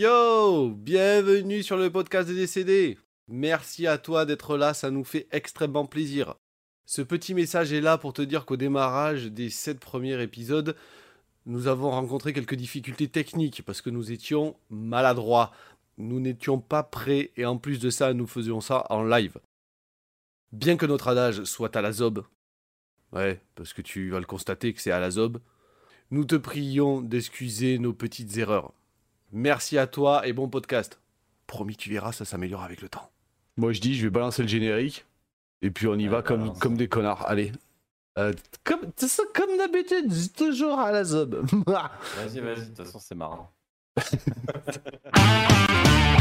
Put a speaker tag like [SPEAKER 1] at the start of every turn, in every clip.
[SPEAKER 1] Yo Bienvenue sur le podcast des décédés. Merci à toi d'être là, ça nous fait extrêmement plaisir. Ce petit message est là pour te dire qu'au démarrage des 7 premiers épisodes, nous avons rencontré quelques difficultés techniques parce que nous étions maladroits. Nous n'étions pas prêts et en plus de ça, nous faisions ça en live. Bien que notre adage soit à la zob, ouais, parce que tu vas le constater que c'est à la zob, nous te prions d'excuser nos petites erreurs. Merci à toi et bon podcast. Promis, tu verras, ça s'améliore avec le temps. Moi, je dis, je vais balancer le générique. Et puis, on y va comme, comme des connards. Allez. Euh, comme comme d'habitude, toujours à la zob.
[SPEAKER 2] vas-y, vas-y, de toute façon, c'est marrant.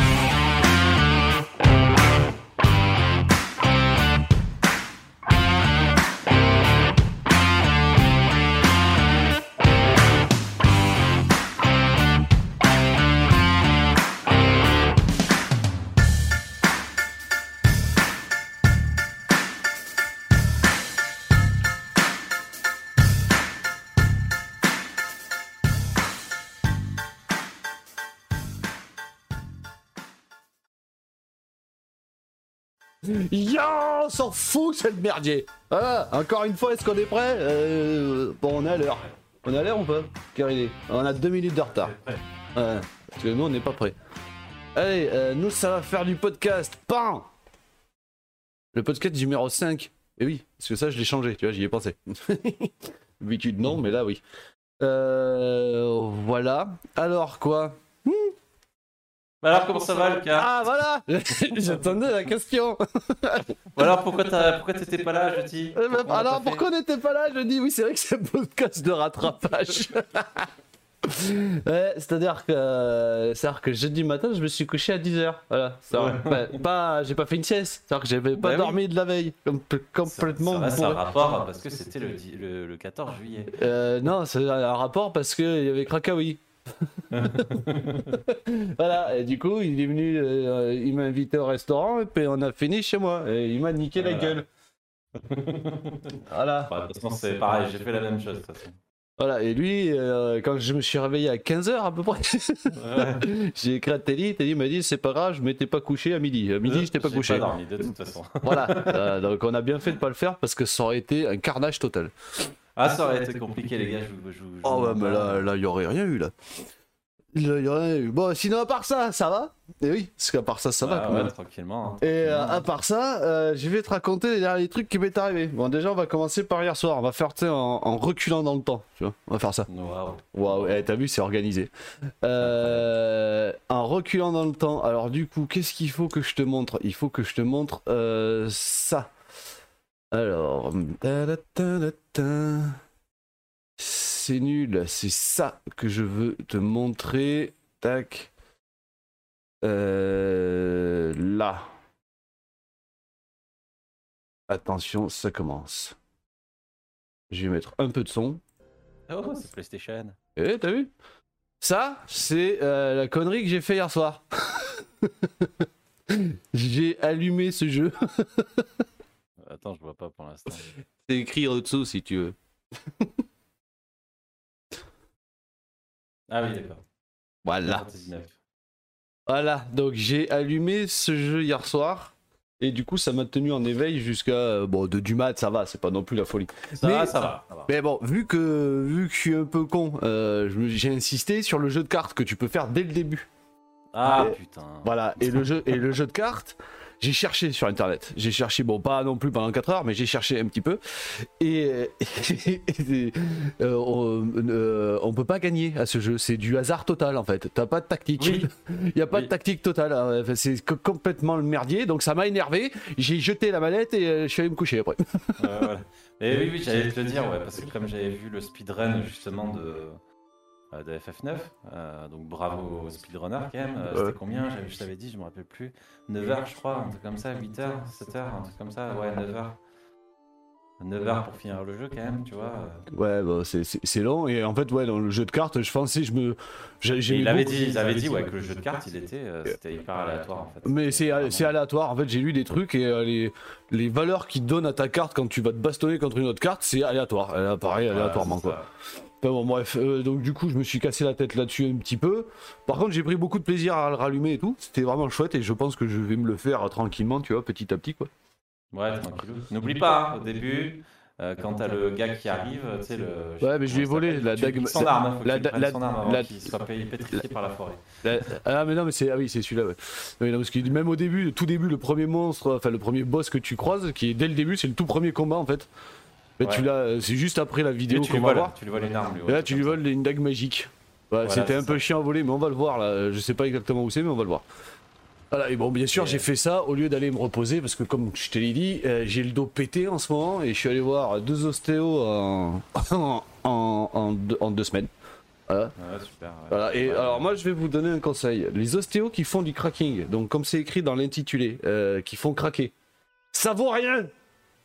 [SPEAKER 1] Yo, on s'en fout, c'est le merdier. Voilà, encore une fois, est-ce qu'on est prêt euh, Bon, on est à l'heure. On est à l'heure ou pas Car il est. On a deux minutes de retard. Ouais, parce que nous, on n'est pas prêt. Allez, euh, nous, ça va faire du podcast. PAN Le podcast numéro 5. Et eh oui, parce que ça, je l'ai changé, tu vois, j'y ai pensé. D'habitude, non, mais là, oui. Euh, voilà. Alors, quoi?
[SPEAKER 2] Bah alors, comment ça va, Lucas?
[SPEAKER 1] Ah, voilà J'attendais la question
[SPEAKER 2] alors, pourquoi t'étais pas là, je dis
[SPEAKER 1] euh, bah, Alors, pourquoi on n'était pas là Je dis, oui, c'est vrai que c'est un podcast de rattrapage. c'est-à-dire que, c'est-à-dire que jeudi matin, je me suis couché à 10h. Voilà. Ouais. pas, j'ai pas fait une sieste. C'est-à-dire que j'avais pas bah dormi de la veille. complètement.
[SPEAKER 2] Ça, c'est un rapport parce que c'était le, le, 14 juillet.
[SPEAKER 1] Euh, non, c'est un rapport parce qu'il y avait Krakawi. voilà, et du coup, il est venu, euh, il m'a invité au restaurant, et puis on a fini chez moi, et il m'a niqué la gueule.
[SPEAKER 2] voilà. de toute façon, c'est pareil, j'ai fait la même chose, de toute façon.
[SPEAKER 1] Voilà, et lui, euh, quand je me suis réveillé à 15h à peu près, j'ai écrit à Telly, Telly m'a dit c'est pas grave, je m'étais pas couché à midi. À midi, j'étais pas couché.
[SPEAKER 2] Pas dormi, de toute façon.
[SPEAKER 1] voilà, euh, donc on a bien fait de pas le faire parce que ça aurait été un carnage total.
[SPEAKER 2] Ah, ça aurait été compliqué, les gars. Je, je,
[SPEAKER 1] oh, ouais, mais là, là, il y aurait rien eu, là. Il y aurait rien eu. Bon, sinon, à part ça, ça va? Et eh oui, parce qu'à part ça, ça va.
[SPEAKER 2] Bah ouais, tranquillement.
[SPEAKER 1] Hein, Et euh, à part ça, euh, je vais te raconter les derniers trucs qui m'est arrivé. Bon, déjà, on va commencer par hier soir. On va faire, tu sais, en, reculant dans le temps. Tu vois, on va faire ça.
[SPEAKER 2] Waouh.
[SPEAKER 1] Waouh, eh, t'as vu, c'est organisé. Euh, en reculant dans le temps. Alors, du coup, qu'est-ce qu'il faut que je te montre? Il faut que je te montre ça. Alors c'est nul, c'est ça que je veux te montrer. Tac. Euh, là. Attention, ça commence. Je vais mettre un peu de son.
[SPEAKER 2] Oh, c'est PlayStation.
[SPEAKER 1] Eh, t'as vu? Ça, c'est euh, la connerie que j'ai fait hier soir. j'ai allumé ce jeu.
[SPEAKER 2] Attends, je vois pas pour l'instant.
[SPEAKER 1] C'est écrit en dessous si tu veux.
[SPEAKER 2] Ah oui, d'accord.
[SPEAKER 1] Voilà. Voilà, donc j'ai allumé ce jeu hier soir. Et du coup, ça m'a tenu en éveil jusqu'à. Euh, bon, de du mat, ça va, c'est pas non plus la folie.
[SPEAKER 2] Ça,
[SPEAKER 1] mais,
[SPEAKER 2] ça, va,
[SPEAKER 1] Mais bon, vu que, vu que je suis un peu con, euh, j'ai insisté sur le jeu de cartes que tu peux faire dès le début.
[SPEAKER 2] Ah putain.
[SPEAKER 1] Voilà, et le jeu, et le jeu de cartes, j'ai cherché sur internet. J'ai cherché, bon, pas non plus pendant 4 heures, mais j'ai cherché un petit peu. Et, euh, on, euh, on, peut pas gagner à ce jeu. C'est du hasard total en fait. T'as pas de tactique. Il y a pas de tactique totale. Hein. C'est complètement le merdier. Donc ça m'a énervé. J'ai jeté la mallette et euh, je suis allé me coucher après.
[SPEAKER 2] Et oui, oui, j'allais te le dire, ouais, parce que comme j'avais vu le speedrun justement de euh, de FF9. Euh, donc bravo au speedrunner quand même. Euh, c'était combien Je t'avais dit, je me rappelle plus. 9h je crois, un truc comme ça, 8h, 7h, un truc comme ça. Ouais, 9h. 9h pour finir le jeu quand même, tu vois.
[SPEAKER 1] Ouais, bah, c'est long. Et en fait, ouais, dans le jeu de cartes, je pensais, je me.
[SPEAKER 2] Il avait dit, il avait dit ouais, que le jeu de cartes, il était, c'était hyper aléatoire en fait.
[SPEAKER 1] Mais c'est aléatoire. En fait, j'ai lu des trucs et les, les valeurs qu'ils donnent à ta carte quand tu vas te bastonner contre une autre carte, c'est aléatoire. pareil, aléatoirement quoi. Bon, bref, euh, donc du coup, je me suis cassé la tête là-dessus un petit peu. Par contre, j'ai pris beaucoup de plaisir à le rallumer et tout. C'était vraiment chouette et je pense que je vais me le faire tranquillement, tu vois, petit à petit, quoi.
[SPEAKER 2] Ouais, tranquille. N'oublie pas, hein, au début, euh, quand t'as le gars qui arrive, tu sais, le.
[SPEAKER 1] Ouais, mais je lui ai volé la dague.
[SPEAKER 2] Son arme, faut la, la, son arme la, qu'il soit pétrifié par la forêt.
[SPEAKER 1] ah, mais non, mais c'est ah oui, c'est celui-là, ouais. Mais non, parce que même au début, tout début, le premier monstre, enfin le premier boss que tu croises, qui est dès le début, c'est le tout premier combat en fait. Tu l'as, c'est juste après la vidéo qu'on va voir.
[SPEAKER 2] Tu lui voles une arme,
[SPEAKER 1] lui. là, tu lui voles une dague magique. C'était un peu chiant à voler, mais on va le voir là. Je sais pas exactement où c'est, mais on va le voir. Voilà, et bon, bien sûr, j'ai fait ça au lieu d'aller me reposer parce que, comme je te l'ai dit, euh, j'ai le dos pété en ce moment et je suis allé voir deux ostéos en, en, deux, semaines. Voilà. super, voilà. Et alors, moi, je vais vous donner un conseil. Les ostéos qui font du cracking, donc comme c'est écrit dans l'intitulé, euh, qui font craquer, ça vaut rien!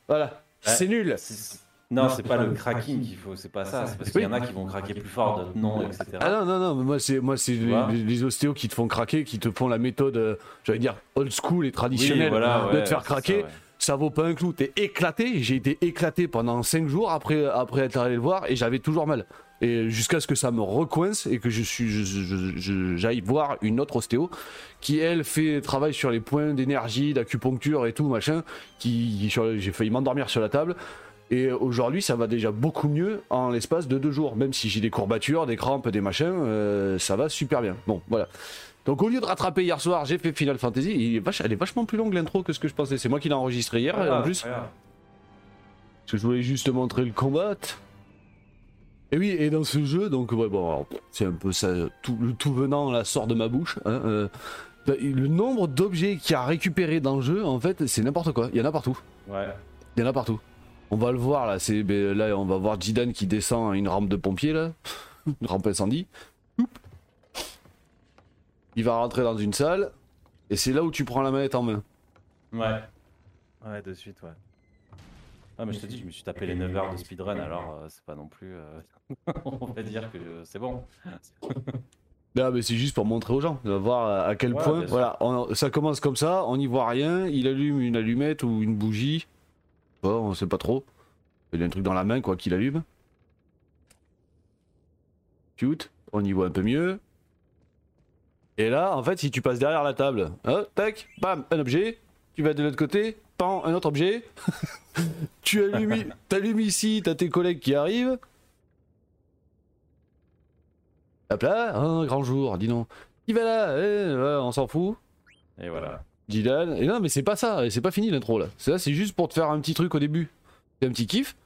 [SPEAKER 1] Voilà, c'est nul!
[SPEAKER 2] Non, c'est pas, le cracking qu'il faut, c'est pas ça. C'est parce qu'il y en a qui vont craquer plus fort, d'autres non, etc.
[SPEAKER 1] Ah non, non, non, moi c'est moi c'est les, ostéos qui te font craquer, qui te font la méthode, euh, j'allais dire old school et traditionnelle de te faire craquer. Ça, vaut pas un clou, t'es éclaté. J'ai été éclaté pendant 5 jours après, après être allé le voir et j'avais toujours mal. Et jusqu'à ce que ça me recoince et que je suis, j'aille voir une autre ostéo qui elle fait travail sur les points d'énergie, d'acupuncture et tout machin. Qui, j'ai failli m'endormir sur la table. Et aujourd'hui, ça va déjà beaucoup mieux en l'espace de deux jours. Même si j'ai des courbatures, des crampes, des machins, euh, ça va super bien. Bon, voilà. Donc au lieu de rattraper hier soir, j'ai fait Final Fantasy. Il est elle est vachement plus longue l'intro que ce que je pensais. C'est moi qui l'ai enregistré hier en plus. Parce que je voulais juste montrer le combat. Et oui, et dans ce jeu, donc ouais, bon, c'est un peu ça, tout, le tout venant là sort de ma bouche. Hein, euh, bah, le nombre d'objets qu'il y a récupéré dans le jeu, en fait, c'est n'importe quoi. Il y en a partout.
[SPEAKER 2] Ouais.
[SPEAKER 1] Il y en a partout. On va le voir là, c'est ben, là on va voir Jidan qui descend une rampe de pompier là, une rampe incendie. Il va rentrer dans une salle et c'est là où tu prends la manette en main.
[SPEAKER 2] Ouais. Ouais, de suite, ouais. Ah mais je te dis, je me suis tapé les 9 heures de speedrun alors euh, c'est pas non plus euh, on va dire que c'est bon.
[SPEAKER 1] Ah mais c'est juste pour montrer aux gens, de voir à quel point voilà, ça commence comme ça, on n'y voit rien, il allume une allumette ou une bougie, Bon, on sait pas trop. Il a un truc dans la main, quoi, qu'il allume. Cute. On y voit un peu mieux. Et là, en fait, si tu passes derrière la table, hein, tac, bam, un objet. Tu vas de l'autre côté, pan, un autre objet. tu allumes, t'allumes ici, t'as tes collègues qui arrivent. Hop là, un grand jour, dis non. Qui va là eh, On s'en fout.
[SPEAKER 2] Et voilà.
[SPEAKER 1] Dylan. Et non, mais c'est pas ça, c'est pas fini l'intro là. Ça, c'est juste pour te faire un petit truc au début. C'est un petit kiff.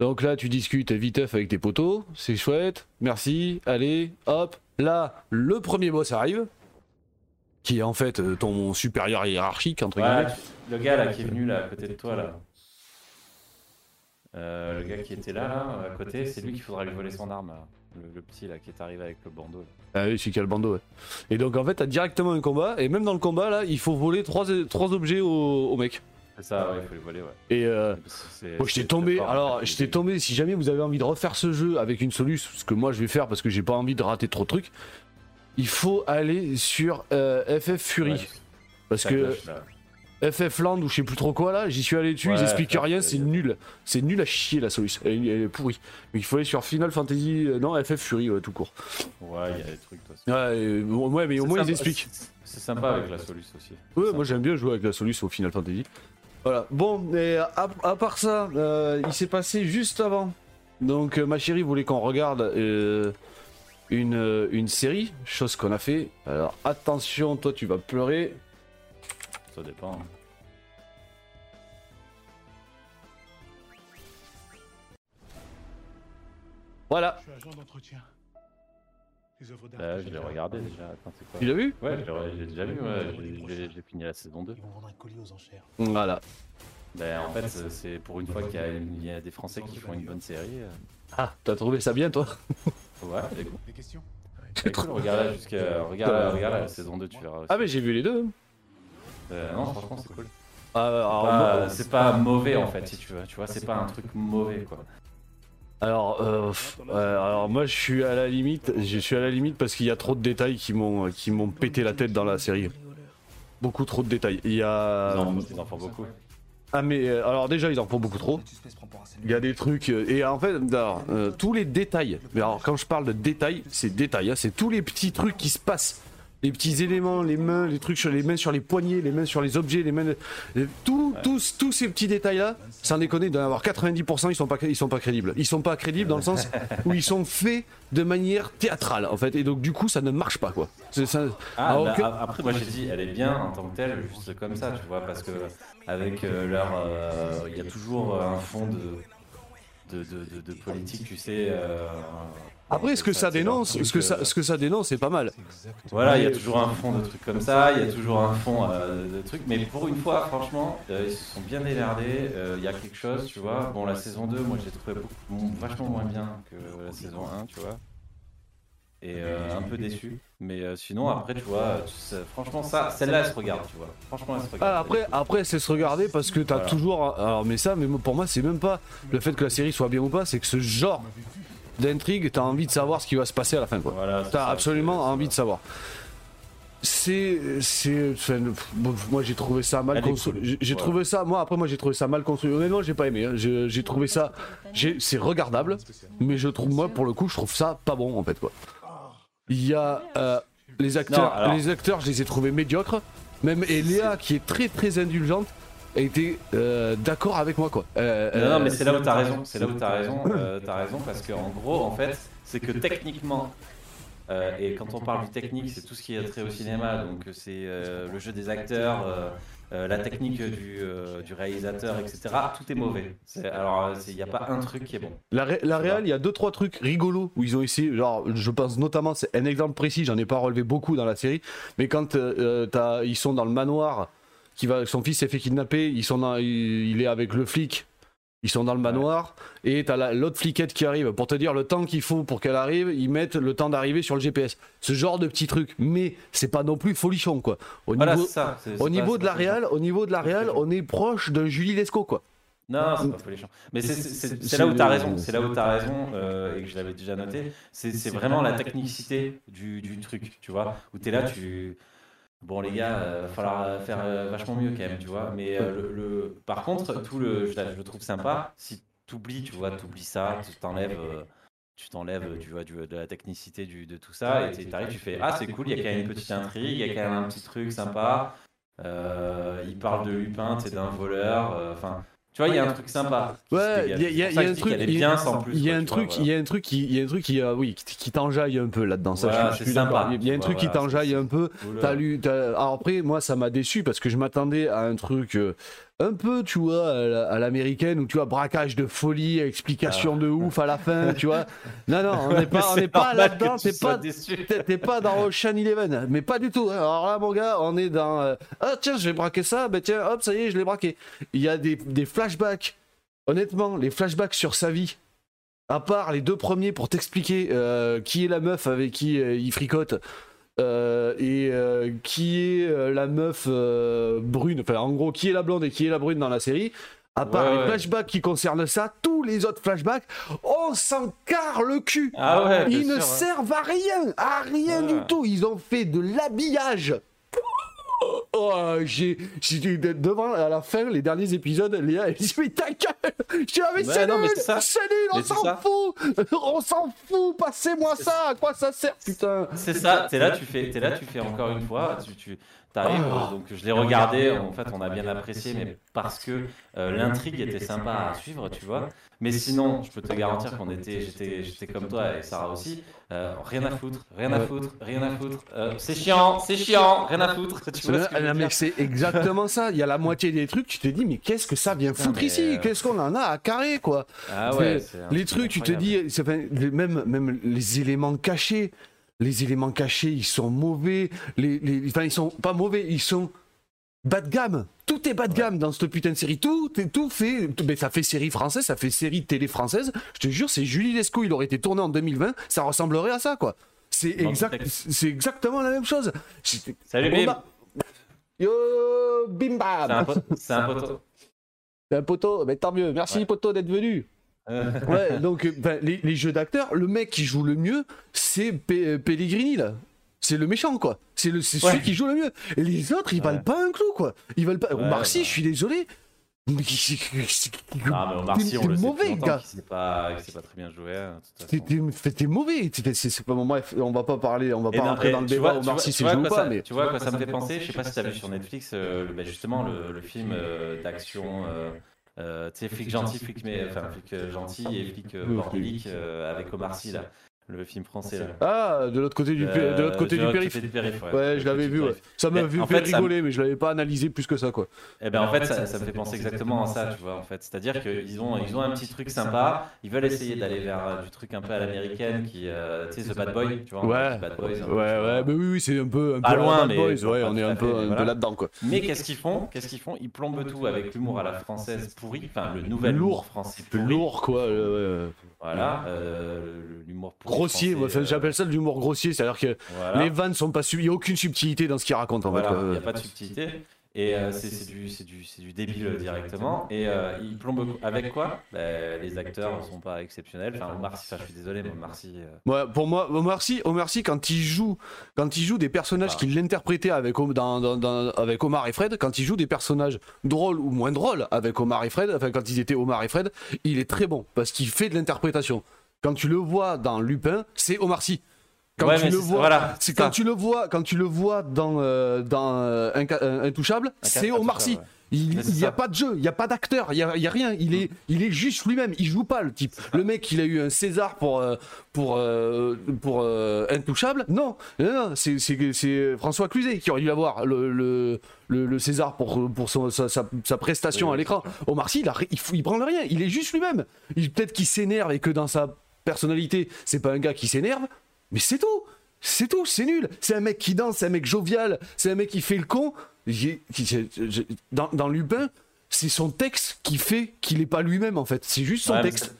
[SPEAKER 1] Donc là, tu discutes vite avec tes potos, c'est chouette, merci, allez, hop. Là, le premier boss arrive, qui est en fait euh, ton supérieur hiérarchique, entre guillemets.
[SPEAKER 2] Le gars là qui est venu là à côté de toi là. Euh, le gars qui était là, là à côté, c'est lui qu'il faudra lui voler son arme. Le, petit là qui est arrivé avec le bandeau.
[SPEAKER 1] Ah oui, celui qui a le bandeau, ouais. Et donc en fait, t'as directement un combat, et même dans le combat là, il faut voler trois, trois objets au, mec.
[SPEAKER 2] C'est ça, ouais, il faut les voler, ouais.
[SPEAKER 1] Et euh, bon, je t'ai tombé, alors je t'ai tombé, si jamais vous avez envie de refaire ce jeu avec une solution, ce que moi je vais faire parce que j'ai pas envie de rater trop de trucs, il faut aller sur euh, FF Fury. parce que. FF Land ou je sais plus trop quoi là, j'y suis allé dessus, ils expliquent rien, c'est nul. C'est nul à chier la solution, elle, est pourrie. Mais il faut aller sur Final Fantasy, euh, non FF Fury tout court.
[SPEAKER 2] Ouais, il y a des trucs toi.
[SPEAKER 1] Ouais, ouais, mais au moins ils expliquent.
[SPEAKER 2] C'est sympa avec la solution aussi.
[SPEAKER 1] Ouais, moi j'aime bien jouer avec la solution au Final Fantasy. Voilà, bon, mais à, part ça, euh, il s'est passé juste avant. Donc euh, ma chérie voulait qu'on regarde une, une série, chose qu'on a fait. Alors attention, toi tu vas pleurer.
[SPEAKER 2] Ça dépend.
[SPEAKER 1] Voilà.
[SPEAKER 2] Je suis agent d'entretien. Euh, je l'ai regardé déjà. Attends,
[SPEAKER 1] quoi Tu l'as vu
[SPEAKER 2] Ouais, j'ai déjà vu. Ouais. J'ai fini la saison 2. Ils vont vendre un colis aux
[SPEAKER 1] enchères. Voilà.
[SPEAKER 2] Ben, en fait, c'est pour une fois qu'il y, y, a des Français qui font une bonne série. Euh.
[SPEAKER 1] Ah, t'as trouvé ça bien, toi?
[SPEAKER 2] Ouais, Des questions Regarde, jusqu'à, regarde, regarde la saison 2, tu verras.
[SPEAKER 1] Ah, mais j'ai vu les deux.
[SPEAKER 2] Euh, non, franchement, c'est cool. Ah, c'est pas, mauvais en fait, si tu veux. Tu vois, c'est pas un truc mauvais quoi.
[SPEAKER 1] Alors, euh, alors moi je suis à la limite, je suis à la limite parce qu'il y a trop de détails qui m'ont qui m'ont pété la tête dans la série. Beaucoup trop de détails. Il y a.
[SPEAKER 2] Ils en, font beaucoup.
[SPEAKER 1] Ah mais euh, alors déjà ils en font beaucoup trop. Il y a des trucs euh, et en fait euh, tous les détails. Mais alors quand je parle de détails, c'est détails, hein, c'est tous les petits trucs qui se passent les petits éléments, les mains, les trucs sur les mains sur les poignets, les mains sur les objets, les mains, tous, tous, tous ces petits détails-là, sans déconner, d'en avoir 90%, ils sont pas, ils sont pas crédibles. Ils sont pas crédibles dans le sens où ils sont faits de manière théâtrale, en fait, et donc du coup, ça ne marche pas, quoi.
[SPEAKER 2] Ça, ah, bah, après, moi j'ai dit, elle est bien en tant que telle, juste comme ça, tu vois, parce que avec euh, leur, euh, il y a toujours un fond de, de, de, de politique, tu sais. Euh,
[SPEAKER 1] après, ce que ça dénonce, ce que ça, ce que ça dénonce, c'est pas mal.
[SPEAKER 2] Voilà, il y a toujours un fond de trucs comme ça, il y a toujours un fond euh, de trucs, mais pour une fois, franchement, euh, ils se sont bien délardés. Euh, il y a quelque chose, tu vois. Bon, la saison 2, moi, j'ai trouvé vachement moins bien que la saison 1, tu vois. Et un peu déçu. Mais sinon, après, tu vois, franchement, ça, celle-là, elle se regarde, tu vois. Franchement, elle se regarde.
[SPEAKER 1] Ah, après, après c'est se regarder parce que t'as toujours. Alors, mais ça, mais pour moi, c'est même pas le fait que la série soit bien ou pas, c'est que ce genre d'intrigue, t'as envie de savoir ce qui va se passer à la fin. Quoi. t'as absolument envie de savoir. C'est, c'est, moi j'ai trouvé ça mal construit. J'ai trouvé ça, moi après moi j'ai trouvé ça mal construit. Honnêtement j'ai pas aimé. Hein. J'ai trouvé ça, c'est regardable, mais je trouve moi pour le coup je trouve ça pas bon en fait quoi. Il y a euh, les acteurs, les acteurs je les ai trouvés médiocres. Même Eléa qui est très très indulgente, été euh, d'accord avec moi quoi.
[SPEAKER 2] Euh, non, non, mais c'est là où t'as raison. C'est là où t'as raison. Euh, t'as raison parce qu'en gros, en fait, c'est que techniquement, et quand on parle du technique, c'est tout ce qui est trait au cinéma. Donc c'est le jeu des acteurs, la technique du, du, réalisateur, etc. Tout est mauvais. alors il n'y a pas un truc qui est bon.
[SPEAKER 1] La, la réal, il y a deux trois trucs rigolos où ils ont essayé. Genre, je pense notamment, c'est un exemple précis. J'en ai pas relevé beaucoup dans la série, mais quand as, ils sont dans le manoir qui va, son fils s'est fait kidnapper, ils sont il, est avec le flic, ils sont dans le manoir, et t'as l'autre fliquette qui arrive. Pour te dire le temps qu'il faut pour qu'elle arrive, ils mettent le temps d'arriver sur le GPS. Ce genre de petits trucs, mais c'est pas non plus folichon quoi. Au niveau, au niveau de la réal, au niveau de la réal, on est proche d'un Julie Lescaut quoi.
[SPEAKER 2] Non, c'est pas folichon. Mais c'est là où tu as raison, c'est là où tu as raison, euh, et que je l'avais déjà noté. C'est vraiment la technicité du, du, truc, tu vois, où tu es là, tu Bon les gars, il euh, va falloir euh, faire euh, vachement mieux quand même, tu vois. Mais le, par contre, tout le, je, le trouve sympa. Si tu oublies, tu vois, tu oublies ça, tu t'enlèves, tu t'enlèves, tu vois, de la technicité du, de tout ça, et tu arrives, tu fais ah c'est cool, il y a quand même une petite intrigue, il y a quand même un petit truc sympa. il parle de Lupin, c'est d'un voleur. Enfin, tu vois, il y a un truc sympa.
[SPEAKER 1] Ouais, il y, a un truc. Il y a un truc, il y a un truc qui, il y a un truc qui, oui, qui t'enjaille un peu là-dedans. Ça,
[SPEAKER 2] je, suis sympa.
[SPEAKER 1] Il y a un truc qui t'enjaille un peu. T'as lu. Alors après, moi, ça m'a déçu parce que je m'attendais à un truc. Euh, un peu, tu vois, à l'américaine, où tu vois, braquage de folie, explication de ouf à la fin, tu vois. Non, non, on n'est pas, on pas là-dedans, t'es pas, t'es pas dans Ocean Eleven, mais pas du tout. Alors là, mon gars, on est dans, euh, ah tiens, je vais braquer ça, ben tiens, hop, ça y est, je l'ai braqué. Il y a des, des flashbacks, honnêtement, les flashbacks sur sa vie, à part les deux premiers pour t'expliquer euh, qui est la meuf avec qui euh, il fricote, euh, et euh, qui est euh, la meuf brune, enfin en gros qui est la blonde et qui est la brune dans la série. À part les flashbacks qui concernent ça, tous les autres flashbacks, on s'en carre le cul.
[SPEAKER 2] Ah
[SPEAKER 1] Ils ne servent à rien, à rien du tout. Ils ont fait de l'habillage Oh, j'ai, devant à la fin, les derniers épisodes, Léa, elle dit Mais ta gueule Je Ah, mais c'est nul C'est nul, on s'en fout On s'en fout Passez-moi ça À quoi ça sert, putain.
[SPEAKER 2] C'est ça, t'es là, tu fais, es là, tu fais encore une fois, tu, tu t'arrives, oh. donc je l'ai regardé, en fait, on a bien apprécié, mais parce que euh, l'intrigue était sympa à suivre, tu vois. Mais sinon, je peux te garantir qu'on était, j'étais comme toi et Sarah aussi, euh, rien à foutre, rien à foutre, rien à foutre. Euh, c'est chiant, c'est chiant, rien à foutre.
[SPEAKER 1] c'est exactement ça. Il y a la moitié des trucs, tu te dis, mais qu'est-ce que ça vient foutre ici? euh, Qu'est-ce qu'on en a à carrer, quoi?
[SPEAKER 2] Ah ouais,
[SPEAKER 1] Les trucs, tu te dis, même, même les éléments cachés, les éléments cachés, ils sont mauvais. Les, les, enfin, ils sont pas mauvais, ils sont bas de gamme. Tout est bas de gamme dans cette putain de série. Tout, est, tout fait. mais ça fait série française, ça fait série télé française. Je te jure, c'est Julie Lescaut, il aurait été tourné en 2020, ça ressemblerait à ça, quoi. C'est exact, c'est exactement la même chose.
[SPEAKER 2] Salut Bim.
[SPEAKER 1] Yo Bim Bam.
[SPEAKER 2] C'est un, poteau.
[SPEAKER 1] C'est un poteau, mais tant mieux. Merci poteau d'être venu. ouais, donc ben, les, jeux d'acteurs, le mec qui joue le mieux, c'est Pellegrini là. C'est le méchant, quoi. C'est le, celui qui joue le mieux. Et les autres, ils valent pas un clou, quoi. Ils valent pas. Marcy, je suis désolé.
[SPEAKER 2] Ah, mais Omar Sy, on le mauvais, sait gars. C'est pas, pas très bien joué. Hein,
[SPEAKER 1] t'es mauvais. C'est pas bref, on va pas parler, on va pas rentrer dans le débat. Omar Sy, c'est joué ou pas. Mais...
[SPEAKER 2] Tu vois quoi ça me fait penser? Je sais pas si t'as vu sur Netflix, euh, bah, justement le, film euh, d'action. Euh, tu sais, flic gentil, flic, mais, enfin, flic gentil et flic bordélique avec Omar Sy là le film français. Là.
[SPEAKER 1] Ah, de l'autre côté du, euh, de l'autre côté du périph. ouais. je l'avais vu. Ouais. Ça m'a fait, fait rigoler, mais je l'avais pas analysé plus que ça, quoi.
[SPEAKER 2] Eh ben, en fait, ça, ça me fait penser exactement à ça, tu vois. En fait, c'est-à-dire qu'ils ont, ils ont un petit truc sympa. Ils veulent essayer d'aller vers du truc un peu à l'américaine, qui, euh, tu sais, The Bad Boy, tu vois.
[SPEAKER 1] Ouais.
[SPEAKER 2] Bad
[SPEAKER 1] Boys, ouais, ouais, mais oui, oui, c'est un peu, un peu
[SPEAKER 2] loin,
[SPEAKER 1] Bad Boys. Ouais, on est un peu, un peu là-dedans, quoi.
[SPEAKER 2] Mais qu'est-ce qu'ils font? Qu'est-ce qu'ils font? Ils plombent tout avec l'humour à la française pourri, enfin le nouvel lourd français pourri.
[SPEAKER 1] Lourd, quoi.
[SPEAKER 2] Voilà, l'humour
[SPEAKER 1] grossier. J'appelle ça de l'humour grossier, c'est-à-dire que les vannes sont pas il n'y a aucune subtilité dans ce qu'il raconte en
[SPEAKER 2] fait. Il n'y a pas de subtilité. Et euh, c'est du, du, du, débile directement. Et euh, il plombe avec quoi bah, Les acteurs ne sont pas exceptionnels. Enfin, Omar Sy, je suis désolé, mais Omar Sy.
[SPEAKER 1] Euh, ouais, pour moi, Omar Sy, Omar Sy, quand il joue, quand il joue des personnages qu'il l'interprétait avec, dans, dans, avec Omar et Fred, quand il joue des personnages drôles ou moins drôles avec Omar et Fred, enfin quand ils étaient Omar et Fred, il est très bon parce qu'il fait de l'interprétation. Quand tu le vois dans Lupin, c'est Omar Sy. Quand tu le vois, voilà, quand tu le vois, quand tu le vois dans euh, dans euh, Intouchable, c'est Omar Sy. Il n'y a pas de jeu, il n'y a pas d'acteur, il n'y a, a, rien. Il est, il est juste lui-même. Il joue pas le type. Le mec, il a eu un César pour euh, pour pour Intouchable. Non, non, c'est François Cluzet qui aurait dû avoir le, le, le, César pour pour son, sa, sa, prestation à l'écran. Omar Sy, il, a, il, il, prend rien. Il est juste lui-même. Peut-être qu'il s'énerve et que dans sa personnalité, c'est pas un gars qui s'énerve. Mais c'est tout C'est tout, c'est nul C'est un mec qui danse, c'est un mec jovial, c'est un mec qui fait le con. dans, Lupin, c'est son texte qui fait qu'il n'est pas lui-même en fait. C'est juste son texte.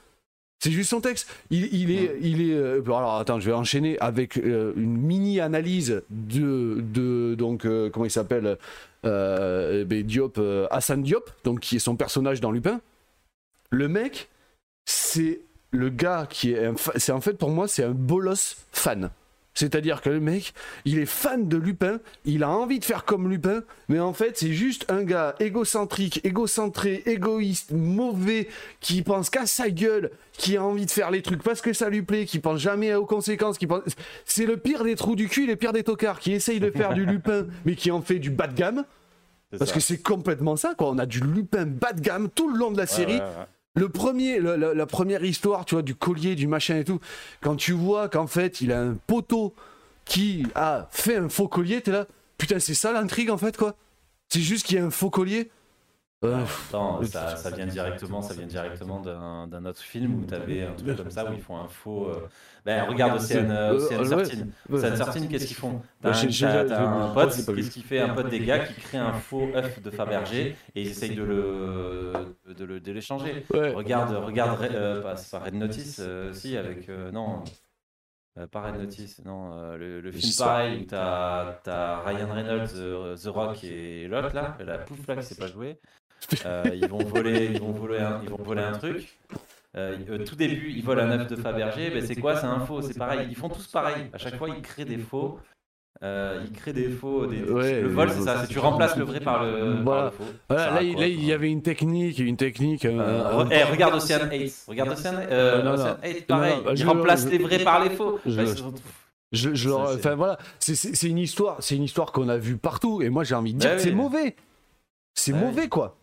[SPEAKER 1] C'est juste son texte. Il, est, il est. Euh, alors attends, je vais enchaîner avec euh, une mini analyse de, de donc euh, comment il s'appelle ben, Diop, Hassan Diop, donc qui est son personnage dans Lupin. Le mec, c'est le gars qui est. C'est en fait pour moi, c'est un bolos fan. C'est-à-dire que le mec, il est fan de Lupin, il a envie de faire comme Lupin, mais en fait, c'est juste un gars égocentrique, égocentré, égoïste, mauvais, qui pense qu'à sa gueule, qui a envie de faire les trucs parce que ça lui plaît, qui pense jamais aux conséquences, qui pense... C'est le pire des trous du cul, le pire des tocards, qui essaye de faire du Lupin, mais qui en fait du bas de gamme. Parce que c'est complètement ça, quoi. On a du Lupin bas de gamme tout le long de la série le premier, la, première histoire, tu vois, du collier, du machin et tout, quand tu vois qu'en fait, il a un poteau qui a fait un faux collier, t'es là, putain, c'est ça l'intrigue en fait, quoi? C'est juste qu'il y a un faux collier?
[SPEAKER 2] Euh, ça, vient directement, ça vient directement. d'un autre film où tu avais un truc comme ça où ils font un faux. Euh, ben, regarde Océane Certine. Océane Certine, qu'est-ce qu'ils font T'as un, pote, qu'est-ce qu'il fait Un pote des gars qui crée un faux œuf de Fabergé et ils essayent de le de l'échanger. Regarde, regarde, euh, c'est pas Red Notice, si avec non. pas Red Notice, non, le, film pareil où t'as as Ryan Reynolds, The Rock et l'autre là, la pouf là qui s'est pas joué. Euh, ils vont voler, ils vont voler, un, ils vont voler un truc. Euh, euh, tout début, ils volent un œuf de Fabergé. Ben, c'est quoi C'est un faux. C'est pareil. Ils font tous pareil. À chaque fois, ils créent des faux. ils créent des faux. Des... le vol, c'est ça. tu remplaces le vrai par le, faux.
[SPEAKER 1] là, il y avait une technique, une technique.
[SPEAKER 2] Eh, regarde Ocean 8. Regarde Ocean, 8, pareil. ils remplacent les vrais par les faux.
[SPEAKER 1] Je, je, enfin voilà, c'est une histoire, c'est une histoire qu'on a vue partout, et moi j'ai envie de dire que c'est mauvais. C'est mauvais quoi.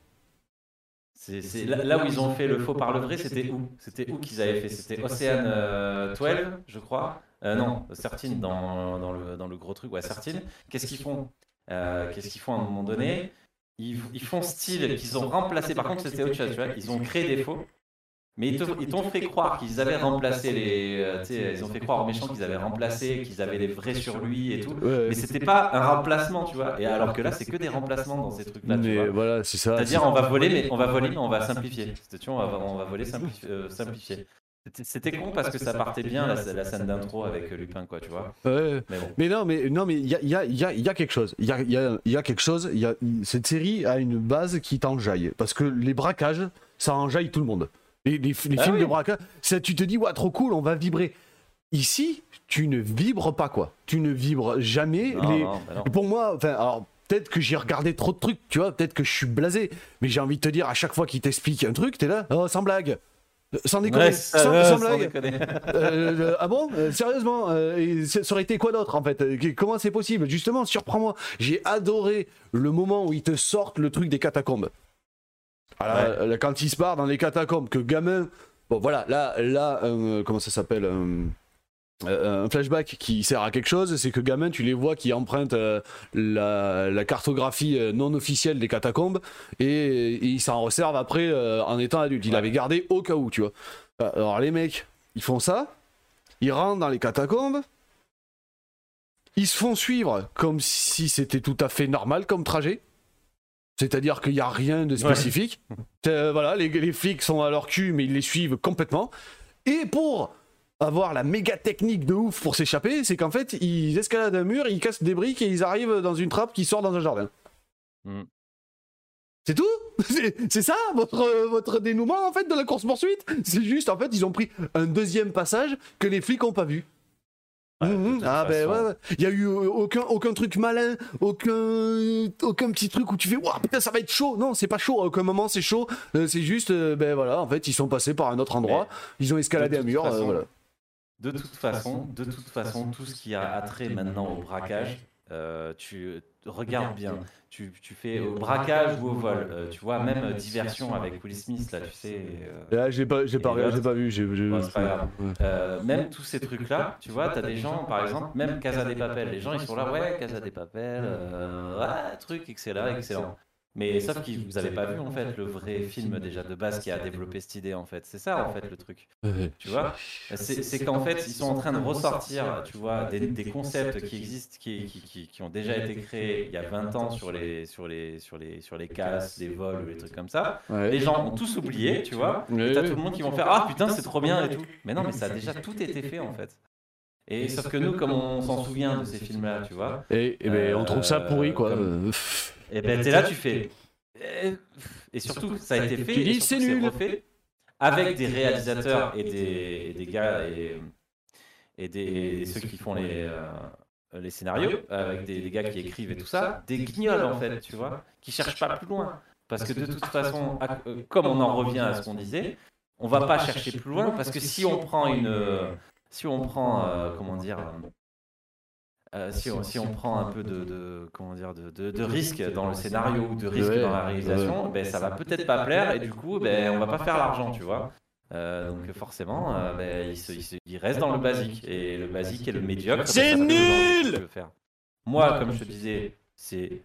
[SPEAKER 2] C'est là, où ils ont fait le faux par le vrai, c'était où? C'était où qu'ils avaient fait? C'était Ocean 12, euh, je crois. Euh, non, Certine dans, dans, le, dans le gros truc, ouais, Certine. Qu'est-ce qu'ils font? euh, Qu'est-ce qu'ils font à un moment donné? Ils, ils, font style qu'ils ont remplacé. Par contre, c'était autre chose, tu vois. Ils ont créé des faux mais ils t'ont fait croire qu'ils avaient remplacé les. Euh, ils ont fait croire aux méchants qu'ils avaient remplacé, qu'ils avaient les vrais sur lui et tout. mais c'était pas un remplacement, tu vois. Et alors que là, c'est que des remplacements dans ces trucs-là.
[SPEAKER 1] Mais voilà, c'est ça.
[SPEAKER 2] C'est-à-dire, on va voler, mais on va voler, mais on va simplifier. Tu vois, on va, on va voler, euh, simplifier. C'était con parce que ça partait bien la, scène d'intro avec euh, Lupin, quoi, tu vois.
[SPEAKER 1] Ouais, mais, non, mais non, mais il y a, y, a, y a, quelque chose. Il y a, y a, quelque chose. Y a, cette série a une base qui t'enjaille parce que les braquages, ça enjaille tout le monde. Les, ah films de braquage, ça, tu te dis, ouais, trop cool, on va vibrer. Ici, tu ne vibres pas, quoi. Tu ne vibres jamais. Bah pour moi, enfin, alors, peut-être que j'ai regardé trop de trucs, tu vois, peut-être que je suis blasé, mais j'ai envie de te dire, à chaque fois qu'il t'explique un truc, t'es là, oh, sans blague. Euh, sans déconner, sans, blague. Euh, ah bon? Sérieusement, ça aurait été quoi d'autre en fait? Comment c'est possible? Justement, surprends-moi. J'ai adoré le moment où ils te sortent le truc des catacombes. Quand il se part dans les catacombes, que gamin. Bon voilà, là, là, comment ça s'appelle euh, un flashback qui sert à quelque chose, c'est que gamin, tu les vois qui empruntent euh, la, cartographie euh, non officielle des catacombes et, ils s'en resservent après en étant adultes. Il avait gardé au cas où, tu vois. Alors les mecs, ils font ça, ils rentrent dans les catacombes, ils se font suivre comme si c'était tout à fait normal comme trajet. C'est-à-dire qu'il n'y a rien de spécifique. voilà, les, les flics sont à leur cul, mais ils les suivent complètement. Et pour avoir la méga technique de ouf pour s'échapper, c'est qu'en fait, ils escaladent un mur, ils cassent des briques et ils arrivent dans une trappe qui sort dans un jardin. Hmm. C'est tout? C'est ça votre, votre dénouement en fait de la course poursuite C'est juste en fait ils ont pris un deuxième passage que les flics ont pas vu. Mhm. ah ben ouais, il y a eu aucun aucun truc malin, aucun aucun petit truc où tu fais waouh putain ça va être chaud. Non, c'est pas chaud, à aucun moment c'est chaud. Euh, c'est juste euh, ben voilà, en fait, ils sont passés par un autre endroit, ils ont escaladé un mur, euh, voilà.
[SPEAKER 2] De toute façon, de toute façon, tout ce qui a attrait maintenant au braquage, euh, tu regardes bien. Tu, tu, fais au braquage ou au vol. Euh, tu vois, même diversion avec Will Smith, là, tu sais.
[SPEAKER 1] Euh, là, j'ai pas, j'ai pas, j'ai pas vu. J'ai,
[SPEAKER 2] pas grave. même tous ces trucs-là, tu vois, t'as des gens, par exemple, même Casa des Papel. Les gens, ils sont là, ouais, Casa des Papel, ouais, truc, excellent, excellent. Mais sauf que vous n'avez pas vu en fait le vrai film déjà de base qui a développé cette idée en fait. C'est ça en fait le truc. Tu vois C'est qu'en fait ils sont en train de ressortir, tu vois, des, concepts qui existent, qui, qui, qui, ont déjà été créés il y a 20 ans sur les sur les sur les sur les casses, les vols ou les trucs comme ça. Les gens ont tous oublié, tu vois. Et t'as tout le monde qui vont faire ah putain c'est trop bien et tout. Mais non mais ça a déjà tout été fait en fait. Et sauf que nous, comme on s'en souvient de ces films-là, tu vois.
[SPEAKER 1] Et, ben, on trouve ça pourri, quoi.
[SPEAKER 2] Et ben t'es là, tu fais. Et surtout, ça a été fait. et c'est nul. Refait avec des réalisateurs et des, des gars et, et des, ceux qui font les, euh, les scénarios, avec des, gars qui écrivent et tout ça, des guignols en fait, tu vois, qui cherchent pas plus loin. Parce que de toute façon, euh, comme on en revient à ce qu'on disait, on va pas chercher plus loin parce que si on prend une, si on prend, euh, comment dire, euh, si, on, si, on, prend un peu de, comment dire de, de, risque dans le scénario ou de risque dans la réalisation, ben, ça va peut-être pas plaire et du coup ben, on va pas faire l'argent, tu vois. Euh, donc forcément, euh, ben, il, il, reste dans le basique et le basique est le médiocre.
[SPEAKER 1] C'est nul.
[SPEAKER 2] Moi, comme je te disais, c'est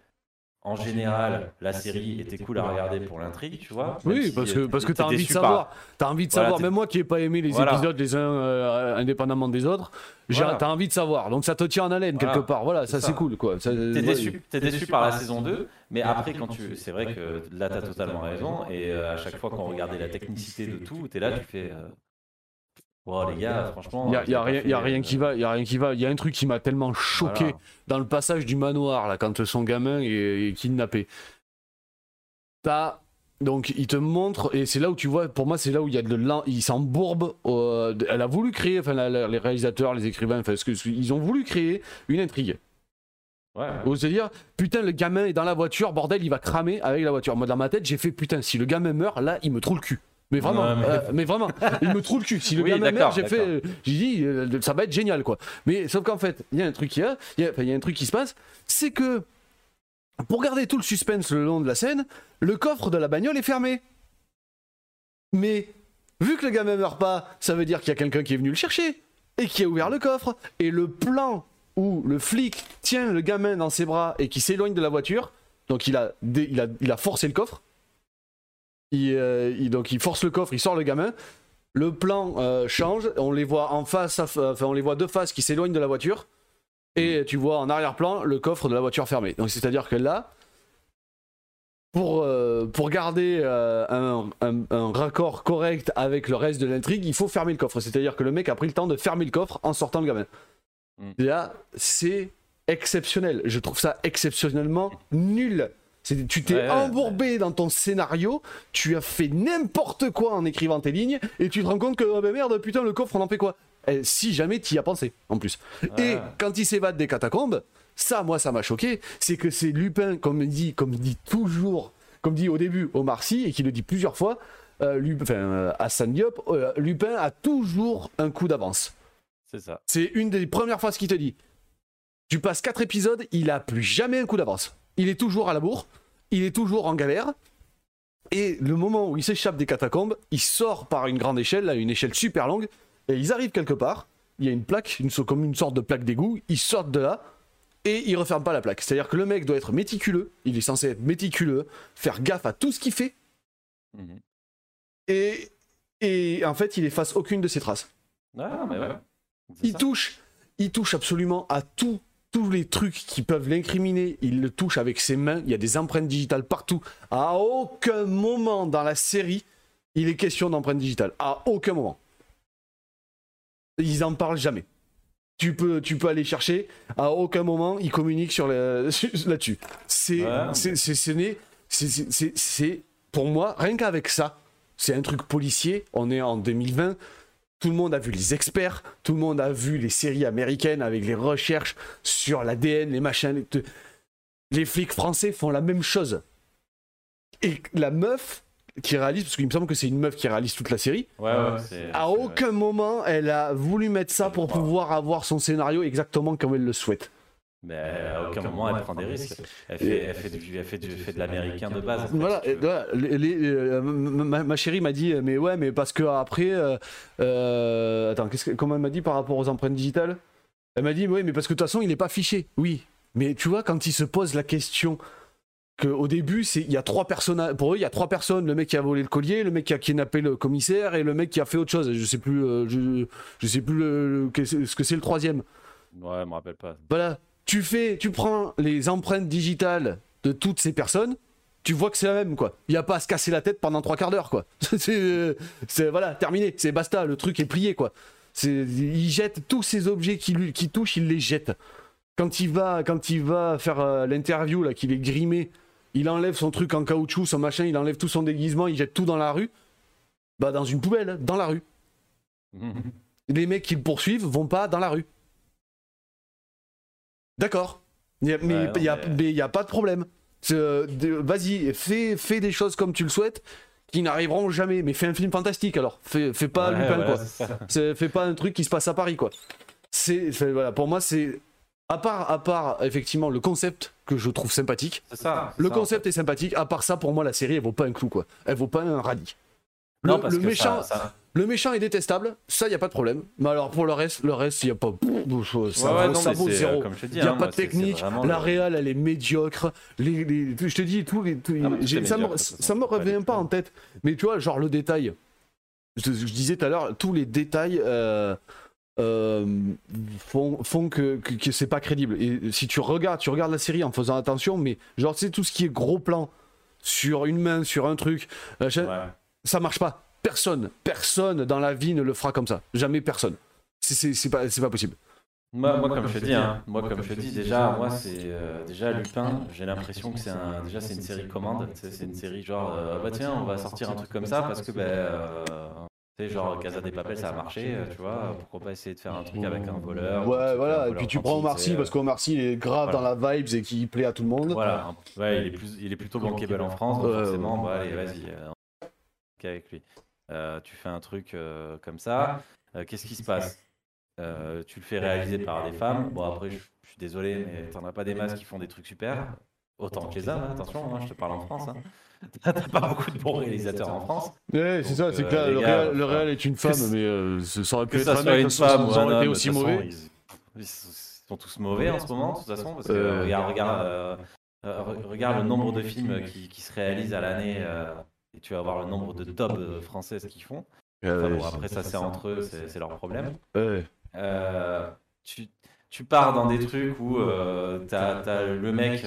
[SPEAKER 2] en général, la série était cool à regarder pour l'intrigue, tu vois.
[SPEAKER 1] Oui, parce que, parce que t'as envie de savoir. T'as envie de savoir. Même moi qui n'ai pas aimé les épisodes les uns euh, indépendamment des autres, t'as envie de savoir. Donc ça te tient en haleine quelque part. Voilà, ça c'est cool quoi.
[SPEAKER 2] T'es déçu, es déçu par la saison 2, mais après quand tu, c'est vrai que là t'as totalement raison. Et euh, à chaque fois qu'on regardait la technicité de tout, t'es là, tu fais. Euh, les gars, franchement.
[SPEAKER 1] Il n'y a, a, rien qui va. Il y a rien qui va. Il y a un truc qui m'a tellement choqué dans le passage du manoir, là, quand son gamin est, kidnappé. T'as. Donc, il te montre, et c'est là où tu vois, pour moi, c'est là où il y a de l'an. Il s'embourbe. elle a voulu créer, enfin, les réalisateurs, les écrivains, enfin, que, ils ont voulu créer une intrigue. Ouais. C'est-à-dire, putain, le gamin est dans la voiture, bordel, il va cramer avec la voiture. Moi, dans ma tête, j'ai fait, putain, si le gamin meurt, là, il me trouve le cul. Mais vraiment, euh, mais... vraiment, il me trouve le cul. Si le gars meurt, j'ai fait, j'ai dit, euh, ça va être génial, quoi. Mais sauf qu'en fait, il y a un truc qui a, il y, a un truc qui se passe, c'est que pour garder tout le suspense le long de la scène, le coffre de la bagnole est fermé. Mais vu que le gamin meurt pas, ça veut dire qu'il y a quelqu'un qui est venu le chercher et qui a ouvert le coffre. Et le plan où le flic tient le gamin dans ses bras et qui s'éloigne de la voiture, donc il a, il a, il a forcé le coffre euh, il, donc il force le coffre, il sort le gamin. Le plan euh, change, on les voit en face, enfin on les voit de face qui s'éloignent de la voiture. Et tu vois en arrière-plan le coffre de la voiture fermé. Donc c'est-à-dire que là, pour, euh, pour garder un, un, raccord correct avec le reste de l'intrigue, il faut fermer le coffre. C'est-à-dire que le mec a pris le temps de fermer le coffre en sortant le gamin. Mm. Là, c'est exceptionnel. Je trouve ça exceptionnellement nul. Tu t'es embourbé dans ton scénario, tu as fait n'importe quoi en écrivant tes lignes, et tu te rends compte que, oh ben merde, putain, le coffre, on en fait quoi? Eh, Si jamais tu y as pensé, en plus. Et quand il s'évade des catacombes, ça, moi, ça m'a choqué, c'est que c'est Lupin, comme dit, comme dit toujours, comme dit au début Omar Sy, et qui le dit plusieurs fois, euh, Lupin, enfin, euh, Hassan Diop, euh, Lupin a toujours un coup d'avance.
[SPEAKER 2] C'est ça.
[SPEAKER 1] C'est une des premières fois ce qu'il te dit. Tu passes quatre épisodes, il a plus jamais un coup d'avance. Il est toujours à la bourre, il est toujours en galère. Et le moment où il s'échappe des catacombes, il sort par une grande échelle, là, une échelle super longue, et ils arrivent quelque part. Il y a une plaque, une, comme une sorte de plaque d'égout. Ils sortent de là et ils referment pas la plaque. C'est-à-dire que le mec doit être méticuleux. Il est censé être méticuleux, faire gaffe à tout ce qu'il fait. Mhm. Et, et en fait, il efface aucune de ses traces.
[SPEAKER 2] Ah, mais ouais.
[SPEAKER 1] Il touche, il touche absolument à tout tous les trucs qui peuvent l'incriminer, il le touche avec ses mains. Il y a des empreintes digitales partout. À aucun moment dans la série, il est question d'empreintes digitales. À aucun moment. Ils en parlent jamais. Tu peux, tu peux aller chercher. À aucun moment, ils communiquent sur là-dessus. C'est, c'est, c'est, pour moi, rien qu'avec ça, c'est un truc policier. On est en 2020. Tout le monde a vu les experts, tout le monde a vu les séries américaines avec les recherches sur l'ADN, les machins. Les... flics français font la même chose. Et la meuf qui réalise, parce qu'il me semble que c'est une meuf qui réalise toute la série, à aucun moment elle a voulu mettre ça pour pouvoir avoir son scénario exactement comme elle le souhaite.
[SPEAKER 2] Mais à aucun moment elle prend des risques. Elle fait, elle fait, du, elle fait, du, fait de l'américain de base.
[SPEAKER 1] voilà, euh, ma, chérie m'a dit, mais ouais, mais parce que après, euh, euh, attends, que, comment elle m'a dit par rapport aux empreintes digitales? Elle m'a dit, oui, mais parce que de toute façon, il n'est pas fiché. Oui, mais tu vois, quand il se pose la question qu'au début, il y a trois personnes, pour eux, il y a trois personnes, le mec qui a volé le collier, le mec qui a kidnappé le commissaire et le mec qui a fait autre chose. Je sais plus, je, je, sais plus ce que c'est le troisième.
[SPEAKER 2] Ouais, je me rappelle pas.
[SPEAKER 1] Voilà tu fais, tu prends les empreintes digitales de toutes ces personnes, tu vois que c'est la même quoi. Il n'y a pas à se casser la tête pendant trois quarts d'heure quoi. c'est voilà, terminé, c'est basta, le truc est plié quoi. Il jette tous ces objets qui, lui, qui touchent, il les jette. Quand il va, quand il va faire euh, l'interview là, qu'il est grimé, il enlève son truc en caoutchouc, son machin, il enlève tout son déguisement, il jette tout dans la rue. Bah dans une poubelle, dans la rue. les mecs qui le poursuivent vont pas dans la rue. D'accord. Mais il n'y a, pas de problème. Euh, vas-y, fais, fais des choses comme tu le souhaites qui n'arriveront jamais. Mais fais un film fantastique alors. Fais, fais pas Lupin quoi. Fais pas un truc qui se passe à Paris quoi. C'est voilà, pour moi c'est à part à part effectivement le concept que je trouve sympathique.
[SPEAKER 2] Ça,
[SPEAKER 1] le concept est sympathique. À part ça, pour moi la série elle vaut pas un clou quoi. Elle vaut pas un radis. Le, le méchant, le méchant est détestable, ça y a pas de problème. Mais alors pour le reste, le reste il y a pas, ça, vaut zéro. Il y a pas de technique. La réal elle est médiocre. Les, je te dis tout, les, ah, ça, me, ça me revient pas en tête. Mais tu vois genre le détail. Je, disais tout à l'heure tous les détails. Euh, euh, font, font, que, que, c'est pas crédible. Et si tu regardes, tu regardes la série en faisant attention, mais genre, c'est tout ce qui est gros plan sur une main, sur un truc, euh, ça marche pas. Personne, personne dans la vie ne le fera comme ça. Jamais personne. C'est pas, pas possible.
[SPEAKER 2] Moi, moi, comme je te dis, hein, moi, comme je dis, déjà, moi, c'est euh, déjà Lupin. J'ai l'impression que c'est un, déjà c'est une série commande. C'est une série genre, euh, bah tiens, on va sortir un truc comme ça parce que, ben, euh, tu sais, genre Casa des Papels, ça a marché, tu vois. Pourquoi pas essayer de faire un truc avec un voleur
[SPEAKER 1] Ouais, voilà. et puis tu prends Omar Sy parce qu'Omar Sy il est grave dans la vibes et qui plaît à tout le monde.
[SPEAKER 2] Voilà. Ouais, il est plus, il est plutôt bankable en France, donc forcément, bah allez, vas-y avec lui. Euh, tu fais un truc euh, comme ça, euh, qu'est-ce qui se passe Tu le fais réaliser par des femmes. Bon, après, je, suis désolé, mais t'en as pas des masses qui font des trucs super. Autant que les hommes, hein, attention, hein, je te parle en France. Hein. T'as pas beaucoup de bons réalisateurs en France.
[SPEAKER 1] Ouais, c'est ça, c'est que le, réel, est une femme, mais ça aurait pu être un mec, une femme, ils auraient été aussi mauvais.
[SPEAKER 2] Ils, sont tous mauvais en ce moment, de toute façon, parce que regarde, regarde, regarde le nombre de films qui, qui se réalisent à l'année et tu vas voir le nombre de top euh, françaises qu'ils font. après, ça, c'est entre eux, c'est leur problème. Euh, tu, tu, pars dans des trucs où euh, t'as as le mec.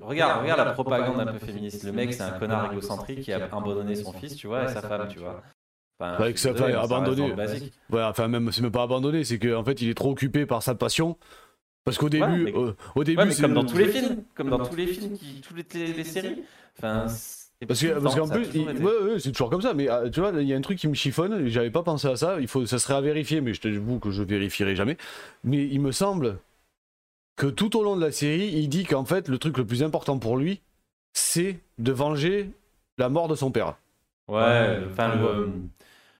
[SPEAKER 2] regarde, regarde la propagande un peu féministe. Le mec, c'est un connard égocentrique qui a abandonné son fils, tu vois, et sa femme, tu vois.
[SPEAKER 1] Enfin, ouais, que ça, abandonné. Ouais, enfin, même, c'est même pas abandonné, c'est qu'en fait, il est trop occupé par sa passion. Parce qu'au début, au début,
[SPEAKER 2] comme dans tous les films, comme dans tous les films, qui, toutes les, les séries. Enfin,
[SPEAKER 1] parce qu'en plus, c'est toujours comme ça, mais ah, tu vois, il y a un truc qui me chiffonne, j'avais pas pensé à ça, il faut, ça serait à vérifier, mais je t'avoue que je vérifierai jamais. Mais il me semble que tout au long de la série, il dit qu'en fait, le truc le plus important pour lui, c'est de venger la mort de son père.
[SPEAKER 2] Ouais, enfin, le,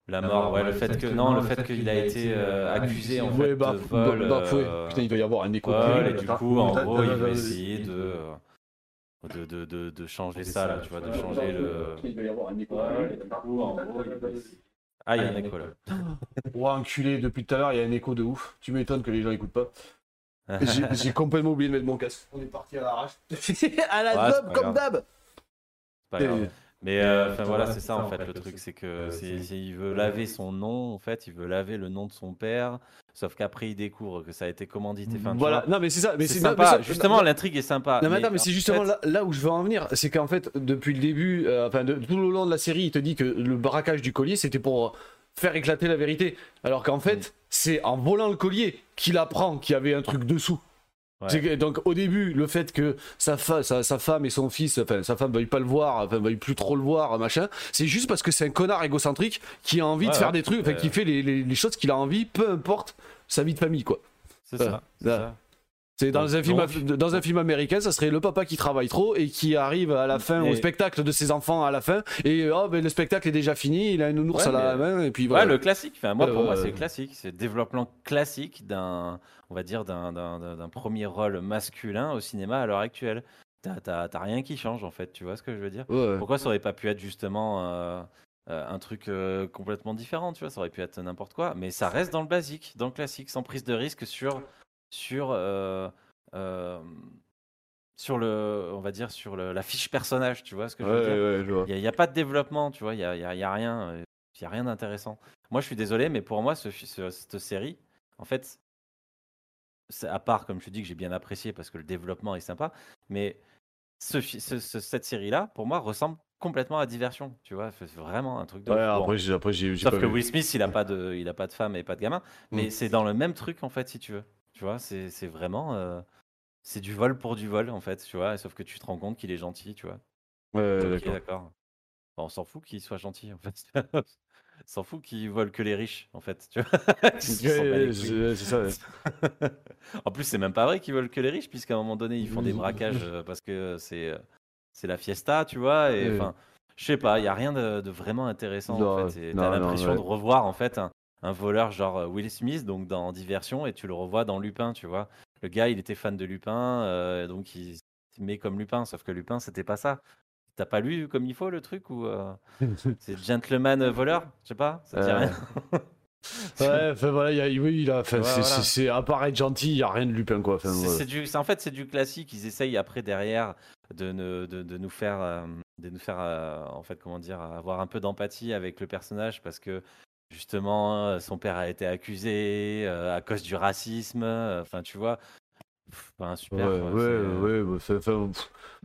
[SPEAKER 2] la mort, ouais, le fait que non, le fait qu'il a été euh, accusé en fait bah, de vol. Bah, bah,
[SPEAKER 1] euh, Putain, il doit y avoir un écho.
[SPEAKER 2] Ouais, et du coup, en gros, il va essayer de de, de, de, de changer ça, là, tu vois, de changer le. Il doit y avoir un écho. Va. Ah, il y a un écho là.
[SPEAKER 1] Oh, enculé, depuis tout à l'heure, il y a un écho de ouf. Tu m'étonnes que les gens écoutent pas. J'ai complètement oublié de mettre mon casque. On est parti à l'arrache. à la ouais, comme d'hab.
[SPEAKER 2] Mais euh, enfin voilà, c'est ça en fait le truc, c'est que il veut laver son nom, en fait, il veut laver le nom de son père, sauf qu'après il découvre que ça a été commandité. Enfin,
[SPEAKER 1] voilà, non mais c'est ça, mais c'est
[SPEAKER 2] sympa. justement, l'intrigue est sympa.
[SPEAKER 1] Non mais, mais c'est justement là, où je veux en venir, c'est qu'en fait depuis le début, euh, enfin tout le long de la série, il te dit que le braquage du collier c'était pour faire éclater la vérité, alors qu'en fait c'est en volant le collier qu'il apprend qu'il y avait un truc dessous donc au début, le fait que sa, sa, femme et son fils, enfin sa femme veuille pas le voir, enfin veuille plus trop le voir, machin, c'est juste parce que c'est un connard égocentrique qui a envie de faire des trucs, enfin qui fait les, les, choses qu'il a envie, peu importe sa vie de famille, quoi.
[SPEAKER 2] C'est ça.
[SPEAKER 1] C'est dans, un film, dans un film américain, ça serait le papa qui travaille trop et qui arrive à la fin au spectacle de ses enfants à la fin et oh ben le spectacle est déjà fini, il a une nounours à la main et puis voilà.
[SPEAKER 2] Ouais, le classique. Enfin, moi pour moi c'est classique, c'est développement classique d'un, on va dire d'un premier rôle masculin au cinéma à l'heure actuelle. T'as rien qui change en fait, tu vois ce que je veux dire? Pourquoi ça aurait pas pu être justement euh, euh, un truc euh, complètement différent, tu vois? Ça aurait pu être n'importe quoi, mais ça reste dans le basique, dans le classique, sans prise de risque sur sur euh, sur le, on va dire sur la fiche personnage, tu vois ce que je veux dire? Il n'y a, pas de développement, tu vois, il y a, y a, rien, il y a rien d'intéressant. Moi, je suis désolé, mais pour moi, ce, cette série, en fait, à part comme je te dis que j'ai bien apprécié parce que le développement est sympa, mais ce, cette série-là, pour moi, ressemble complètement à diversion, tu vois, c'est vraiment un truc de.
[SPEAKER 1] Ouais, après, après,
[SPEAKER 2] Sauf que Will Smith, il a pas de, il a pas de femme et pas de gamin, mais mmh. c'est dans le même truc en fait, si tu veux. Tu vois, c'est vraiment. Euh, c'est du vol pour du vol, en fait, tu vois. Sauf que tu te rends compte qu'il est gentil, tu vois.
[SPEAKER 1] Ouais,
[SPEAKER 2] d'accord. on s'en fout qu'il soit gentil, en fait. on s'en fout qu'il vole que les riches, en fait. Tu vois
[SPEAKER 1] c'est ça.
[SPEAKER 2] en plus, c'est même pas vrai qu'ils volent que les riches, puisqu'à un moment donné, ils font des braquages euh, parce que c'est euh, c'est la fiesta, tu vois. Et enfin, je sais pas, il y a rien de, vraiment intéressant. en fait. T'as l'impression de revoir en fait un, un voleur genre euh, Will Smith, donc dans Diversion, et tu le revois dans Lupin, tu vois. Le gars, il était fan de Lupin, euh, donc il met comme Lupin, sauf que Lupin, c'était pas ça. T'as pas lu comme il faut le truc ou euh, c'est gentleman voleur? Je sais pas, ça dit rien?
[SPEAKER 1] ouais, enfin voilà, y a, oui, il a, c'est à part être gentil, il y a rien de Lupin quoi.
[SPEAKER 2] c'est du, en fait, c'est du classique. Ils essayent après derrière de, ne, de, de nous faire, de nous faire, en fait, comment dire, avoir un peu d'empathie avec le personnage parce que Justement, euh, son père a été accusé euh, à cause du racisme. Euh, enfin, tu vois. Enfin, super.
[SPEAKER 1] Ouais, ouais,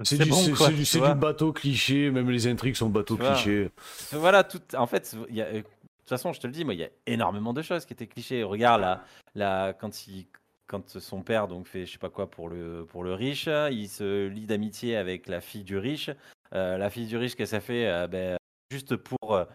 [SPEAKER 1] c'est du, du, bateau cliché. Même les intrigues sont bateau cliché.
[SPEAKER 2] Voilà, tout. En fait, il y a, de toute façon, je te le dis, moi, il y a énormément de choses qui étaient clichés. Regarde là, là quand il quand son père donc fait je sais pas quoi pour le pour le riche, il se lie d'amitié avec la fille du riche. la fille du riche, qu'est-ce qu'elle fait? Ben, Juste pour euh,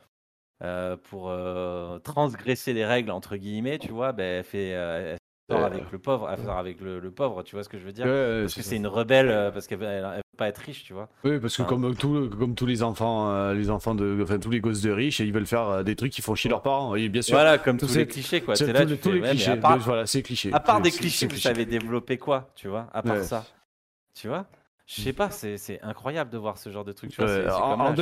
[SPEAKER 2] pour euh, transgresser les règles entre guillemets, tu vois, ben, elle fait euh, avec le pauvre, elle avec le, pauvre, tu vois ce que je veux dire? Parce que c'est une rebelle, parce qu'elle ne veut pas être riche, tu vois?
[SPEAKER 1] Oui, parce que comme, tout, comme tous les enfants, les enfants de, enfin tous les gosses de riches, ils veulent faire des trucs qui font chier leurs parents. Oui, bien sûr.
[SPEAKER 2] Voilà, comme tous, les clichés, quoi. C'est là, tous, tous les clichés.
[SPEAKER 1] part, voilà, c'est cliché.
[SPEAKER 2] À part des clichés, vous savez développer quoi, tu vois À part ça, tu vois? Je sais pas, c'est incroyable de voir ce genre de truc. Tu vois,
[SPEAKER 1] en, en,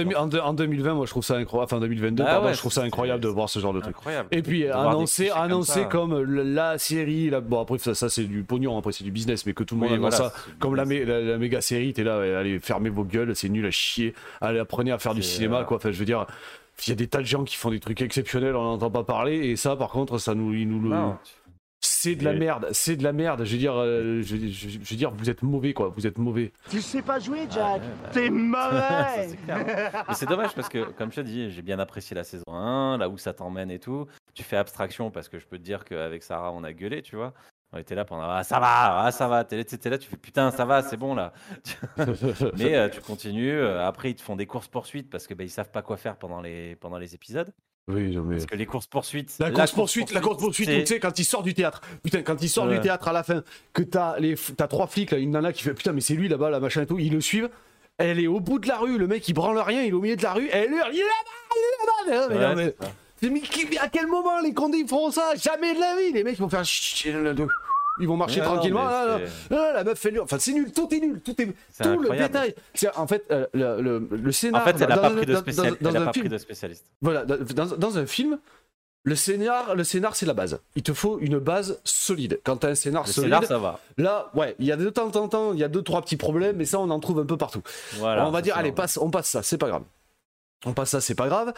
[SPEAKER 1] 2020, moi je trouve ça incroyable. Enfin, en 2022, bah pardon, je trouve ça incroyable de voir ce genre de truc. Et puis annoncer, annoncer comme, la série, bon après ça, ça c'est du pognon, après c'est du business, mais que tout le monde annonce ça comme la, la, méga série, t'es là, allez fermez vos gueules, c'est nul à chier, allez apprenez à faire du cinéma, quoi. Enfin, je veux dire, il y a des tas de gens qui font des trucs exceptionnels, on n'entend pas parler, et ça par contre, ça nous, nous le c'est de la merde, c'est de la merde. Je veux dire, euh, je, veux dire, vous êtes mauvais quoi, vous êtes mauvais.
[SPEAKER 3] Tu sais pas jouer, Jack. T'es mauvais.
[SPEAKER 2] Mais c'est dommage parce que, comme je te dis, j'ai bien apprécié la saison 1, là où ça t'emmène et tout. Tu fais abstraction parce que je peux te dire qu'avec Sarah, on a gueulé, tu vois. On était là pendant ah ça va, ah ça va, t'es là, tu fais putain ça va, c'est bon là. Mais euh, tu continues. Euh, après ils te font des courses poursuites parce que bah, ils savent pas quoi faire pendant les pendant les épisodes.
[SPEAKER 1] Oui, non, mais.
[SPEAKER 2] Parce que les courses poursuites.
[SPEAKER 1] La course poursuite, la course poursuite, tu sais, quand il sort du théâtre. Putain, quand il sort du théâtre à la fin, que t'as les, t'as trois flics, là, une nana qui fait putain, mais c'est lui là-bas, la machin et tout, ils le suivent. Elle est au bout de la rue, le mec il branle rien, il est au milieu de la rue, elle hurle, il est là-bas, il est là-bas. Mais, non, mais, mais, à quel moment les condés font ça? Jamais de la vie, les mecs vont faire. Ils vont marcher tranquillement. Ah, la meuf fait nul. Enfin, c'est nul. Tout est nul. Tout est. Tout le détail. En fait, euh, le, le, le, scénar.
[SPEAKER 2] En fait, elle n'a pas, pris de, spécial... elle a pas pris de spécialiste.
[SPEAKER 1] Voilà. Dans, dans, un film, le scénar, le scénar, c'est la base. Il te faut une base solide. Quand tu as un scénar
[SPEAKER 2] le
[SPEAKER 1] solide,
[SPEAKER 2] scénar, ça va.
[SPEAKER 1] Là, ouais, il y a de temps en temps, il y a deux trois petits problèmes, mais ça, on en trouve un peu partout. Voilà, on va dire, allez, passe, on passe ça, c'est pas grave. On passe ça, c'est pas grave.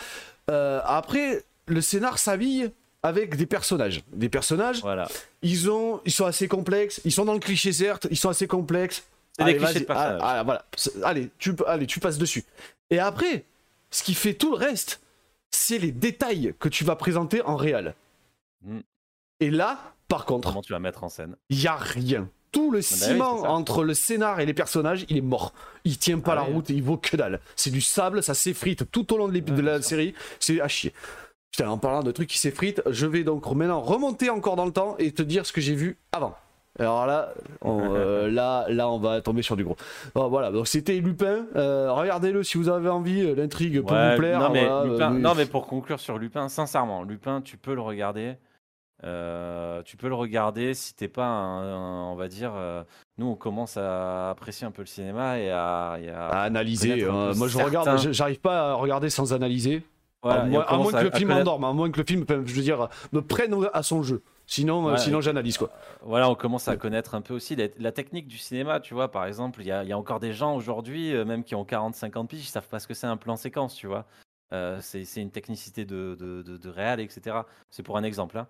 [SPEAKER 1] Euh, après, le scénar s'habille avec des personnages. Des personnages,
[SPEAKER 2] voilà.
[SPEAKER 1] ils, ont, ils sont assez complexes, ils sont dans le cliché certes, ils sont assez complexes.
[SPEAKER 2] C'est des clichés de personnages.
[SPEAKER 1] Ah, ah, voilà. Allez tu, allez, tu passes dessus. Et après, ce qui fait tout le reste, c'est les détails que tu vas présenter en réel. Hmm. Et là, par contre...
[SPEAKER 2] Comment tu vas mettre en scène
[SPEAKER 1] Il y a rien. Tout le ah bah ciment entre le scénar et les personnages, il est mort. Il tient pas ah la route, et il vaut que dalle. C'est du sable, ça s'effrite tout au long de, de la série. C'est à chier. Putain, en parlant de trucs qui s'effritent, je vais donc maintenant remonter encore dans le temps et te dire ce que j'ai vu avant. Alors là, on, euh, là, là, on va tomber sur du gros. voilà, donc c'était Lupin. Euh, regardez-le si vous avez envie. Euh, l'intrigue peut vous plaire.
[SPEAKER 2] Non mais, non, mais pour conclure sur Lupin, sincèrement, Lupin, tu peux le regarder. tu peux le regarder si t'es pas, on va dire, nous on commence à apprécier un peu le cinéma et à,
[SPEAKER 1] à analyser. Hein. Moi je regarde, j'arrive pas à regarder sans analyser à, moins, que le film endorme, à moins que le film, je veux dire, me prenne à son jeu. Sinon, euh, sinon j'analyse quoi.
[SPEAKER 2] Voilà, on commence à connaître un peu aussi la, technique du cinéma, tu vois. Par exemple, il y a, encore des gens aujourd'hui, euh, même qui ont 40-50 piges, ils savent pas ce que c'est un plan séquence, tu vois. Euh, c'est une technicité de, de, de, réal, etc. C'est pour un exemple.
[SPEAKER 1] Hein.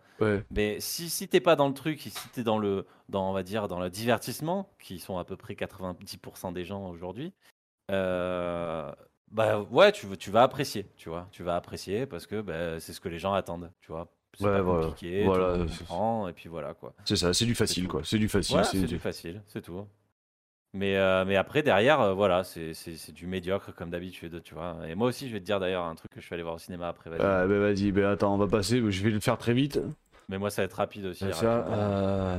[SPEAKER 2] Mais si, si t'es pas dans le truc, si t'es dans le, dans, on va dire, dans le divertissement, qui sont à peu près 90% des gens aujourd'hui, bah ouais, tu, tu vas apprécier, tu vois. Tu vas apprécier parce que bah, c'est ce que les gens attendent, tu vois. C'est
[SPEAKER 1] ouais, pas compliqué, voilà.
[SPEAKER 2] voilà et puis voilà quoi.
[SPEAKER 1] C'est ça, c'est du facile quoi. C'est du facile.
[SPEAKER 2] c'est du... facile, c'est tout. Mais, euh, mais après, derrière, euh, voilà, c'est du médiocre comme d'habitude, tu vois. Et moi aussi, je vais te dire d'ailleurs un truc que je vais aller voir au cinéma après.
[SPEAKER 1] Vas-y, ah, bah, vas-y, bah, attends, on va passer, je vais le faire très vite.
[SPEAKER 2] Mais moi, ça va être rapide aussi.
[SPEAKER 1] Ça, euh...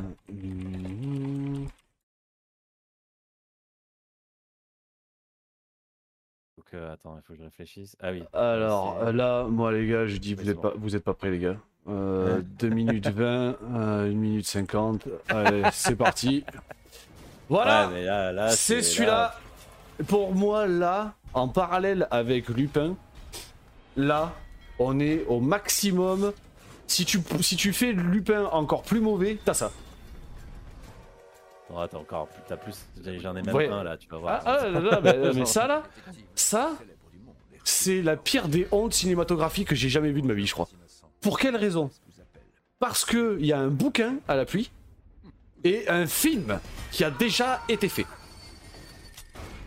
[SPEAKER 2] attends, il faut que je réfléchisse. Ah oui.
[SPEAKER 1] Alors euh, là, moi les gars, je dis vous êtes pas, vous êtes pas prêts les gars. 2 euh, minutes 20, 1 minute 50. Allez, c'est parti. Voilà. c'est celui-là. Pour moi là, en parallèle avec Lupin, là, on est au maximum. Si tu, si tu fais Lupin encore plus mauvais, t'as ça.
[SPEAKER 2] Oh, t'as encore t'as plus, j'en ai même un là, tu vas voir.
[SPEAKER 1] Ah, ah mais ça là, ça, c'est la pire des hontes cinématographiques que j'ai jamais vu de ma vie, je crois. Pour quelle raison? Parce que il y a un bouquin à la pluie et un film qui a déjà été fait.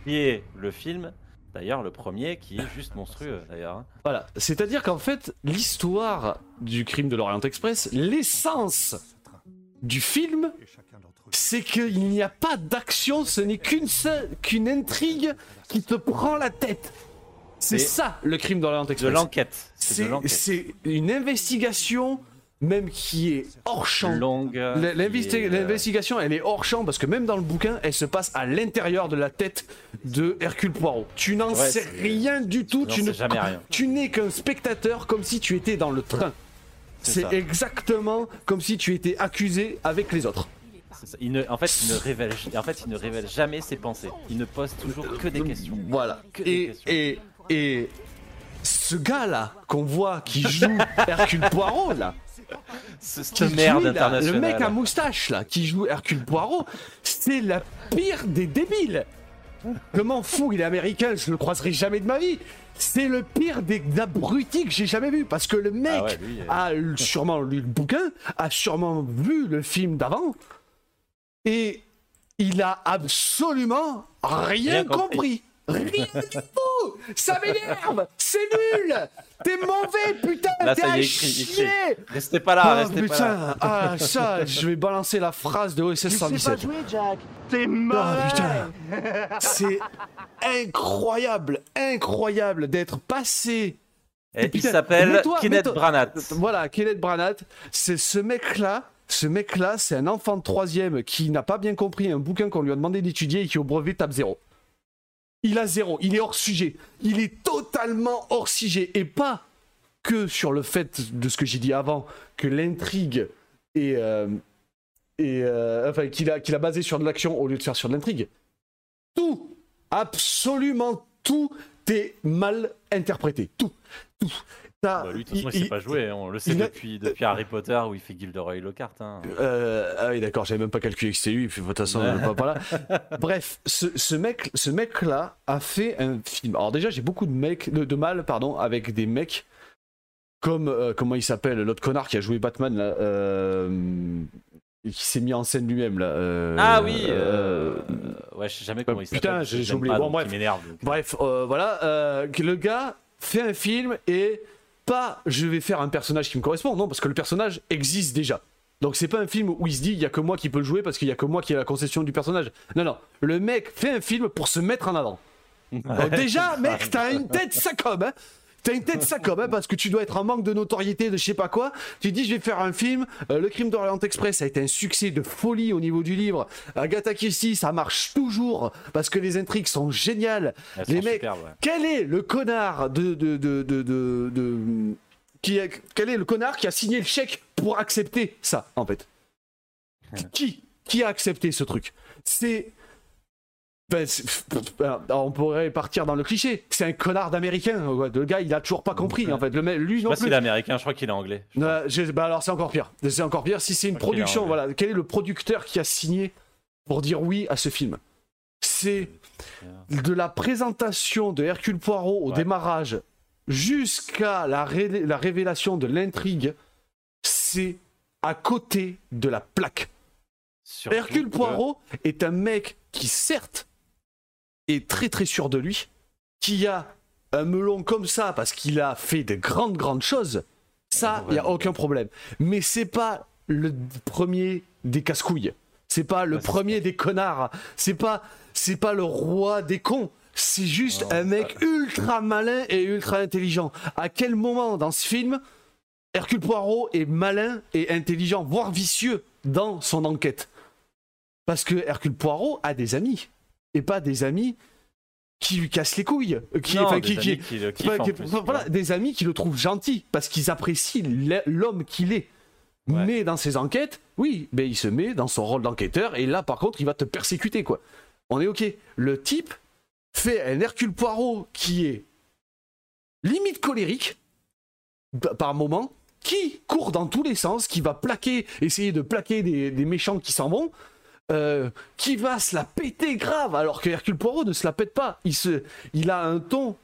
[SPEAKER 2] Qui est le film D'ailleurs, le premier qui est juste monstrueux, d'ailleurs. Hein.
[SPEAKER 1] Voilà, c'est-à-dire qu'en fait, l'histoire du crime de l'Orient Express, l'essence du film, c'est qu'il n'y a pas d'action, ce n'est qu'une seule, qu'une intrigue qui te prend la tête. C'est ça le crime dans Express.
[SPEAKER 2] De l'enquête.
[SPEAKER 1] C'est une investigation même qui est hors champ.
[SPEAKER 2] Longue.
[SPEAKER 1] Euh, l'investigation, elle est hors champ parce que même dans le bouquin, elle se passe à l'intérieur de la tête de Hercule Poirot. Tu n'en sais rien du tout. Tu,
[SPEAKER 2] jamais rien.
[SPEAKER 1] tu n'es qu'un spectateur comme si tu étais dans le train. C'est exactement comme si tu étais accusé avec les autres
[SPEAKER 2] en, fait, il ne révèle, en fait, il ne révèle jamais ses pensées. Il ne pose toujours que des questions.
[SPEAKER 1] Voilà. et, et, et ce gars-là qu'on voit qui joue Hercule Poirot, là.
[SPEAKER 2] Cette merde internationale.
[SPEAKER 1] Le mec à moustache, là, qui joue Hercule Poirot, c'est la pire des débiles. Comment fou, il est américain, je le croiserai jamais de ma vie. C'est le pire des abrutis que j'ai jamais vu parce que le mec ah a sûrement lu le bouquin, a sûrement vu le film d'avant, et il a absolument rien, compris. Rien du tout. Ça m'énerve. C'est nul. T'es mauvais, putain. T'es à chier.
[SPEAKER 2] Restez pas là, oh, restez putain. pas là.
[SPEAKER 1] Ah, ça, je vais balancer la phrase de OSS 117. Tu sais pas
[SPEAKER 3] jouer, Jack. T'es mauvais oh,
[SPEAKER 1] putain C'est incroyable, incroyable d'être passé.
[SPEAKER 2] Et
[SPEAKER 1] Putain,
[SPEAKER 2] il s'appelle Kenneth Branagh.
[SPEAKER 1] Voilà, Kenneth Branagh, c'est ce mec-là. Ce mec-là, c'est un enfant de troisième qui n'a pas bien compris un bouquin qu'on lui a demandé d'étudier et qui au brevet tape zéro. Il a zéro, il est hors sujet. Il est totalement hors sujet. Et pas que sur le fait de ce que j'ai dit avant, que l'intrigue est. euh, euh, enfin, qu'il a, qu'il a basé sur de l'action au lieu de faire sur de l'intrigue. Tout, absolument tout est mal interprété. Tout, tout.
[SPEAKER 2] Bah, lui, de toute façon, il,
[SPEAKER 1] il-
[SPEAKER 2] sait pas jouer. hein. On le sait
[SPEAKER 1] il a-
[SPEAKER 2] depuis, Harry Potter où il fait Gilderoy Lockhart. Hein.
[SPEAKER 1] Euh, ah oui, d'accord, j'avais même pas calculé que c'était lui. puis De toute façon,
[SPEAKER 2] Ouais.
[SPEAKER 1] pas, pas là. Bref, ce, ce mec, ce mec-là a fait un film. Alors déjà, j'ai beaucoup de mecs, de, de mal, pardon, avec des mecs comme euh, comment il s'appelle, l'autre connard qui a joué Batman là, euh, et qui s'est mis en scène lui-même là. euh,
[SPEAKER 2] Ah oui.
[SPEAKER 1] euh,
[SPEAKER 2] Ouais, je sais jamais comment il
[SPEAKER 1] putain,
[SPEAKER 2] s'appelle. je
[SPEAKER 1] j'ai oublié. Bon, bref.
[SPEAKER 2] Il.
[SPEAKER 1] Bref, euh, voilà, le gars fait un film et pas je vais faire un personnage qui me correspond, non, parce que le personnage existe déjà. Donc c'est pas un film où il se dit il y a que moi qui peux le jouer parce qu'il y a que moi qui ai la concession du personnage. Non, non, le mec fait un film pour se mettre en avant. Donc déjà, mec, t'as une tête sacobe, hein T'as une tête sacobe, hein, parce que tu dois être en manque de notoriété, de je sais pas quoi. Tu dis, je vais faire un film. euh, le crime d'Orient Express a été un succès de folie au niveau du livre. Agatha Christie, ça marche toujours, parce que les intrigues sont géniales.
[SPEAKER 2] Elles
[SPEAKER 1] Les
[SPEAKER 2] sont
[SPEAKER 1] mecs-
[SPEAKER 2] superbes, ouais.
[SPEAKER 1] Quel est le connard de. de, de, de, de- de- qui a- quel est le connard qui a signé le chèque pour accepter ça, en fait? Qui Qui a accepté ce truc? C'est. Ben, on pourrait partir dans le cliché. C'est un connard d'américain. Le gars, il a toujours pas compris, en fait. Le mec, lui
[SPEAKER 2] Je sais
[SPEAKER 1] non
[SPEAKER 2] pas
[SPEAKER 1] plus.
[SPEAKER 2] s'il est américain, je crois qu'il est anglais.
[SPEAKER 1] Euh, je- bah alors c'est encore pire. C'est encore pire. Si c'est une production, voilà. Quel est le producteur qui a signé pour dire oui à ce film? C'est de la présentation de Hercule Poirot au
[SPEAKER 2] Ouais.
[SPEAKER 1] démarrage jusqu'à la, ré- la révélation de l'intrigue. C'est à côté de la plaque. Hercule Poirot est un mec qui, certes, est très très sûr de lui, qui a un melon comme ça parce qu'il a fait de grandes grandes choses. Ça, il n'y a aucun problème. Mais c'est pas le premier des casse-couilles. C'est pas le
[SPEAKER 2] Ouais,
[SPEAKER 1] premier des connards. C'est pas, c'est pas le roi des cons. C'est juste
[SPEAKER 2] Non,
[SPEAKER 1] un mec ultra malin et ultra intelligent. À quel moment dans ce film, Hercule Poirot est malin et intelligent, voire vicieux dans son enquête? Parce que Hercule Poirot a des amis. Et pas des amis qui lui cassent les couilles. euh, Qui,
[SPEAKER 2] Non, des
[SPEAKER 1] qui,
[SPEAKER 2] amis qui le kiffent,
[SPEAKER 1] enfin,
[SPEAKER 2] en
[SPEAKER 1] qui-
[SPEAKER 2] plus,
[SPEAKER 1] voilà, des amis qui le trouvent gentil parce qu'ils apprécient l'homme qu'il est.
[SPEAKER 2] Ouais.
[SPEAKER 1] Mais dans ses enquêtes, oui, ben il se met dans son rôle d'enquêteur et là par contre il va te persécuter quoi. On est ok. Le type fait un Hercule Poirot qui est limite colérique par moment, qui court dans tous les sens, qui va plaquer, essayer de plaquer des, des méchants qui s'en vont, euh, qui va se la péter grave, alors que Hercule Poirot ne se la pète pas. Il, se, il a un ton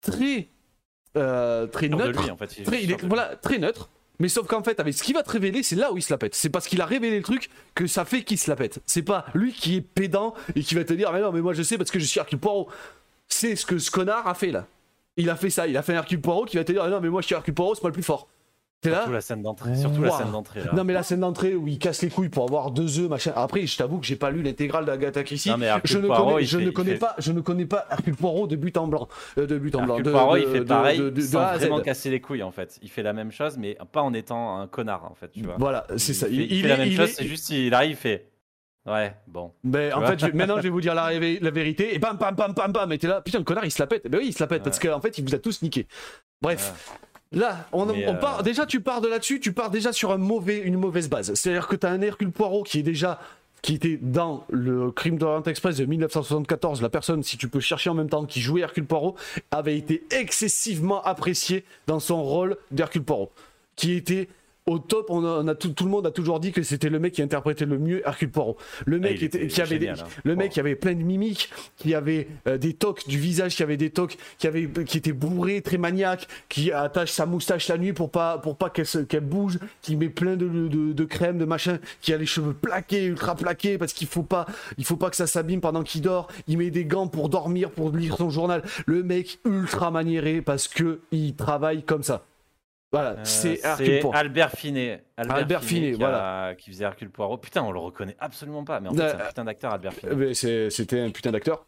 [SPEAKER 1] très, euh, très neutre,
[SPEAKER 2] lui, en fait. il est
[SPEAKER 1] très, il
[SPEAKER 2] sûr
[SPEAKER 1] est-
[SPEAKER 2] de lui.
[SPEAKER 1] voilà, très neutre. Mais sauf qu'en fait, avec ce qu'il va te révéler, c'est là où il se la pète. C'est parce qu'il a révélé le truc que ça fait qu'il se la pète. C'est pas lui qui est pédant et qui va te dire, mais non, mais moi je sais parce que je suis Hercule Poirot. C'est ce que ce connard a fait là. Il a fait ça, il a fait un Hercule Poirot qui va te dire, ah non, mais moi je suis Hercule Poirot, c'est pas le plus fort.
[SPEAKER 2] Surtout la scène d'entrée. Surtout la scène d'entrée.
[SPEAKER 1] Non, mais la scène d'entrée où il casse les couilles pour avoir deux œufs, machin. Après, je t'avoue que j'ai pas lu l'intégrale d'Agatha Christie.
[SPEAKER 2] Non, mais Hercule
[SPEAKER 1] je ne
[SPEAKER 2] Poirot,
[SPEAKER 1] connais,
[SPEAKER 2] il
[SPEAKER 1] je
[SPEAKER 2] fait-
[SPEAKER 1] ne
[SPEAKER 2] il
[SPEAKER 1] connais
[SPEAKER 2] fait-
[SPEAKER 1] pas, je ne connais pas Hercule Poirot de but en blanc, Euh, de but en blanc.
[SPEAKER 2] Hercule
[SPEAKER 1] de-
[SPEAKER 2] Poirot,
[SPEAKER 1] de-
[SPEAKER 2] il fait
[SPEAKER 1] de-
[SPEAKER 2] pareil
[SPEAKER 1] de-
[SPEAKER 2] sans vraiment casser les couilles en fait. Il fait la même chose, mais pas en étant un connard en fait, tu vois.
[SPEAKER 1] Voilà, c'est ça.
[SPEAKER 2] Il, fait, il fait
[SPEAKER 1] est-
[SPEAKER 2] la même
[SPEAKER 1] il
[SPEAKER 2] chose,
[SPEAKER 1] est-
[SPEAKER 2] c'est juste il arrive, il fait. Ouais, bon.
[SPEAKER 1] Ben, en fait, je- maintenant, je vais vous dire la vérité. Et bam, bam, bam, bam, bam. Et t'es là, putain, le connard, il se la pète. Ben oui, il se la pète parce qu'en fait, il vous a tous niqué. Bref. Là, on,
[SPEAKER 2] euh,
[SPEAKER 1] part, déjà, tu pars de là-dessus, tu pars déjà sur un mauvais, une mauvaise base. C'est-à-dire que tu as un Hercule Poirot qui est déjà qui était dans le crime d'Orient Express de 1974, la personne, si tu peux chercher en même temps, qui jouait Hercule Poirot, avait été excessivement apprécié dans son rôle d'Hercule Poirot, qui était au top. On a, on a tout, tout le monde a toujours dit que c'était le mec qui interprétait le mieux Hercule Poirot. Le mec
[SPEAKER 2] Ah,
[SPEAKER 1] était,
[SPEAKER 2] était
[SPEAKER 1] qui avait des-
[SPEAKER 2] hein.
[SPEAKER 1] le mec
[SPEAKER 2] Oh.
[SPEAKER 1] qui avait plein de mimiques, qui avait euh, des tocs du visage, qui avait des tocs, qui avait, qui était bourré, très maniaque, qui attache sa moustache la nuit pour pas, pour pas qu'elle se- qu'elle bouge, qui met plein de, de, de crème, de machin, qui a les cheveux plaqués, ultra plaqués, parce qu'il faut pas, il faut pas que ça s'abîme pendant qu'il dort. Il met des gants pour dormir, pour lire son journal. Le mec ultra maniéré parce que il travaille comme ça. Voilà,
[SPEAKER 2] Euh,
[SPEAKER 1] c'est Hercule Poirot.
[SPEAKER 2] Albert Finet.
[SPEAKER 1] Albert Finet,
[SPEAKER 2] qui
[SPEAKER 1] voilà.
[SPEAKER 2] a- qui faisait Hercule Poirot. Putain, on le reconnaît absolument pas. Mais en fait,
[SPEAKER 1] Euh,
[SPEAKER 2] c'est un putain d'acteur, Albert Finet.
[SPEAKER 1] Mais c'est- C'était un putain d'acteur.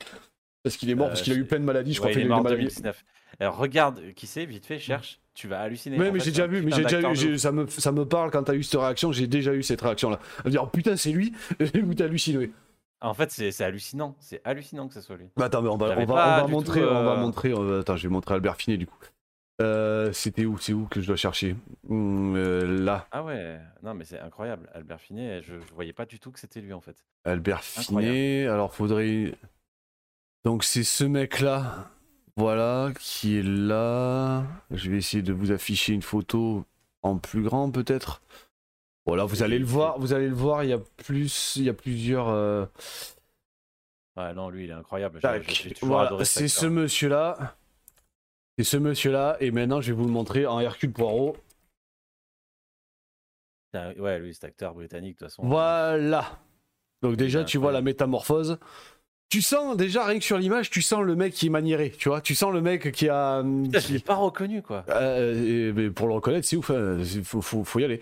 [SPEAKER 1] Parce qu'il est mort, parce qu'il a eu plein de maladies, je crois.
[SPEAKER 2] il est mort en 2019. Alors regarde qui c'est, vite fait, cherche, tu vas halluciner.
[SPEAKER 1] mais j'ai déjà vu, mais j'ai déjà eu, ça me, ça me parle quand t'as eu cette réaction, j'ai déjà eu cette réaction-là. dire, oh putain, c'est lui, ou t'as halluciné.
[SPEAKER 2] En fait, c'est hallucinant, c'est hallucinant que ce soit lui.
[SPEAKER 1] Bah, attends, mais on va, on va, on va montrer, on va montrer, attends, je vais montrer Albert Finet du coup. Euh, C'était où C'est où que je dois chercher hmm, euh, Là.
[SPEAKER 2] Ah ouais, non mais c'est incroyable. Albert Finet, je, je, voyais pas du tout que c'était lui en fait.
[SPEAKER 1] Albert Finet, alors faudrait. Donc c'est ce mec-là, voilà, qui est là. Je vais essayer de vous afficher une photo en plus grand peut-être. Voilà, vous allez le voir, vous allez le voir, il y a plus, il y a plusieurs. Euh...
[SPEAKER 2] Ouais, non, lui il est incroyable.
[SPEAKER 1] Voilà, c'est ce monsieur-là. C'est ce monsieur-là, et maintenant je vais vous le montrer en Hercule Poirot.
[SPEAKER 2] Ouais, lui, c'est acteur britannique de toute façon.
[SPEAKER 1] Voilà. Donc déjà, tu vois la métamorphose. Tu sens déjà rien que sur l'image, tu sens le mec qui est maniéré, tu vois. Tu sens le mec qui a.
[SPEAKER 2] Je l'ai pas reconnu quoi.
[SPEAKER 1] Euh, pour le reconnaître, c'est ouf. Hein. Il faut, faut, y aller.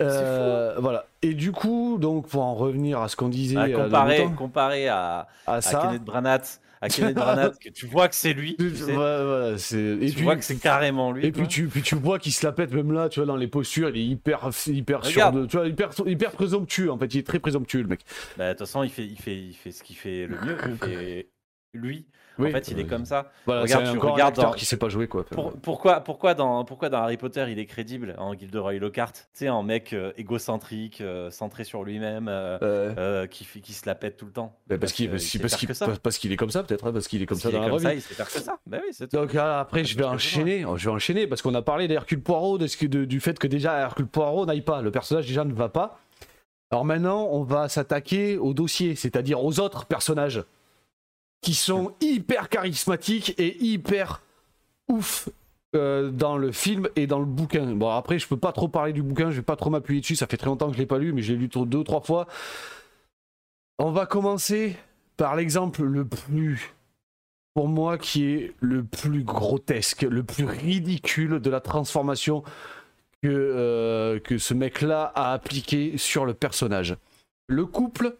[SPEAKER 1] Euh, voilà. Et du coup, donc pour en revenir à ce qu'on disait,
[SPEAKER 2] ah, comparé, comparé à, à, à Kenneth Branagh, à Kenneth Branagh, que tu vois que c'est lui. Tu, sais.
[SPEAKER 1] Ouais, et
[SPEAKER 2] tu vois que c'est carrément lui.
[SPEAKER 1] Et puis tu, puis tu vois qu'il se la pète même là, tu vois, dans les postures, il est hyper, hyper sûr de, tu vois, hyper, hyper présomptueux en fait, il est très présomptueux le mec.
[SPEAKER 2] Bah, de toute façon, il fait, il fait, il fait ce qu'il fait le mieux. Il fait lui en fait, il est comme ça.
[SPEAKER 1] regarde, tu regardes dans... qui sait pas jouer quoi.
[SPEAKER 2] pourquoi, pourquoi dans, pourquoi dans Harry Potter il est crédible en Gilderoy Lockhart? Tu sais, en mec euh, égocentrique, euh, centré sur lui-même, euh, qui, qui se la pète tout le temps.
[SPEAKER 1] parce qu'il parce, parce qu'il est comme ça peut-être, hein, parce qu'il est comme ça dans
[SPEAKER 2] la
[SPEAKER 1] comme
[SPEAKER 2] ça, il sait faire que ça. Bah oui,
[SPEAKER 1] Donc après, je vais enchaîner, je vais enchaîner parce qu'on a parlé d'Hercule Poirot, de, du fait que déjà Hercule Poirot n'aille pas, le personnage déjà ne va pas. Alors maintenant, on va s'attaquer au dossier, c'est-à-dire aux autres personnages qui sont hyper charismatiques et hyper ouf euh, dans le film et dans le bouquin. Bon, après, je peux pas trop parler du bouquin, je vais pas trop m'appuyer dessus, ça fait très longtemps que je l'ai pas lu, mais j'ai lu deux trois fois. On va commencer par l'exemple le plus, pour moi, qui est le plus grotesque, le plus ridicule de la transformation que, euh, que ce mec-là a appliqué sur le personnage. Le couple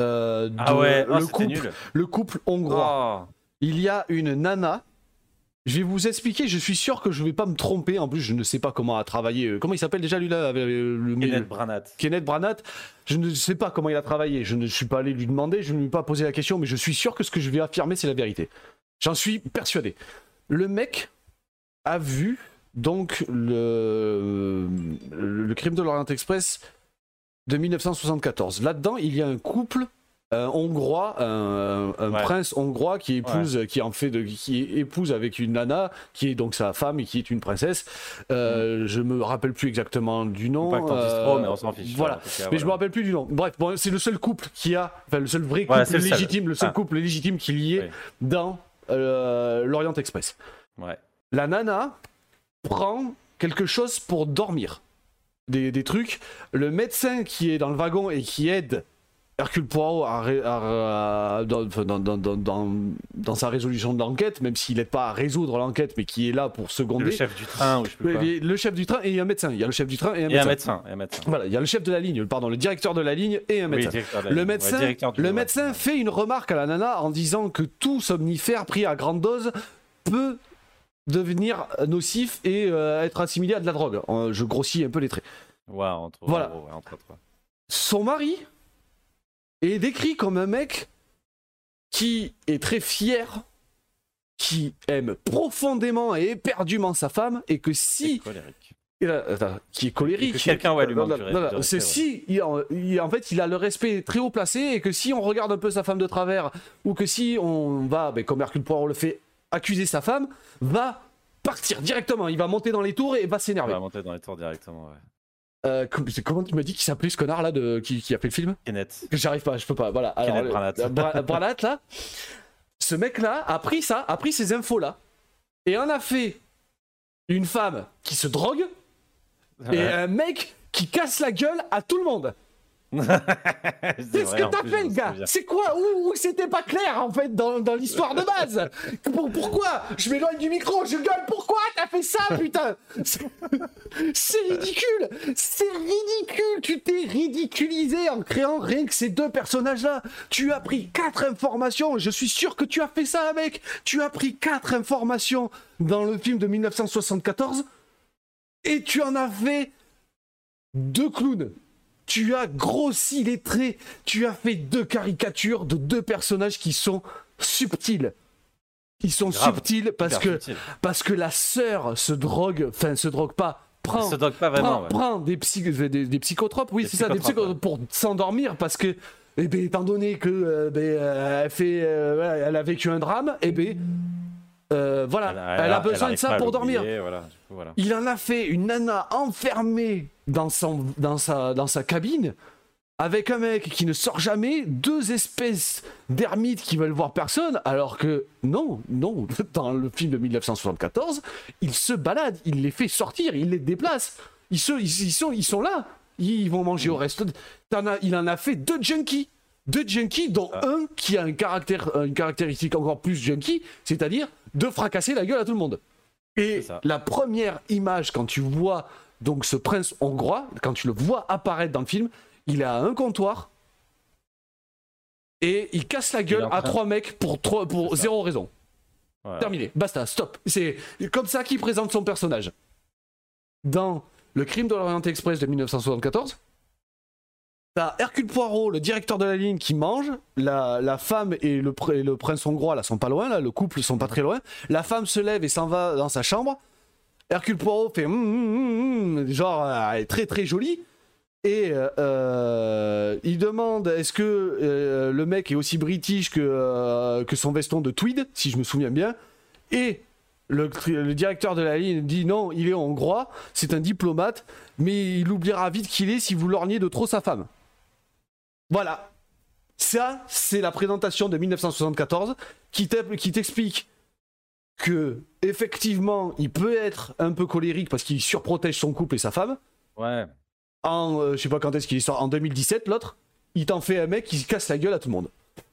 [SPEAKER 1] euh,
[SPEAKER 2] ah ouais,
[SPEAKER 1] le, oh, couple, le couple hongrois. Oh. Il y a une nana. Je vais vous expliquer, je suis sûr que je ne vais pas me tromper. En plus, je ne sais pas comment a travaillé. Euh, comment il s'appelle déjà lui là
[SPEAKER 2] le, Kenneth Branagh.
[SPEAKER 1] Kenneth Branagh. Je ne sais pas comment il a travaillé. Je ne suis pas allé lui demander, je ne lui ai pas posé la question, mais je suis sûr que ce que je vais affirmer, c'est la vérité. J'en suis persuadé. Le mec a vu donc le, le crime de l'Orient Express de 1974. Là-dedans, il y a un couple un hongrois, un, prince hongrois qui épouse, qui en fait de, qui épouse avec une nana qui est donc sa femme et qui est une princesse. Euh, mm. Je me rappelle plus exactement du nom.
[SPEAKER 2] Pas euh, mais on s'en fiche.
[SPEAKER 1] Voilà. mais je me rappelle plus du nom. Bref, bon, c'est le seul couple qui a, enfin le seul vrai couple légitime, le seul ah. couple légitime qu'il y ait dans euh, l'Orient Express. La nana prend quelque chose pour dormir des, trucs. Le médecin qui est dans le wagon et qui aide Hercule Poirot dans, sa résolution de l'enquête, même s'il n'aide pas à résoudre l'enquête, mais qui est là pour seconder. Le
[SPEAKER 2] chef du train,
[SPEAKER 1] Le chef du train et un médecin. Il y a le chef du train et un,
[SPEAKER 2] médecin.
[SPEAKER 1] un médecin. Voilà, il y a le chef de la ligne, pardon, le directeur de la ligne et un médecin. le médecin, le médecin fait une remarque à la nana en disant que tout somnifère pris à grande dose peut devenir nocif et euh, être assimilé à de la drogue. Euh, je grossis un peu les traits
[SPEAKER 2] voilà.
[SPEAKER 1] Son mari est décrit comme un mec qui est très fier, qui aime profondément et éperdument sa femme, et que si. qui est colérique.
[SPEAKER 2] Quelqu'un ouais, lui manque
[SPEAKER 1] C'est si, en fait, il a le respect très haut placé et que si on regarde un peu sa femme de travers ou que si on va, ben, comme Hercule Poirot le fait, accuser sa femme, va partir directement. Il va monter dans les tours et va s'énerver. Il
[SPEAKER 2] va monter dans les tours directement, ouais.
[SPEAKER 1] Euh, comment tu m'as dit qu'il s'appelait ce connard là de, qui, a fait le film?
[SPEAKER 2] Kenneth.
[SPEAKER 1] J'arrive pas, je peux pas. Voilà. Alors,
[SPEAKER 2] Kenneth Branagh.
[SPEAKER 1] Euh, là, ce mec là a pris ça, a pris ces infos là et en a fait une femme qui se drogue et un mec qui casse la gueule à tout le monde. Qu'est-ce que t'as fait, le gars. C'est quoi Où, c'était pas clair, en fait, dans, dans l'histoire de base Pourquoi Je m'éloigne du micro, je gueule, pourquoi t'as fait ça, putain C'est ridicule. C'est ridicule. Tu t'es ridiculisé en créant rien que ces deux personnages-là. Tu as pris quatre informations, je suis sûr que tu as fait ça, mec. Tu as pris quatre informations dans le film de 1974, et tu en as fait deux clowns tu as grossi les traits, tu as fait deux caricatures de deux personnages qui sont subtils. Qui sont subtils parce que, parce que la sœur se drogue, enfin se drogue pas, prend,
[SPEAKER 2] se drogue pas vraiment,
[SPEAKER 1] prend, des, des, psychotropes, oui c'est ça, des psychotropes pour s'endormir parce que, eh ben, étant donné que euh, ben, euh, elle, fait, euh, elle a vécu un drame, eh ben, voilà, elle a, besoin de ça pour dormir. Il en a fait une nana enfermée dans, son, dans, sa, dans sa cabine avec un mec qui ne sort jamais, deux espèces d'ermites qui veulent voir personne, alors que non, non, dans le film de 1974, il se balade, il les fait sortir, il les déplace. Ils, se, ils, sont, ils sont là, ils vont manger au resto. il en a fait deux junkies. Deux junkies, dont ah. un qui a un caractère, une caractéristique encore plus junkie, c'est-à-dire de fracasser la gueule à tout le monde. Et la première image, quand tu vois donc ce prince hongrois, quand tu le vois apparaître dans le film, il a un comptoir et il casse la gueule à trois mecs pour, pour zéro raison. Terminé, basta, stop. C'est comme ça qu'il présente son personnage. Dans Le crime de l'Orient Express de 1974, T'as Hercule Poirot, le directeur de la ligne, qui mange. La, femme et le, prince hongrois, là, sont pas loin, là, le couple, sont pas très loin. La femme se lève et s'en va dans sa chambre. Hercule Poirot fait hum, hum, genre euh, elle est très très jolie et euh, euh, il demande est-ce que le mec est aussi british que, son veston de tweed si je me souviens bien et le, le, directeur de la ligne dit non il est hongrois c'est un diplomate mais il oubliera vite qu'il est si vous lorgnez de trop sa femme voilà ça c'est la présentation de 1974 qui t'explique que effectivement, il peut être un peu colérique parce qu'il surprotège son couple et sa femme.
[SPEAKER 2] Ouais.
[SPEAKER 1] En, euh, je sais pas quand est-ce qu'il sort, en 2017, l'autre, il t'en fait un mec qui casse la gueule à tout le monde.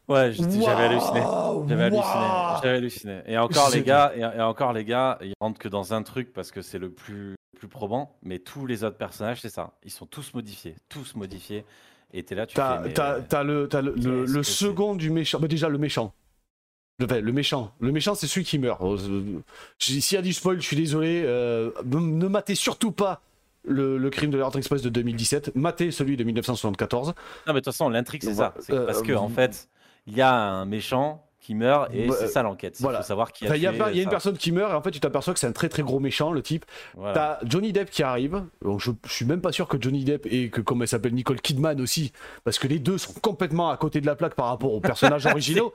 [SPEAKER 2] Ouais, j'avais halluciné. J'avais halluciné. J'avais halluciné. Et encore les gars, et, encore les gars, ils rentrent que dans un truc parce que c'est le plus plus probant, mais tous les autres personnages, c'est ça. Ils sont tous modifiés, tous modifiés. Et t'es là, tu
[SPEAKER 1] t'as. T'as, le, le, le second du méchant. Bah, déjà le méchant. Le, méchant. Le méchant, c'est celui qui meurt. Euh, s'il y a du spoil, je suis désolé. Euh, ne matez surtout pas le, crime de l'Ordre Express de 2017. Matez celui de 1974. Non,
[SPEAKER 2] mais de toute façon, l'intrigue, c'est ça. C'est parce que, en fait, il y a un méchant qui meurt et c'est ça l'enquête. Il faut savoir qui a
[SPEAKER 1] Il y, a, y a une personne qui meurt et en fait tu t'aperçois que c'est un très très gros méchant le type. T'as Johnny Depp qui arrive. Donc je, suis même pas sûr que Johnny Depp et que comme elle s'appelle Nicole Kidman aussi parce que les deux sont complètement à côté de la plaque par rapport aux personnages originaux.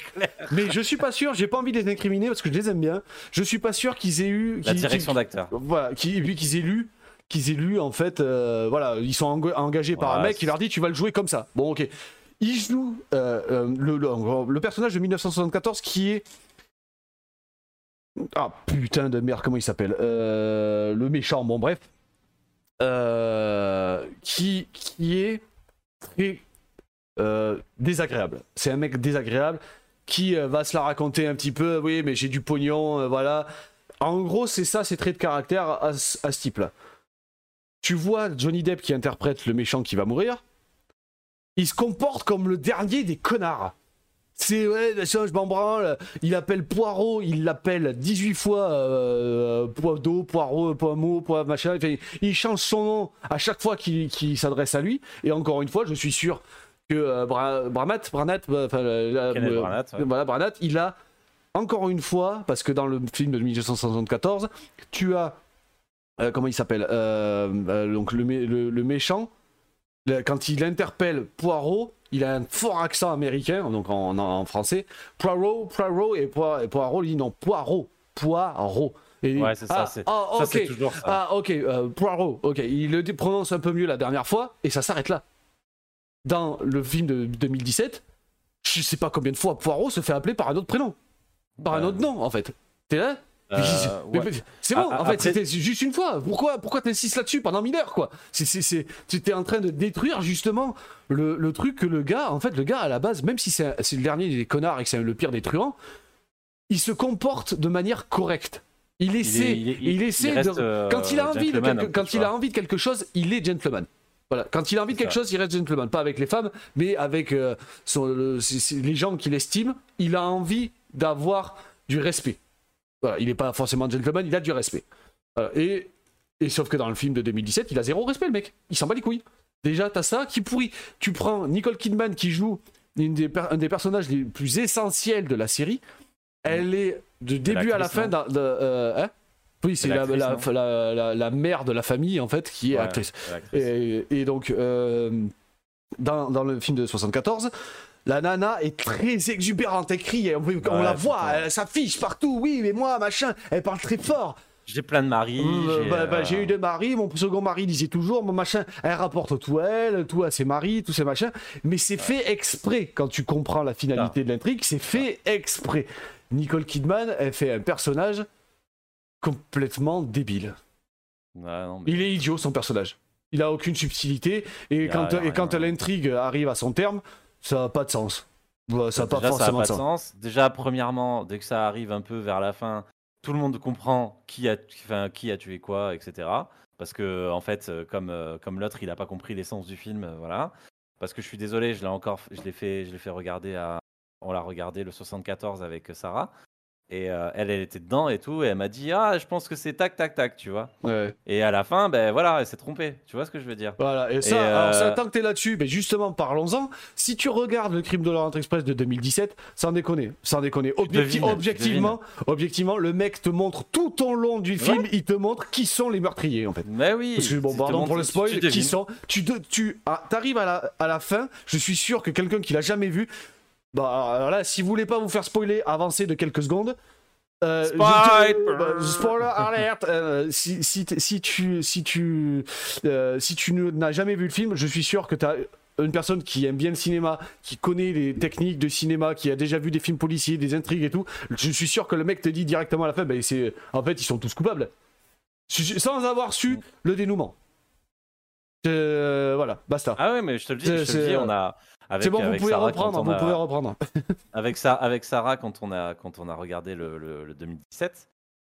[SPEAKER 1] Mais je suis pas sûr, j'ai pas envie de les incriminer parce que je les aime bien. Je suis pas sûr qu'ils aient eu
[SPEAKER 2] la direction d'acteur.
[SPEAKER 1] Voilà, qu'ils aient lu qu'ils aient lu en fait euh, voilà, ils sont engagés par un mec qui leur dit tu vas le jouer comme ça. Bon OK il joue euh, euh, le, personnage de 1974 qui est. Ah putain de merde, comment il s'appelle euh, Le méchant, bon bref. qui, qui est très désagréable. C'est un mec désagréable qui va se la raconter un petit peu. Oui, mais j'ai du pognon, voilà. En gros, c'est ça, ses traits de caractère à, à ce type-là. Tu vois Johnny Depp qui interprète le méchant qui va mourir il se comporte comme le dernier des connards. C'est ouais, je m'en branle. Il appelle Poirot, il l'appelle 18 fois euh, d'eau, Poirot, Poimo, Poivre, machin. il change son nom à chaque fois qu'il s'adresse à lui. Et encore une fois, je suis sûr que euh, Branat, Branat, euh, euh, voilà, Branat, il a encore une fois, parce que dans le film de 1974, tu as comment il s'appelle donc le, le méchant quand il interpelle Poirot, il a un fort accent américain, donc en, français. Poirot, Poirot, et, Poirot, il dit non, Poirot, Poirot.
[SPEAKER 2] ouais, c'est ça, c'est
[SPEAKER 1] ah, toujours ça. Ah, ok, euh, Poirot, ok. Il le prononce un peu mieux la dernière fois, et ça s'arrête là. Dans le film de 2017, je sais pas combien de fois Poirot se fait appeler par un autre prénom. Par un autre nom, en fait. T'es là? C'est bon, en fait, c'était juste une fois. Pourquoi, pourquoi t'insistes là-dessus pendant mille heures, quoi? C'est, Tu étais en train de détruire justement le, le, truc que le gars, en fait, le gars à la base, même si c'est, le dernier des connards et que c'est le pire des truands, il se comporte de manière correcte. Il essaie, il, essaie de, euh, quand il a envie de quelque, quand il a envie de quelque chose, il est gentleman. Voilà, quand il a envie de quelque chose, il reste gentleman, pas avec les femmes, mais avec euh, les gens qu'il estime. Il a envie d'avoir du respect. Voilà, il n'est pas forcément gentleman, il a du respect. et, et sauf que dans le film de 2017, il a zéro respect, le mec. Il s'en bat les couilles. Déjà, t'as ça qui pourrit. Tu prends Nicole Kidman qui joue une des un des personnages les plus essentiels de la série. Elle est de début à la fin. Euh, hein? Oui, c'est la, la, la, mère de la famille, en fait, qui est actrice. Et, et, donc, euh, dans, dans, le film de 74, la nana est très exubérante, elle crie, on, la voit, elle s'affiche partout, oui, mais moi, machin, elle parle très fort.
[SPEAKER 2] J'ai plein de maris.
[SPEAKER 1] Euh, bah, bah, j'ai eu des maris. Mon second mari disait toujours, mon machin, elle rapporte tout à elle, tout à ses maris, tous ses machins. Mais c'est fait exprès quand tu comprends la finalité de l'intrigue. C'est fait exprès. Nicole Kidman, elle fait un personnage complètement débile. Il est idiot son personnage. Il a aucune subtilité et quand, et quand l'intrigue arrive à son terme, ça n'a pas de sens. Ça n'a pas forcément de sens.
[SPEAKER 2] Déjà, premièrement, dès que ça arrive un peu vers la fin, tout le monde comprend qui a, enfin, qui a tué quoi, etc. Parce que, en fait, comme, euh, comme l'autre, il n'a pas compris l'essence du film, euh, voilà. Parce que je suis désolé, je l'ai encore, je l'ai fait, je l'ai fait regarder à, on l'a regardé le 74 avec Sarah. Et euh, elle, elle était dedans et tout, et elle m'a dit Ah, je pense que c'est tac, tac, tac, tu vois. Et à la fin, ben voilà, elle s'est trompée. Tu vois ce que je veux dire?
[SPEAKER 1] Voilà, et ça, alors, ça tant que t'es là-dessus, ben justement, parlons-en. Si tu regardes le crime de l'Orient Express de 2017, sans déconner, sans déconner. objectivement, objectivement, le mec te montre tout au long du film, il te montre qui sont les meurtriers, en fait.
[SPEAKER 2] Mais oui.
[SPEAKER 1] Parce que, bon, pardon pour le spoil, qui sont. Tu, tu ah, arrives à la, à la fin, je suis sûr que quelqu'un qui l'a jamais vu Bah alors là, si vous voulez pas vous faire spoiler, avancez de quelques secondes. Euh, bah, spoiler alert. Euh, si, si, si, tu si tu euh, si tu n'as jamais vu le film, je suis sûr que tu as une personne qui aime bien le cinéma, qui connaît les techniques de cinéma, qui a déjà vu des films policiers, des intrigues et tout. Je suis sûr que le mec te dit directement à la fin, bah, c'est en fait ils sont tous coupables, sans avoir su le dénouement. voilà, basta.
[SPEAKER 2] Ah ouais, mais je te le dis, je te le dis on a
[SPEAKER 1] c'est bon, vous pouvez reprendre, vous pouvez reprendre.
[SPEAKER 2] avec, ça, avec Sarah, quand on a, quand on a regardé le, le, 2017,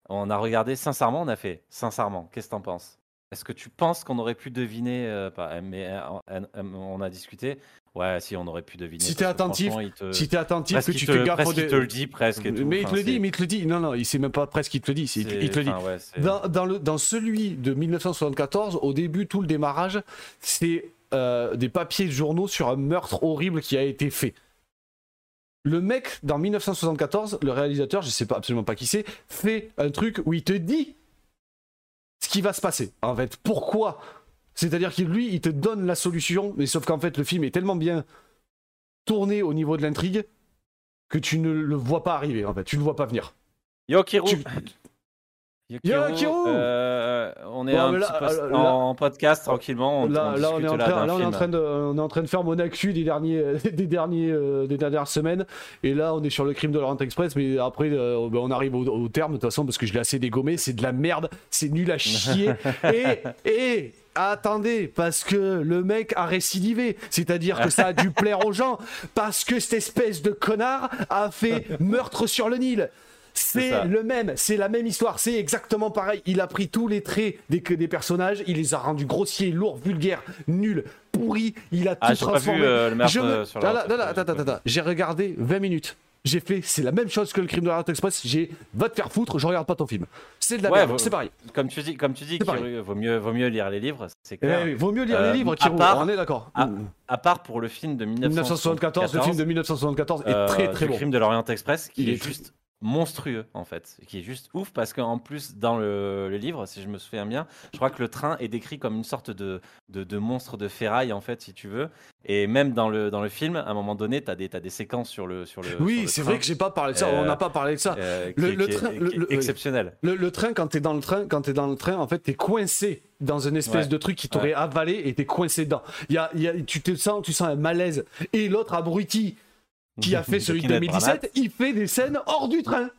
[SPEAKER 2] on a regardé sincèrement, on a fait sincèrement, qu'est-ce que t'en penses? Est-ce que tu penses qu'on aurait pu deviner euh, mais, euh, On a discuté? Ouais, si on aurait pu deviner.
[SPEAKER 1] Si t'es attentif, si t'es attentif, que tu fais
[SPEAKER 2] gaffe presque il te le dit presque. Et
[SPEAKER 1] mais il te le dit, mais il te le dit. Non, non, il sait même pas presque il te le dit. Il, te le dit. dans, dans, le, dans celui de 1974, au début, tout le démarrage, c'est euh, des papiers de journaux sur un meurtre horrible qui a été fait. Le mec, dans 1974, le réalisateur, je sais pas absolument pas qui c'est, fait un truc où il te dit ce qui va se passer. En fait, pourquoi? C'est-à-dire que lui, il te donne la solution, mais sauf qu'en fait, le film est tellement bien tourné au niveau de l'intrigue que tu ne le vois pas arriver. En fait, tu ne le vois pas venir.
[SPEAKER 2] Yo, euh, on est en podcast tranquillement. On,
[SPEAKER 1] là, on, est en train, là, on est en train de, on est en train de faire mon actu des derniers, des derniers, euh, des dernières semaines. Et là, on est sur le crime de l'Orient Express, mais après, euh, ben, on arrive au, terme de toute façon parce que je l'ai assez dégommé. C'est de la merde, c'est nul à chier. et, et attendez, parce que le mec a récidivé. C'est-à-dire que ça a dû plaire aux gens. Parce que cette espèce de connard a fait meurtre sur le Nil. C'est le même, c'est la même histoire, c'est exactement pareil. Il a pris tous les traits des, des personnages, il les a rendus grossiers, lourds, vulgaires, nuls, pourris. Il a ah, tout transformé.
[SPEAKER 2] Euh,
[SPEAKER 1] J'ai regardé 20 minutes j'ai fait, c'est la même chose que le crime de la Express. J'ai, va te faire foutre, je regarde pas ton film. C'est de la c'est pareil.
[SPEAKER 2] Comme tu dis, comme tu dis, vaut mieux, vaut mieux lire les livres, c'est clair.
[SPEAKER 1] Eh vaut mieux lire les euh, livres, qui on est d'accord.
[SPEAKER 2] À, part pour le film de 1974,
[SPEAKER 1] le film de 1974 est très très
[SPEAKER 2] bon.
[SPEAKER 1] Le
[SPEAKER 2] crime de l'Orient Express, qui est juste monstrueux en fait, qui est juste ouf parce qu'en plus dans le, livre, si je me souviens bien, je crois que le train est décrit comme une sorte de, de, monstre de ferraille en fait, si tu veux. Et même dans le, dans le film, à un moment donné, tu as des, as des séquences sur le sur le
[SPEAKER 1] Oui, c'est vrai que j'ai pas parlé de ça, on n'a pas parlé de ça.
[SPEAKER 2] Euh, le, train, exceptionnel.
[SPEAKER 1] Le, train quand tu es dans le train, quand tu es dans le train, en fait, tu es coincé dans une espèce de truc qui t'aurait avalé et tu es coincé dedans. Y a, y a, tu te sens tu sens un malaise et l'autre abruti qui a fait celui de 2017, il fait des scènes hors du train.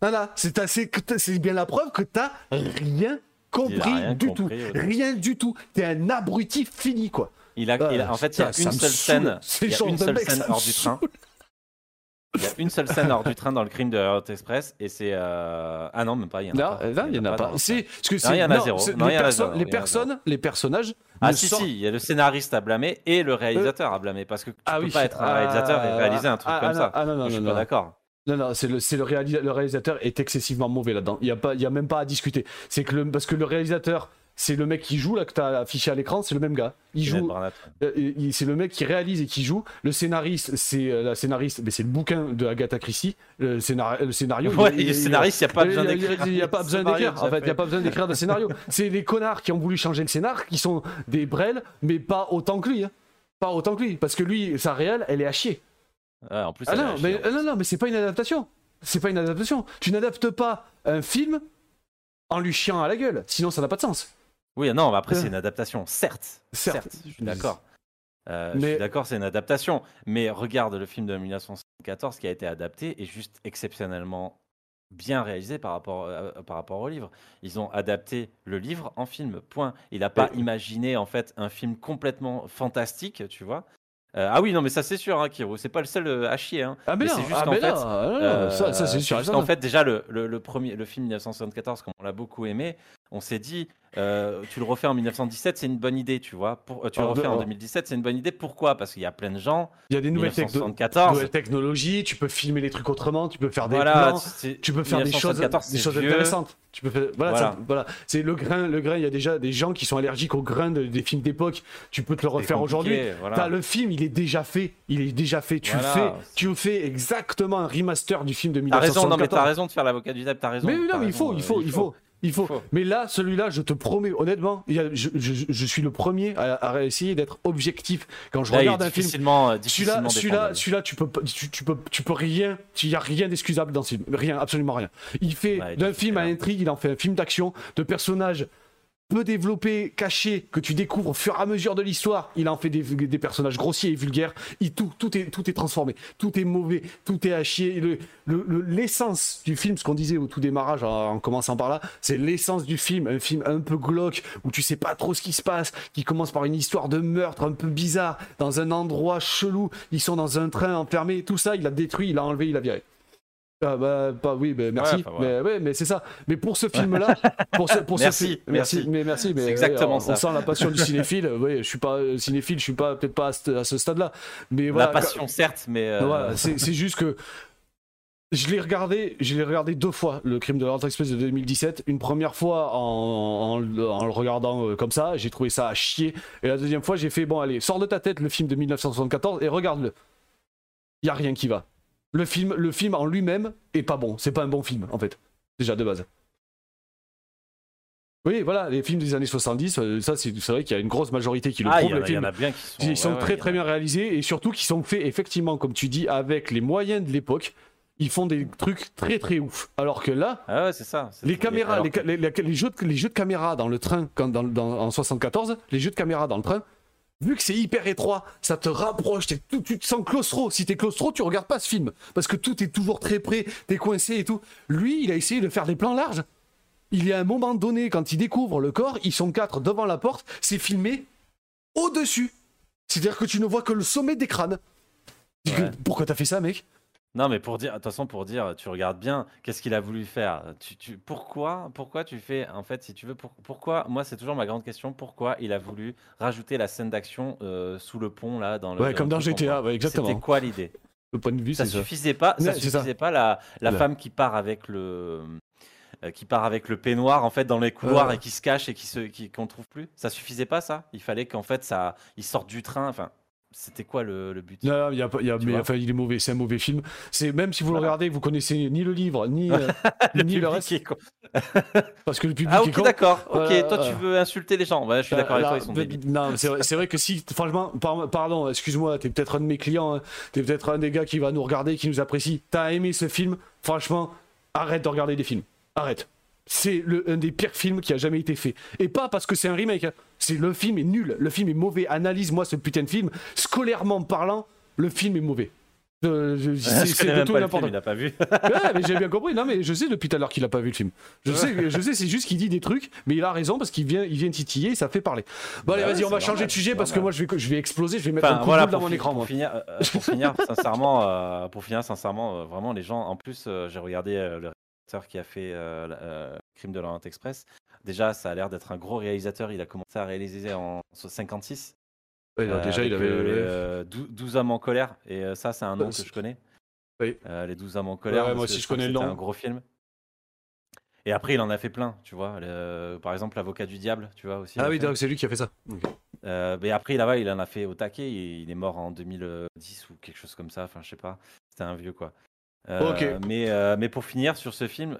[SPEAKER 1] Voilà, c'est assez, c'est bien la preuve que t'as rien compris du tout. Rien du tout. T'es un abruti fini, quoi.
[SPEAKER 2] Il a, il a en fait, il y a une seule scène, il y a une seule scène hors du train. Il y a une seule scène hors du train dans le crime de Hot Express et c'est euh... ah non même pas il y en a
[SPEAKER 1] non,
[SPEAKER 2] pas.
[SPEAKER 1] Non, il y en a pas. Parce que
[SPEAKER 2] il y en a zéro. Non,
[SPEAKER 1] les,
[SPEAKER 2] il y en a
[SPEAKER 1] perso
[SPEAKER 2] zéro.
[SPEAKER 1] les personnes, les personnages.
[SPEAKER 2] Ah si si, il y a le scénariste à blâmer et le réalisateur à blâmer parce que tu
[SPEAKER 1] Ah
[SPEAKER 2] peux
[SPEAKER 1] oui.
[SPEAKER 2] pas être un réalisateur et
[SPEAKER 1] Ah,
[SPEAKER 2] réaliser un truc
[SPEAKER 1] ah,
[SPEAKER 2] comme
[SPEAKER 1] ah,
[SPEAKER 2] ça.
[SPEAKER 1] Ah non non
[SPEAKER 2] je
[SPEAKER 1] non
[SPEAKER 2] suis
[SPEAKER 1] non.
[SPEAKER 2] pas d'accord.
[SPEAKER 1] Non, non, c'est le, le, réalisa- le réalisateur est excessivement mauvais là-dedans. Il n'y a, pas- il y a même pas à discuter. C'est que le, parce que le réalisateur, c'est le mec qui joue, là, que tu as affiché à l'écran, c'est le même gars. Il joue, euh, c'est le mec qui réalise et qui joue. Le scénariste, c'est euh, la scénariste, mais c'est le bouquin de Agatha Christie. Le, scénar- le scénario.
[SPEAKER 2] Ouais,
[SPEAKER 1] il-
[SPEAKER 2] le scénariste, il n'y a pas besoin d'écrire.
[SPEAKER 1] Il n'y a pas besoin d'écrire. En fait, il n'y a
[SPEAKER 2] fait.
[SPEAKER 1] pas besoin d'écrire de scénario. C'est les connards qui ont voulu changer le scénar, qui sont des brels, mais pas autant que lui. hein. Pas autant que lui. Parce que lui, sa réelle, elle est à chier.
[SPEAKER 2] Ouais, en plus,
[SPEAKER 1] Ah non, mais, euh, non, non, mais c'est pas une adaptation. C'est pas une adaptation. Tu n'adaptes pas un film en lui chiant à la gueule. Sinon, ça n'a pas de sens.
[SPEAKER 2] Oui, non, mais après,
[SPEAKER 1] Euh.
[SPEAKER 2] c'est une adaptation, certes.
[SPEAKER 1] Certes.
[SPEAKER 2] Certes, je suis d'accord. Euh, Je
[SPEAKER 1] Mais-
[SPEAKER 2] suis d'accord, c'est une adaptation. Mais regarde le film de 1974 qui a été adapté est juste exceptionnellement bien réalisé par rapport, euh, par rapport au livre. Ils ont adapté le livre en film, point. Il n'a pas
[SPEAKER 1] Et-
[SPEAKER 2] imaginé en fait un film complètement fantastique, tu vois. Euh, ah oui, non, mais ça c'est sûr, hein, Kiro, c'est pas le seul à chier. hein.
[SPEAKER 1] Ah, mais,
[SPEAKER 2] Mais
[SPEAKER 1] non,
[SPEAKER 2] c'est juste
[SPEAKER 1] ah,
[SPEAKER 2] qu'en
[SPEAKER 1] mais
[SPEAKER 2] fait,
[SPEAKER 1] non, ah, non, ça, ça c'est sûr.
[SPEAKER 2] juste qu'en fait, déjà, le, le, le premier, le film 1974, comme on l'a beaucoup aimé, on s'est dit, euh, tu le refais en 1917, c'est une bonne idée, tu vois. Pour, euh, tu le refais en
[SPEAKER 1] oh.
[SPEAKER 2] 2017, c'est une bonne idée. Pourquoi? Parce qu'il y a plein de gens.
[SPEAKER 1] il y a des nouvelles, techno-
[SPEAKER 2] 1974,
[SPEAKER 1] nouvelles technologies, tu peux filmer les trucs autrement, tu peux faire des
[SPEAKER 2] voilà,
[SPEAKER 1] plans, tu peux faire des choses,
[SPEAKER 2] 1974,
[SPEAKER 1] des choses intéressantes. Tu peux faire, voilà,
[SPEAKER 2] Voilà.
[SPEAKER 1] C'est le grain, le grain. Il y a déjà des gens qui sont allergiques au grain de- des films d'époque. Tu peux te le refaire aujourd'hui.
[SPEAKER 2] voilà.
[SPEAKER 1] T'as le film, il est déjà fait. Il est déjà fait. Tu fais, tu fais exactement un remaster du film de
[SPEAKER 2] T'as
[SPEAKER 1] 1974.
[SPEAKER 2] raison, non, mais t'as raison de faire l'avocat du diable, t'as raison.
[SPEAKER 1] Mais non, mais il
[SPEAKER 2] raison,
[SPEAKER 1] faut, il
[SPEAKER 2] euh,
[SPEAKER 1] faut, il faut, il faut.
[SPEAKER 2] faut.
[SPEAKER 1] Mais là, celui-là, je te promets, honnêtement, il y a- je, je- je suis le premier à, à essayer d'être objectif quand je
[SPEAKER 2] Là,
[SPEAKER 1] regarde un film.
[SPEAKER 2] euh,
[SPEAKER 1] Celui-là, celui-là, celui-là, tu peux, tu, tu peux, tu peux rien, il y a rien d'excusable dans ce film, rien, absolument rien. Il fait
[SPEAKER 2] Ouais,
[SPEAKER 1] d'un
[SPEAKER 2] il
[SPEAKER 1] film à intrigue, il en fait un film d'action, de personnages peu développés, cachés, que tu découvres au fur et à mesure de l'histoire. Il en fait des, personnages grossiers et vulgaires. Il, tout, est, transformé, tout est mauvais, tout est à chier. Le- le- le- L'essence du film, ce qu'on disait au tout démarrage, en, en commençant par là, c'est l'essence du film, un film un peu glauque, où tu sais pas trop ce qui se passe, qui commence par une histoire de meurtre un peu bizarre, dans un endroit chelou. Ils sont dans un train enfermé, tout ça, il a détruit, il a enlevé, il a viré. Ah bah, pas, oui, bah, merci.
[SPEAKER 2] Ouais, enfin, voilà.
[SPEAKER 1] mais, ouais, mais c'est ça. Mais pour ce film-là, pour ce, pour ce
[SPEAKER 2] Merci,
[SPEAKER 1] fi-
[SPEAKER 2] merci.
[SPEAKER 1] merci, mais merci. Mais
[SPEAKER 2] exactement ça.
[SPEAKER 1] On sent la passion du cinéphile. Oui, je suis pas euh, cinéphile, je suis pas peut-être pas à ce, à ce stade-là. Mais voilà,
[SPEAKER 2] La passion, certes, mais. euh,
[SPEAKER 1] voilà, c'est juste que je l'ai regardé, je l'ai regardé deux fois, le crime de l'Ordre Express de 2017. Une première fois en, en le regardant euh, comme ça, j'ai trouvé ça à chier. Et la deuxième fois, j'ai fait bon, allez, sors de ta tête le film de 1974 et regarde-le. Il y a rien qui va. Le film, le film en lui-même est pas bon. C'est pas un bon film en fait, déjà de base. Oui, voilà, les films des années 70, euh, ça c'est vrai qu'il y a une grosse majorité qui le
[SPEAKER 2] Ah, a- il y en
[SPEAKER 1] films
[SPEAKER 2] a bien qui sont.
[SPEAKER 1] ils sont
[SPEAKER 2] ouais,
[SPEAKER 1] très très bien réalisés et surtout qui sont faits effectivement, comme tu dis, avec les moyens de l'époque. Ils font des trucs très très ouf. Alors que là,
[SPEAKER 2] Ah ouais, ça.
[SPEAKER 1] les caméras, les,
[SPEAKER 2] que-
[SPEAKER 1] ca- les- les- les jeux de, les jeux de caméra dans le train, quand dans, dans- en 74, les jeux de caméra dans le train, vu que c'est hyper étroit, ça te rapproche, tout- tu te sens claustro. Si t'es claustro, tu regardes pas ce film. Parce que tout est toujours très près, t'es coincé et tout. Lui, il a essayé de faire des plans larges. Il y a un moment donné, quand il découvre le corps, ils sont quatre devant la porte, c'est filmé au-dessus. C'est-à-dire que tu ne vois que le sommet des crânes.
[SPEAKER 2] Ouais.
[SPEAKER 1] Pourquoi t'as fait ça, mec?
[SPEAKER 2] Non, mais pour dire, de toute façon, pour dire, tu regardes bien, qu'est-ce qu'il a voulu faire? Tu, tu- pourquoi, pourquoi tu fais, en fait, si tu veux, pour- pourquoi, moi, c'est toujours ma grande question, pourquoi il a voulu rajouter la scène d'action euh, sous le pont, là, dans le.
[SPEAKER 1] Ouais, comme dans GTA, ouais, exactement.
[SPEAKER 2] C'était quoi l'idée?
[SPEAKER 1] Le point de vue,
[SPEAKER 2] Ça
[SPEAKER 1] c'est ça.
[SPEAKER 2] suffisait pas, ça
[SPEAKER 1] c'est
[SPEAKER 2] suffisait pas la, la femme qui part avec le. euh, qui part avec le peignoir en fait dans les couloirs
[SPEAKER 1] Ouais.
[SPEAKER 2] et qui se cache et qui se qui qu'on trouve plus? Ça suffisait pas ça? Il fallait qu'en fait ça ils sortent du train enfin c'était quoi le, le but?
[SPEAKER 1] Non, il y a, pas- il y a-
[SPEAKER 2] Tu
[SPEAKER 1] mais
[SPEAKER 2] vois?
[SPEAKER 1] enfin, il est mauvais, c'est un mauvais film. C'est même si vous le regardez, vous connaissez ni le livre, ni, euh,
[SPEAKER 2] le
[SPEAKER 1] ni le reste, parce que le public
[SPEAKER 2] Ah
[SPEAKER 1] est
[SPEAKER 2] ok d'accord. Ok, toi tu veux insulter les gens. Ouais, je suis d'accord avec toi, ils sont débiles.
[SPEAKER 1] Non, c'est vrai, vrai que si, franchement, par- pardon, excuse-moi, t'es peut-être un de mes clients, hein, t'es peut-être un des gars qui va nous regarder, qui nous apprécie. T'as aimé ce film, franchement, arrête de regarder des films. Arrête. C'est le- un des pires films qui a jamais été fait. Et pas parce que c'est un remake. hein. C'est le film est nul, le film est mauvais. Analyse-moi ce putain de film. Scolairement parlant, le film est mauvais. Euh, c'est de tout n'importe
[SPEAKER 2] il a pas vu.
[SPEAKER 1] Ouais, mais j'ai bien compris. Non, mais je sais depuis tout à l'heure qu'il a pas vu le film. Je sais, je sais, c'est juste qu'il dit des trucs, mais il a raison parce qu'il vient, il vient titiller et ça fait parler. Bon, allez,
[SPEAKER 2] Bah
[SPEAKER 1] vas-y, on va changer
[SPEAKER 2] normal,
[SPEAKER 1] de sujet parce que moi, je vais, je vais exploser, je vais mettre un coup
[SPEAKER 2] voilà,
[SPEAKER 1] de dans mon écran,
[SPEAKER 2] pour
[SPEAKER 1] moi.
[SPEAKER 2] finir, euh, pour finir, sincèrement, euh, pour finir, sincèrement, vraiment, les gens. En plus, euh, j'ai regardé euh, le qui a fait euh, euh, Crime de l'Orient Express. Déjà, ça a l'air d'être un gros réalisateur. Il a commencé à réaliser en 56.
[SPEAKER 1] Ouais, non,
[SPEAKER 2] euh,
[SPEAKER 1] déjà, il avait.
[SPEAKER 2] euh, les, euh, dou- 12 hommes en colère. Et ça, c'est un nom que
[SPEAKER 1] c'est-
[SPEAKER 2] je connais.
[SPEAKER 1] Oui.
[SPEAKER 2] Les 12 hommes en colère.
[SPEAKER 1] Ouais, moi aussi, je connais le nom.
[SPEAKER 2] un gros film. Et après, il en a fait plein, tu vois. Le- par exemple, L'avocat du diable, tu vois aussi.
[SPEAKER 1] Ah oui, c'est lui qui a fait ça. Ok.
[SPEAKER 2] Euh, mais après, là-bas, il en a fait au taquet. Il, il est mort en 2010 ou quelque chose comme ça. Enfin, je sais pas. C'était un vieux, quoi. Euh,
[SPEAKER 1] Ok.
[SPEAKER 2] mais, euh, mais pour finir sur ce film,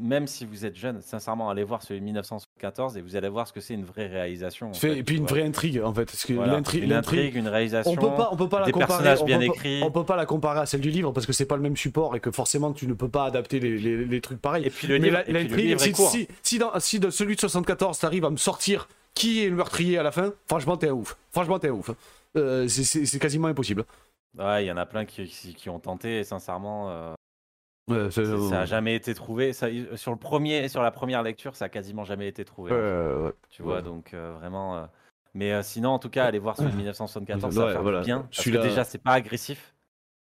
[SPEAKER 2] même si vous êtes jeune, sincèrement, allez voir celui de 1974 et vous allez voir ce que c'est une vraie réalisation. en
[SPEAKER 1] Fait-
[SPEAKER 2] fait,
[SPEAKER 1] et puis une vraie intrigue en fait. Parce que
[SPEAKER 2] Voilà.
[SPEAKER 1] l'intri-
[SPEAKER 2] Une intrigue, une réalisation.
[SPEAKER 1] On peut pas, on peut pas la comparer.
[SPEAKER 2] personnages
[SPEAKER 1] on
[SPEAKER 2] bien
[SPEAKER 1] peut
[SPEAKER 2] écrits.
[SPEAKER 1] on peut pas la comparer à celle du livre parce que c'est pas le même support et que forcément tu ne peux pas adapter les, les- les trucs pareils.
[SPEAKER 2] Et puis le
[SPEAKER 1] Mais
[SPEAKER 2] livre, le
[SPEAKER 1] l'intrigue, si, si, si dans, si dans celui de 74 t'arrives à me sortir qui est le meurtrier à la fin, franchement t'es un ouf. Franchement t'es un ouf. Euh, c'est quasiment impossible.
[SPEAKER 2] Ouais, il y en a plein qui, qui, qui ont tenté et sincèrement, euh,
[SPEAKER 1] Ouais, c'est-
[SPEAKER 2] c'est- ça a jamais été trouvé. Ça, sur le premier, sur la première lecture, ça a quasiment jamais été trouvé.
[SPEAKER 1] Ouais, ouais.
[SPEAKER 2] Tu vois,
[SPEAKER 1] Ouais.
[SPEAKER 2] donc euh, vraiment. euh, Mais euh, sinon, en tout cas, allez voir celui de 1974, ça
[SPEAKER 1] Ouais,
[SPEAKER 2] va faire
[SPEAKER 1] voilà.
[SPEAKER 2] bien. Parce que
[SPEAKER 1] Celui-là-
[SPEAKER 2] déjà, c'est pas agressif.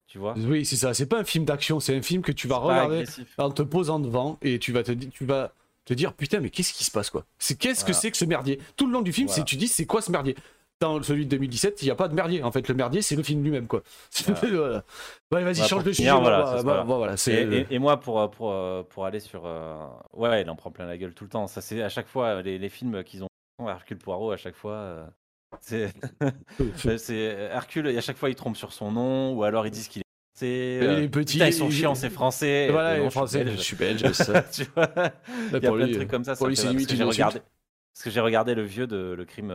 [SPEAKER 2] Tu vois
[SPEAKER 1] Oui, c'est ça. C'est pas un film d'action, c'est un film que tu vas
[SPEAKER 2] C'est pas
[SPEAKER 1] regarder
[SPEAKER 2] agressif.
[SPEAKER 1] en te posant devant et tu vas te, di- tu vas te dire putain mais qu'est-ce qui se passe quoi? C'est qu'est-ce que
[SPEAKER 2] Voilà.
[SPEAKER 1] c'est que ce merdier? Tout le long du film,
[SPEAKER 2] Voilà.
[SPEAKER 1] c'est tu dis c'est quoi ce merdier? Dans celui de 2017, il n'y a pas de merdier. En fait, le merdier, c'est le film lui-même quoi. voilà. Ouais, vas-y, change de sujet.
[SPEAKER 2] voilà, c'est- Et,
[SPEAKER 1] c'est
[SPEAKER 2] et- et moi, pour, euh, pour, euh, pour aller sur. euh, Ouais, il en prend plein la gueule tout le temps. Ça, c'est à chaque fois, les, les films qu'ils ont. Hercule Poirot, à chaque fois. euh, C'est. C'est Hercule, et à chaque fois, il trompe sur son nom, ou alors ils disent qu'il est
[SPEAKER 1] il
[SPEAKER 2] euh,
[SPEAKER 1] est petit.
[SPEAKER 2] Putain, ils sont chiants, c'est français.
[SPEAKER 1] Voilà, est français.
[SPEAKER 2] je suis
[SPEAKER 1] belge.
[SPEAKER 2] tu vois Il y a
[SPEAKER 1] pour
[SPEAKER 2] plein de trucs comme ça.
[SPEAKER 1] pour lui, c'est limite
[SPEAKER 2] parce que j'ai regardé le vieux de le crime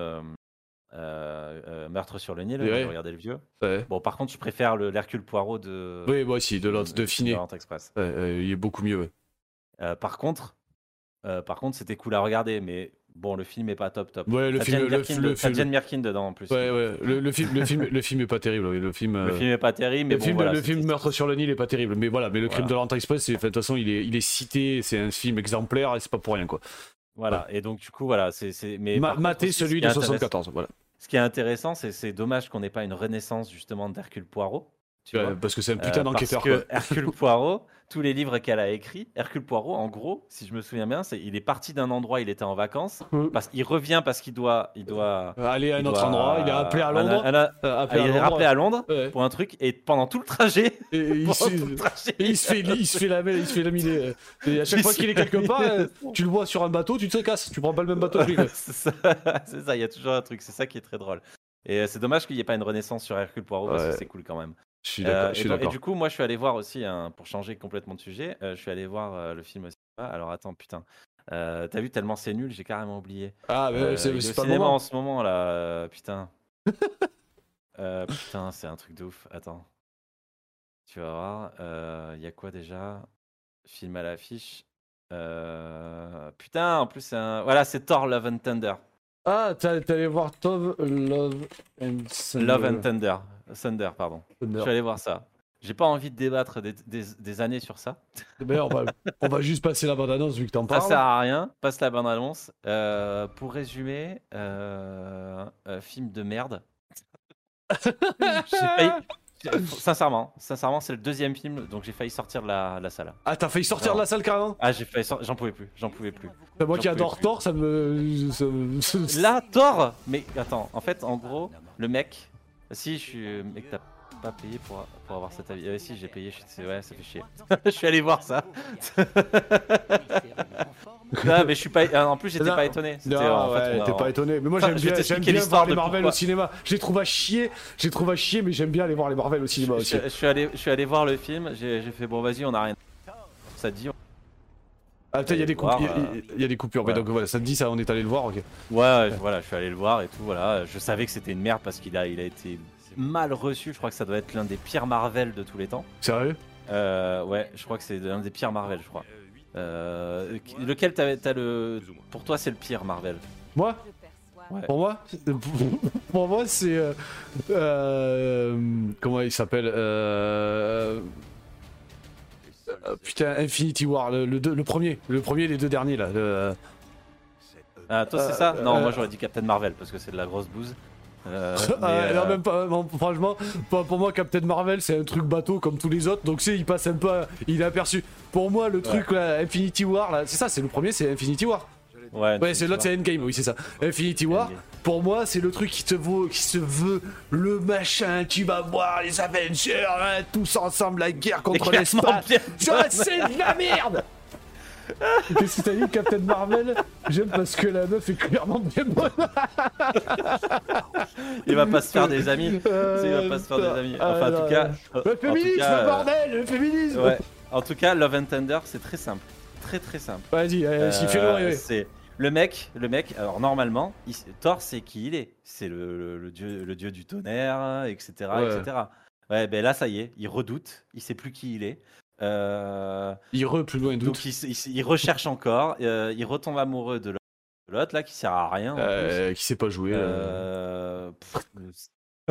[SPEAKER 2] euh, euh, meurtre sur le Nil.
[SPEAKER 1] Ouais.
[SPEAKER 2] J'ai regardé le vieux.
[SPEAKER 1] Ouais.
[SPEAKER 2] Bon, par contre, je préfère le l'Hercule Poirot de.
[SPEAKER 1] Oui, moi aussi, de l'autre, de Finet.
[SPEAKER 2] Orient Express.
[SPEAKER 1] Ouais, il est beaucoup mieux. ouais.
[SPEAKER 2] Euh, par contre, euh, par contre, c'était cool à regarder, mais bon, le film est pas top top.
[SPEAKER 1] Ouais, le
[SPEAKER 2] T'as
[SPEAKER 1] film, le,
[SPEAKER 2] Birkin,
[SPEAKER 1] le
[SPEAKER 2] de-
[SPEAKER 1] film,
[SPEAKER 2] dedans en plus.
[SPEAKER 1] ouais, ouais, le, le film, le film, le film est pas terrible. oui, Le film,
[SPEAKER 2] Le
[SPEAKER 1] euh,
[SPEAKER 2] film est pas terrible, mais
[SPEAKER 1] le
[SPEAKER 2] bon,
[SPEAKER 1] film,
[SPEAKER 2] voilà,
[SPEAKER 1] le film Meurtre sur le Nil est pas terrible, mais voilà, mais le crime
[SPEAKER 2] Voilà.
[SPEAKER 1] de l'Orient Express, de toute façon, il est, il est cité, c'est un film exemplaire et c'est pas pour rien quoi.
[SPEAKER 2] Voilà, et donc du coup, voilà, c'est. c'est- Mais
[SPEAKER 1] Ma-
[SPEAKER 2] par contre
[SPEAKER 1] celui de
[SPEAKER 2] intéressant-
[SPEAKER 1] 74, voilà.
[SPEAKER 2] Ce qui est intéressant, c'est c'est dommage qu'on n'ait pas une renaissance justement d'Hercule Poirot. Tu
[SPEAKER 1] Ouais,
[SPEAKER 2] vois
[SPEAKER 1] parce que c'est un
[SPEAKER 2] Euh,
[SPEAKER 1] putain d'enquêteur.
[SPEAKER 2] Parce que
[SPEAKER 1] quoi.
[SPEAKER 2] Hercule Poirot, tous les livres qu'elle a écrits, Hercule Poirot, en gros, si je me souviens bien, c'est il est parti d'un endroit, il était en vacances,
[SPEAKER 1] Mm.
[SPEAKER 2] parce qu'il revient parce qu'il doit, il doit.
[SPEAKER 1] Aller à un
[SPEAKER 2] il
[SPEAKER 1] autre endroit, il est appelé à Londres. euh,
[SPEAKER 2] il est rappelé à Londres pour un truc, et pendant tout le trajet,
[SPEAKER 1] Et il, se, il fait, il se fait la, il se fait laminer. euh. Et à chaque
[SPEAKER 2] Il
[SPEAKER 1] fois qu'il est quelque part, euh, tu le vois sur un bateau, tu te casses. Tu prends pas le même bateau que lui. quoi.
[SPEAKER 2] c'est ça, il y a toujours un truc, c'est ça qui est très drôle. Et euh, c'est dommage qu'il n'y ait pas une renaissance sur Hercule Poirot, parce que c'est cool quand même.
[SPEAKER 1] Je suis
[SPEAKER 2] Euh,
[SPEAKER 1] d'accord.
[SPEAKER 2] et du coup, moi, je suis allé voir aussi, hein, pour changer complètement de sujet, euh, je suis allé voir euh, le film aussi. Alors attends, putain. T'as vu tellement c'est nul, j'ai carrément oublié.
[SPEAKER 1] Ah, mais c'est pas le
[SPEAKER 2] cinéma
[SPEAKER 1] moment.
[SPEAKER 2] en ce moment là, putain. Euh, putain, c'est un truc de ouf. Attends, tu vas voir. euh, Il y a quoi déjà? Film à l'affiche. Euh, Putain, en plus c'est un. Voilà, c'est Thor Love and Thunder.
[SPEAKER 1] Ah, t'es allé voir Tove Love and Thunder.
[SPEAKER 2] Love and Thunder. Thunder, pardon. Je suis allé voir ça. J'ai pas envie de débattre des, des- des années sur ça.
[SPEAKER 1] Mais on, va, on va juste passer la bande-annonce vu que t'en
[SPEAKER 2] Ça
[SPEAKER 1] parles.
[SPEAKER 2] sert à rien. Passe la bande annonce. Euh, pour résumer, euh, euh, film de merde. J'ai failli- Sincèrement, sincèrement, c'est le deuxième film, donc j'ai failli sortir de la, de la salle.
[SPEAKER 1] Ah, t'as failli sortir de la salle carrément?
[SPEAKER 2] Ah, j'ai failli sortir, j'en pouvais plus, j'en pouvais plus.
[SPEAKER 1] Bah, Moi qui adore
[SPEAKER 2] plus.
[SPEAKER 1] Thor, ça me. ça me-
[SPEAKER 2] Là, Thor Mais attends, en fait, en gros, le mec. Si, je suis. Mec, t'as pas payé pour, pour avoir cet avis. Euh, si, j'ai payé, je suis- ouais, ça fait chier. je suis allé voir ça. Ah, mais je suis pas. ah, En plus, j'étais
[SPEAKER 1] Non.
[SPEAKER 2] pas étonné.
[SPEAKER 1] Non,
[SPEAKER 2] en fait,
[SPEAKER 1] ouais,
[SPEAKER 2] on-
[SPEAKER 1] t'es pas étonné. Mais moi j'aime bien, j'aime bien voir les Marvel au cinéma. Je les trouve à chier, je les trouve à chier, mais j'aime bien aller voir les Marvel au cinéma aussi.
[SPEAKER 2] je- suis allé, je suis allé voir le film. J'ai fait bon, vas-y, on a rien. Ça te dit.
[SPEAKER 1] Ah, putain, il y a des
[SPEAKER 2] voir,
[SPEAKER 1] coupures.
[SPEAKER 2] euh,
[SPEAKER 1] Il y a des coupures. mais donc voilà, ça te dit, ça, on est allé le voir, ok.
[SPEAKER 2] Ouais, ouais, voilà, je suis allé le voir et tout. Voilà, je savais que c'était une merde parce qu'il a, il a été mal reçu. Je crois que ça doit être l'un des pires Marvel de tous les temps.
[SPEAKER 1] Sérieux?
[SPEAKER 2] Euh, ouais, je crois que c'est l'un des pires Marvel, je crois. Euh, lequel t'as, le. Pour toi, c'est le pire Marvel?
[SPEAKER 1] Moi?
[SPEAKER 2] Ouais.
[SPEAKER 1] Pour moi, pour moi c'est euh, euh, comment il s'appelle euh, euh, Putain, Infinity War, le, le, deux- le premier, le premier, les deux derniers là. le-
[SPEAKER 2] Ah, toi, c'est
[SPEAKER 1] Euh,
[SPEAKER 2] ça Non,
[SPEAKER 1] euh,
[SPEAKER 2] moi j'aurais dit Captain Marvel parce que c'est de la grosse bouse. Euh, mais,
[SPEAKER 1] Ah, non,
[SPEAKER 2] euh,
[SPEAKER 1] même pas, non, franchement, pour, pour moi, Captain Marvel, c'est un truc bateau comme tous les autres, donc sais, il passe un peu, à- il est aperçu. Pour moi, le truc là, Infinity War, là, c'est ça, c'est le premier, c'est Infinity War.
[SPEAKER 2] Ouais,
[SPEAKER 1] Ouais, c'est l'autre, c'est Endgame, oui, c'est ça. Infinity War,
[SPEAKER 2] Endgame.
[SPEAKER 1] pour moi, c'est le truc qui te vaut, qui se veut le machin, tu vas voir les Avengers, hein, tous ensemble, la guerre contre l'espace. c'est de la merde Qu'est-ce que t'as dit, Captain Marvel? J'aime parce que la meuf est clairement bien bonne.
[SPEAKER 2] Il va pas se faire des amis.
[SPEAKER 1] Euh,
[SPEAKER 2] Il va pas se faire des amis.
[SPEAKER 1] ah,
[SPEAKER 2] Enfin, en tout cas. en
[SPEAKER 1] Le féminisme,
[SPEAKER 2] cas, euh,
[SPEAKER 1] bordel, le féminisme
[SPEAKER 2] Ouais. En tout cas, Love and Thunder, c'est très simple. Très très simple.
[SPEAKER 1] Vas-y, euh, si, fais-le rêver.
[SPEAKER 2] c'est le mec, le mec. Alors normalement, il- Thor, c'est qui il est. C'est le, le- le dieu, le dieu du tonnerre, etc.,
[SPEAKER 1] Ouais.
[SPEAKER 2] etc. Ouais, ben là, ça y est, il redoute. Il sait plus qui il est. Euh,
[SPEAKER 1] Il re plus loin, doute.
[SPEAKER 2] donc il, recherche encore. euh, il retombe amoureux de l'autre là qui sert à rien. en.
[SPEAKER 1] Euh, qui sait pas jouer.
[SPEAKER 2] pff,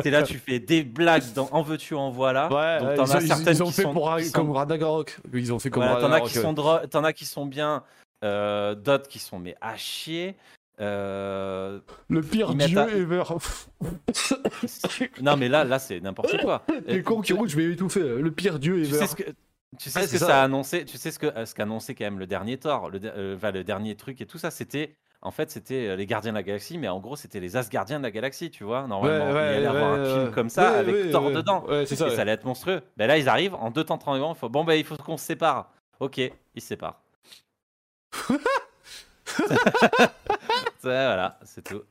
[SPEAKER 2] T'es là, tu fais des blagues dans En veux-tu, en voilà.
[SPEAKER 1] Ouais,
[SPEAKER 2] Donc t'en
[SPEAKER 1] ils,
[SPEAKER 2] as
[SPEAKER 1] ils-
[SPEAKER 2] certaines
[SPEAKER 1] ils ont
[SPEAKER 2] qui
[SPEAKER 1] fait
[SPEAKER 2] sont-
[SPEAKER 1] pour,
[SPEAKER 2] qui sont-
[SPEAKER 1] comme Ragnarok. Ils ont fait comme
[SPEAKER 2] Voilà, t'en as qui sont dro- t'en as qui sont bien, euh, d'autres qui sont mais à chier. Euh,
[SPEAKER 1] Le pire dieu
[SPEAKER 2] à-
[SPEAKER 1] ever.
[SPEAKER 2] non mais là, là c'est n'importe quoi.
[SPEAKER 1] Les cons qui roulent, je vais étouffer. Le pire dieu
[SPEAKER 2] tu
[SPEAKER 1] ever.
[SPEAKER 2] sais ce que tu sais
[SPEAKER 1] Ouais,
[SPEAKER 2] ce que ça.
[SPEAKER 1] ça.
[SPEAKER 2] a annoncé, tu sais ce que euh, ce qu'a annoncé quand même le dernier Thor, le, euh, enfin, le dernier truc et tout ça, c'était en fait c'était euh, les Gardiens de la Galaxie, mais en gros c'était les Asgardiens de la Galaxie, tu vois. Normalement, il allait avoir un film comme ça
[SPEAKER 1] ouais,
[SPEAKER 2] avec
[SPEAKER 1] ouais,
[SPEAKER 2] Thor
[SPEAKER 1] ouais.
[SPEAKER 2] dedans.
[SPEAKER 1] Ouais, c'est ça.
[SPEAKER 2] et
[SPEAKER 1] ouais.
[SPEAKER 2] ça allait être monstrueux. Ben là, ils arrivent en deux temps 30 secondes. Il faut bon ben il faut qu'on se sépare. Ok, ils se séparent. Ouais, voilà, c'est tout.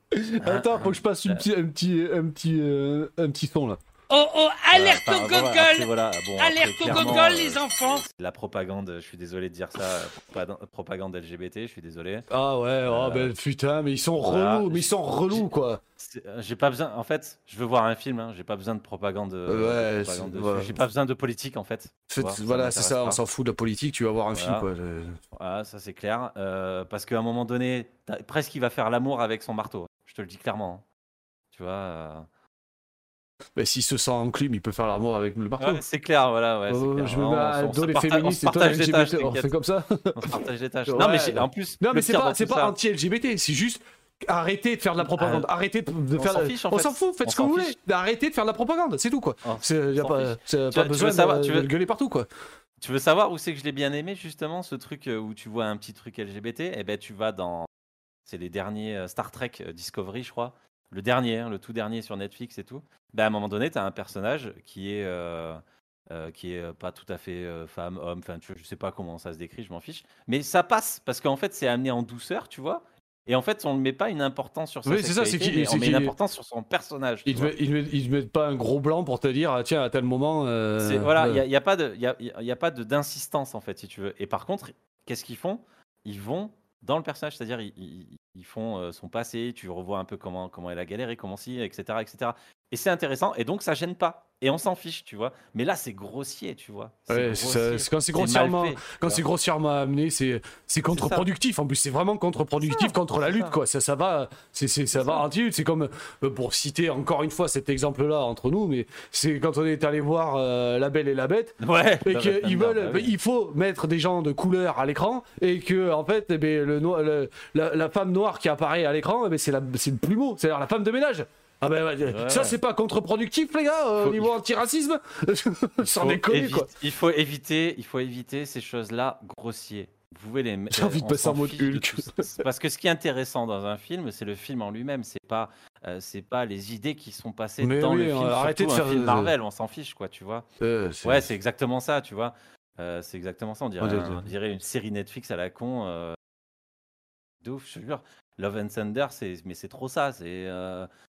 [SPEAKER 1] Attends, faut que je passe une petit, un petit, un petit, euh, un petit son là.
[SPEAKER 3] Oh oh, alerte
[SPEAKER 2] Voilà,
[SPEAKER 3] au
[SPEAKER 2] enfin, voilà,
[SPEAKER 3] gogol
[SPEAKER 2] après, voilà, bon, après,
[SPEAKER 3] Alerte au gogol,
[SPEAKER 2] euh,
[SPEAKER 3] les enfants
[SPEAKER 2] La propagande, je suis désolé de dire ça, euh, propagande- LGBT, je suis désolé.
[SPEAKER 1] Ah ouais, oh
[SPEAKER 2] Euh,
[SPEAKER 1] ben putain, mais ils sont
[SPEAKER 2] voilà.
[SPEAKER 1] relous, mais ils sont relous quoi.
[SPEAKER 2] Euh, J'ai pas besoin, en fait, je veux voir un film, hein, j'ai pas besoin de propagande, euh,
[SPEAKER 1] Ouais,
[SPEAKER 2] propagande j'ai pas besoin de politique en fait.
[SPEAKER 1] voilà, c'est ça, on s'en fout de la politique, tu vas voir un film
[SPEAKER 2] Voilà.
[SPEAKER 1] quoi. je-
[SPEAKER 2] Voilà, ça c'est clair, euh, parce qu'à un moment donné, presque il va faire l'amour avec son marteau, je te le dis clairement. hein. Tu vois, euh,
[SPEAKER 1] Ben, s'il se sent enclume, il peut faire l'amour avec le marteau.
[SPEAKER 2] ouais, c'est clair, voilà, ouais.
[SPEAKER 1] Oh,
[SPEAKER 2] clair.
[SPEAKER 1] je me mets à dos les féministes et toi
[SPEAKER 2] les tâches,
[SPEAKER 1] on fait comme ça
[SPEAKER 2] On partage les tâches. Non mais en plus,
[SPEAKER 1] Non, mais c'est pas, pas anti-LGBT, c'est juste arrêtez de faire de la propagande. Arrêtez de de
[SPEAKER 2] on
[SPEAKER 1] faire.
[SPEAKER 2] s'en fiche, en
[SPEAKER 1] on s'en fout, faites
[SPEAKER 2] On
[SPEAKER 1] ce que vous voulez. Arrêtez de faire de la propagande, c'est tout quoi.
[SPEAKER 2] On
[SPEAKER 1] C'est a pas,
[SPEAKER 2] veux-
[SPEAKER 1] besoin
[SPEAKER 2] savoir-
[SPEAKER 1] de,
[SPEAKER 2] tu veux-
[SPEAKER 1] gueuler partout quoi.
[SPEAKER 2] Tu veux savoir où c'est que je l'ai bien aimé justement ce truc euh, où tu vois un petit truc LGBT Eh ben tu vas dans c'est les derniers euh, Star Trek euh, Discovery je crois, le dernier, hein, le tout dernier sur Netflix et tout. Ben à un moment donné tu as un personnage qui est euh, euh, qui est pas tout à fait euh, femme, homme, enfin tu vois, je sais pas comment ça se décrit, je m'en fiche, mais ça passe parce qu'en fait c'est amené en douceur, tu vois. Et en fait, on ne met pas une importance sur sa
[SPEAKER 1] Oui, c'est ça, c'est c'est
[SPEAKER 2] on met une importance sur son personnage.
[SPEAKER 1] Ils
[SPEAKER 2] vois.
[SPEAKER 1] mettent, te te pas un gros blanc pour te dire ah, tiens à tel moment.
[SPEAKER 2] voilà, il n'y a, y a pas de, y a, y a pas d'insistance en fait, si tu veux. Et par contre, qu'est-ce qu'ils font? Ils vont dans le personnage, c'est-à-dire ils, font euh, son passé, tu revois un peu comment comment elle a galéré, comment si, etc., etc. Et c'est intéressant, et donc ça gêne pas. Et on s'en fiche, tu vois. Mais là, c'est grossier, tu vois.
[SPEAKER 1] Ouais,
[SPEAKER 2] grossier.
[SPEAKER 1] quand c'est grossièrement,
[SPEAKER 2] fait,
[SPEAKER 1] quand c'est grossièrement amené, c'est c'est contre-productif. En plus, c'est vraiment contre-productif contre la lutte,
[SPEAKER 2] ça.
[SPEAKER 1] quoi. Ça, ça va, c'est ça va anti-lutte. C'est comme euh, pour citer encore une fois cet exemple-là entre nous, mais c'est quand on est allé voir euh, La Belle et la Bête.
[SPEAKER 2] Ouais.
[SPEAKER 1] Et qu'ils veulent,
[SPEAKER 2] bah, oui.
[SPEAKER 1] il faut mettre des gens de couleur à l'écran et que en fait, eh ben, le, no- le- la, la femme noire qui apparaît à l'écran, eh ben, c'est le plumeau, c'est-à-dire la femme de ménage. Ah ben ouais,
[SPEAKER 2] Ouais.
[SPEAKER 1] ça c'est pas contre-productif les gars euh, au niveau antiracisme Sans déconner quoi.
[SPEAKER 2] Il faut éviter, il faut éviter ces choses-là grossiers. Vous pouvez les.
[SPEAKER 1] J'ai envie de passer en mode Hulk.
[SPEAKER 2] Parce que ce qui est intéressant dans un film, c'est le film en lui-même. C'est pas, euh, c'est pas les idées qui sont passées
[SPEAKER 1] Mais
[SPEAKER 2] dans
[SPEAKER 1] oui,
[SPEAKER 2] le film.
[SPEAKER 1] euh, arrêtez de
[SPEAKER 2] un
[SPEAKER 1] faire
[SPEAKER 2] film
[SPEAKER 1] de-
[SPEAKER 2] Marvel, on s'en fiche, quoi, tu vois.
[SPEAKER 1] Euh,
[SPEAKER 2] Ouais, c'est exactement ça, tu vois. Euh, c'est exactement ça. On dirait, un- on une série Netflix à la con. Euh... De ouf, je te jure. Love and Thunder, c'est, mais c'est trop ça. Euh... c'est-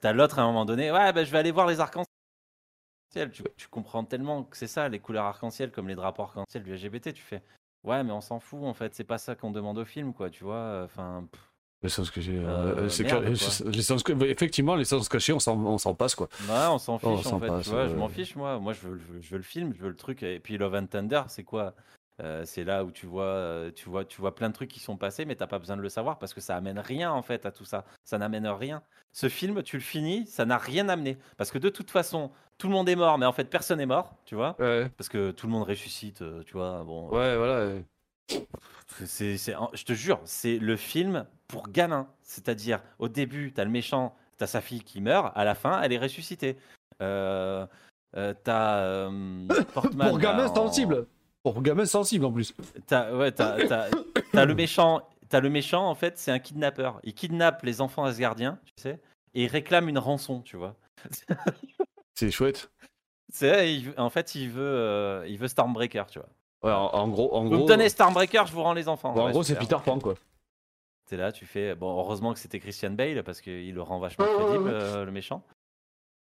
[SPEAKER 2] t'as l'autre à un moment donné. Ouais, bah, je vais aller voir les arcs-en-ciel. Tu, tu comprends tellement que c'est ça, les couleurs arc-en-ciel, comme les drapeaux arc-en-ciel du LGBT. Tu fais. Ouais, mais on s'en fout en fait. C'est pas ça qu'on demande au film, quoi. Tu vois. Enfin. pff,
[SPEAKER 1] Le sens que j'ai.
[SPEAKER 2] Euh,
[SPEAKER 1] euh, effectivement, les sens cachés, on s'en, on s'en passe quoi.
[SPEAKER 2] Ouais, on s'en fiche
[SPEAKER 1] Oh, on
[SPEAKER 2] en fait.
[SPEAKER 1] passe,
[SPEAKER 2] tu vois, je
[SPEAKER 1] ouais.
[SPEAKER 2] m'en fiche moi. Moi, je veux- je veux le film, je veux le truc. Et puis Love and Thunder, c'est quoi Euh, c'est là où tu vois, euh, tu, vois, tu vois plein de trucs qui sont passés, mais t'as pas besoin de le savoir parce que ça amène rien en fait à tout ça. Ça n'amène rien. Ce film, tu le finis, ça n'a rien amené. Parce que de toute façon, tout le monde est mort, mais en fait personne n'est mort, tu vois.
[SPEAKER 1] Ouais,
[SPEAKER 2] Parce que tout le monde ressuscite, euh, tu vois. Bon,
[SPEAKER 1] ouais, voilà.
[SPEAKER 2] c'est, c'est- je te jure, c'est le film pour gamins. C'est-à-dire, au début, t'as le méchant, t'as sa fille qui meurt, à la fin, elle est ressuscitée. T'as Portman.
[SPEAKER 1] Pour gamin
[SPEAKER 2] en-
[SPEAKER 1] sensible. Pour gamin sensible en plus.
[SPEAKER 2] T'as, ouais, t'as, t'as- t'as le méchant. T'as le méchant, en fait, c'est un kidnappeur. Il kidnappe les enfants asgardiens, tu sais, et il réclame une rançon, tu vois.
[SPEAKER 1] C'est chouette.
[SPEAKER 2] C'est, en fait, il veut, euh, il veut Stormbreaker, tu vois.
[SPEAKER 1] Ouais, en, en gros, en
[SPEAKER 2] Vous
[SPEAKER 1] gros,
[SPEAKER 2] me donnez Stormbreaker, je vous rends les enfants.
[SPEAKER 1] bon, en
[SPEAKER 2] Ouais,
[SPEAKER 1] gros, c'est. Peter Pan quoi.
[SPEAKER 2] T'es là, tu fais. Bon, heureusement que c'était Christian Bale parce qu'il le rend vachement crédible, euh, le méchant.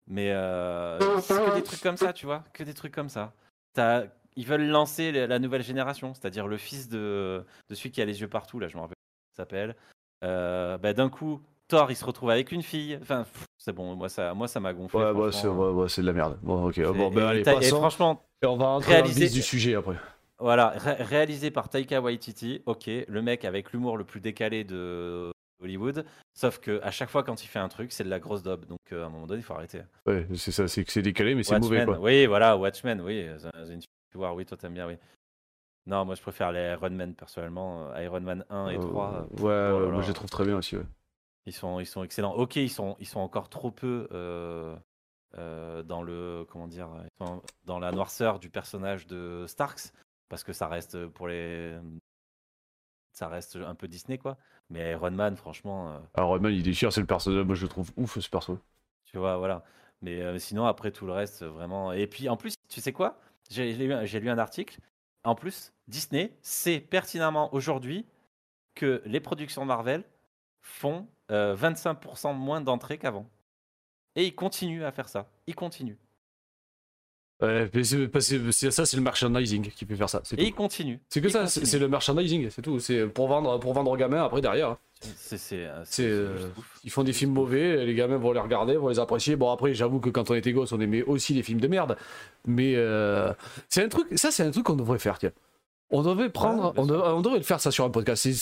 [SPEAKER 2] Mais euh, c'est que des trucs comme ça, tu vois, que des trucs comme ça. T'as- Ils veulent lancer la nouvelle génération, c'est-à-dire le fils de, de celui qui a les yeux partout, là, je me rappelle comment il s'appelle. Euh, bah, D'un coup, Thor, il se retrouve avec une fille. Enfin, c'est bon, moi ça moi ça m'a gonflé.
[SPEAKER 1] Ouais, bah, c'est ouais, ouais, c'est de la merde. Bon, ok. Bon, ben allez,
[SPEAKER 2] et franchement,
[SPEAKER 1] Et on va rentrer dans le
[SPEAKER 2] réaliser-
[SPEAKER 1] du sujet après.
[SPEAKER 2] Voilà, ré- réalisé par Taika Waititi, ok, le mec avec l'humour le plus décalé de Hollywood, sauf que à chaque fois quand il fait un truc, c'est de la grosse daube, donc euh, à un moment donné, il faut arrêter.
[SPEAKER 1] Ouais, c'est ça, c'est que c'est décalé, mais c'est mauvais quoi.
[SPEAKER 2] oui, voilà, Watchmen, oui, The, The Oui, toi t'aimes bien, oui. Non, moi je préfère les Iron Man personnellement, euh, Iron Man 1 et
[SPEAKER 1] Euh,
[SPEAKER 2] 3,
[SPEAKER 1] ouais,
[SPEAKER 2] oh là
[SPEAKER 1] ouais, moi je les trouve très bien aussi. Ouais.
[SPEAKER 2] ils sont, ils sont excellents. Ok, ils sont, ils sont encore trop peu euh, euh, dans le, comment dire, dans la noirceur du personnage de Starks, parce que ça reste pour les, ça reste un peu Disney quoi. Mais Iron Man, franchement, euh,
[SPEAKER 1] Alors, Rodman il déchire, c'est le personnage, moi je le trouve ouf ce perso.
[SPEAKER 2] tu vois, voilà. Mais euh, sinon après tout le reste, vraiment. Et puis en plus, tu sais quoi? J'ai lu, un- article. En plus, Disney sait pertinemment aujourd'hui que les productions Marvel font euh, 25% moins d'entrées qu'avant. Et ils continuent à faire ça. Ils continuent.
[SPEAKER 1] Ouais, c'est, ça, c'est le merchandising qui peut faire ça.
[SPEAKER 2] Et
[SPEAKER 1] tout.
[SPEAKER 2] ils continuent.
[SPEAKER 1] c'est que ça, c'est, le merchandising, c'est tout. C'est pour vendre, pour vendre aux gamins après derrière. hein.
[SPEAKER 2] C'est euh.
[SPEAKER 1] Ils font des films mauvais, les gamins vont les regarder, vont les apprécier. Bon, après, j'avoue que quand on était gosse, on aimait aussi les films de merde. Mais euh, c'est un truc, ça, c'est un truc qu'on devrait faire, tiens. On devrait prendre, on, devrait le faire ça sur un podcast. C'est-.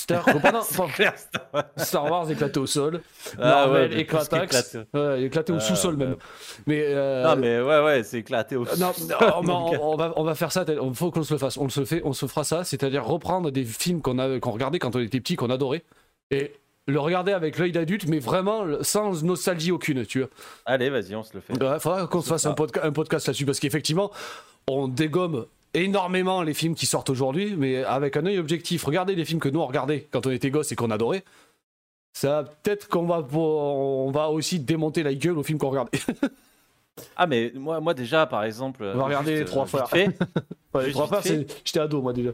[SPEAKER 1] Star Wars éclaté au sol,
[SPEAKER 2] Ah
[SPEAKER 1] Marvel éclatax, ouais, éclaté au
[SPEAKER 2] Ah,
[SPEAKER 1] sous-sol même. Mais, euh,
[SPEAKER 2] Non, mais ouais, ouais, c'est éclaté au
[SPEAKER 1] non, non,
[SPEAKER 2] mon
[SPEAKER 1] on, va, on va faire ça. Il faut qu'on se le fasse. On se fait, on se fera ça. C'est-à-dire reprendre des films qu'on a, qu'on regardait quand on était petit, qu'on adorait, et le regarder avec l'œil d'adulte, mais vraiment sans nostalgie aucune. Tu vois.
[SPEAKER 2] Allez, vas-y, on se le fait.
[SPEAKER 1] Ouais, faudra qu'on se fasse un, podca- un podcast là-dessus parce qu'effectivement, on dégomme énormément les films qui sortent aujourd'hui, mais avec un œil objectif. Regardez les films que nous on regardait quand on était gosse et qu'on adorait. Ça, peut-être qu'on va, on va aussi démonter la gueule aux films qu'on regardait.
[SPEAKER 2] Ah, mais moi, moi déjà, par exemple.
[SPEAKER 1] On va regarder les trois
[SPEAKER 2] vite
[SPEAKER 1] frères.
[SPEAKER 2] fait,
[SPEAKER 1] Ouais, les trois frères, j'étais ado moi déjà.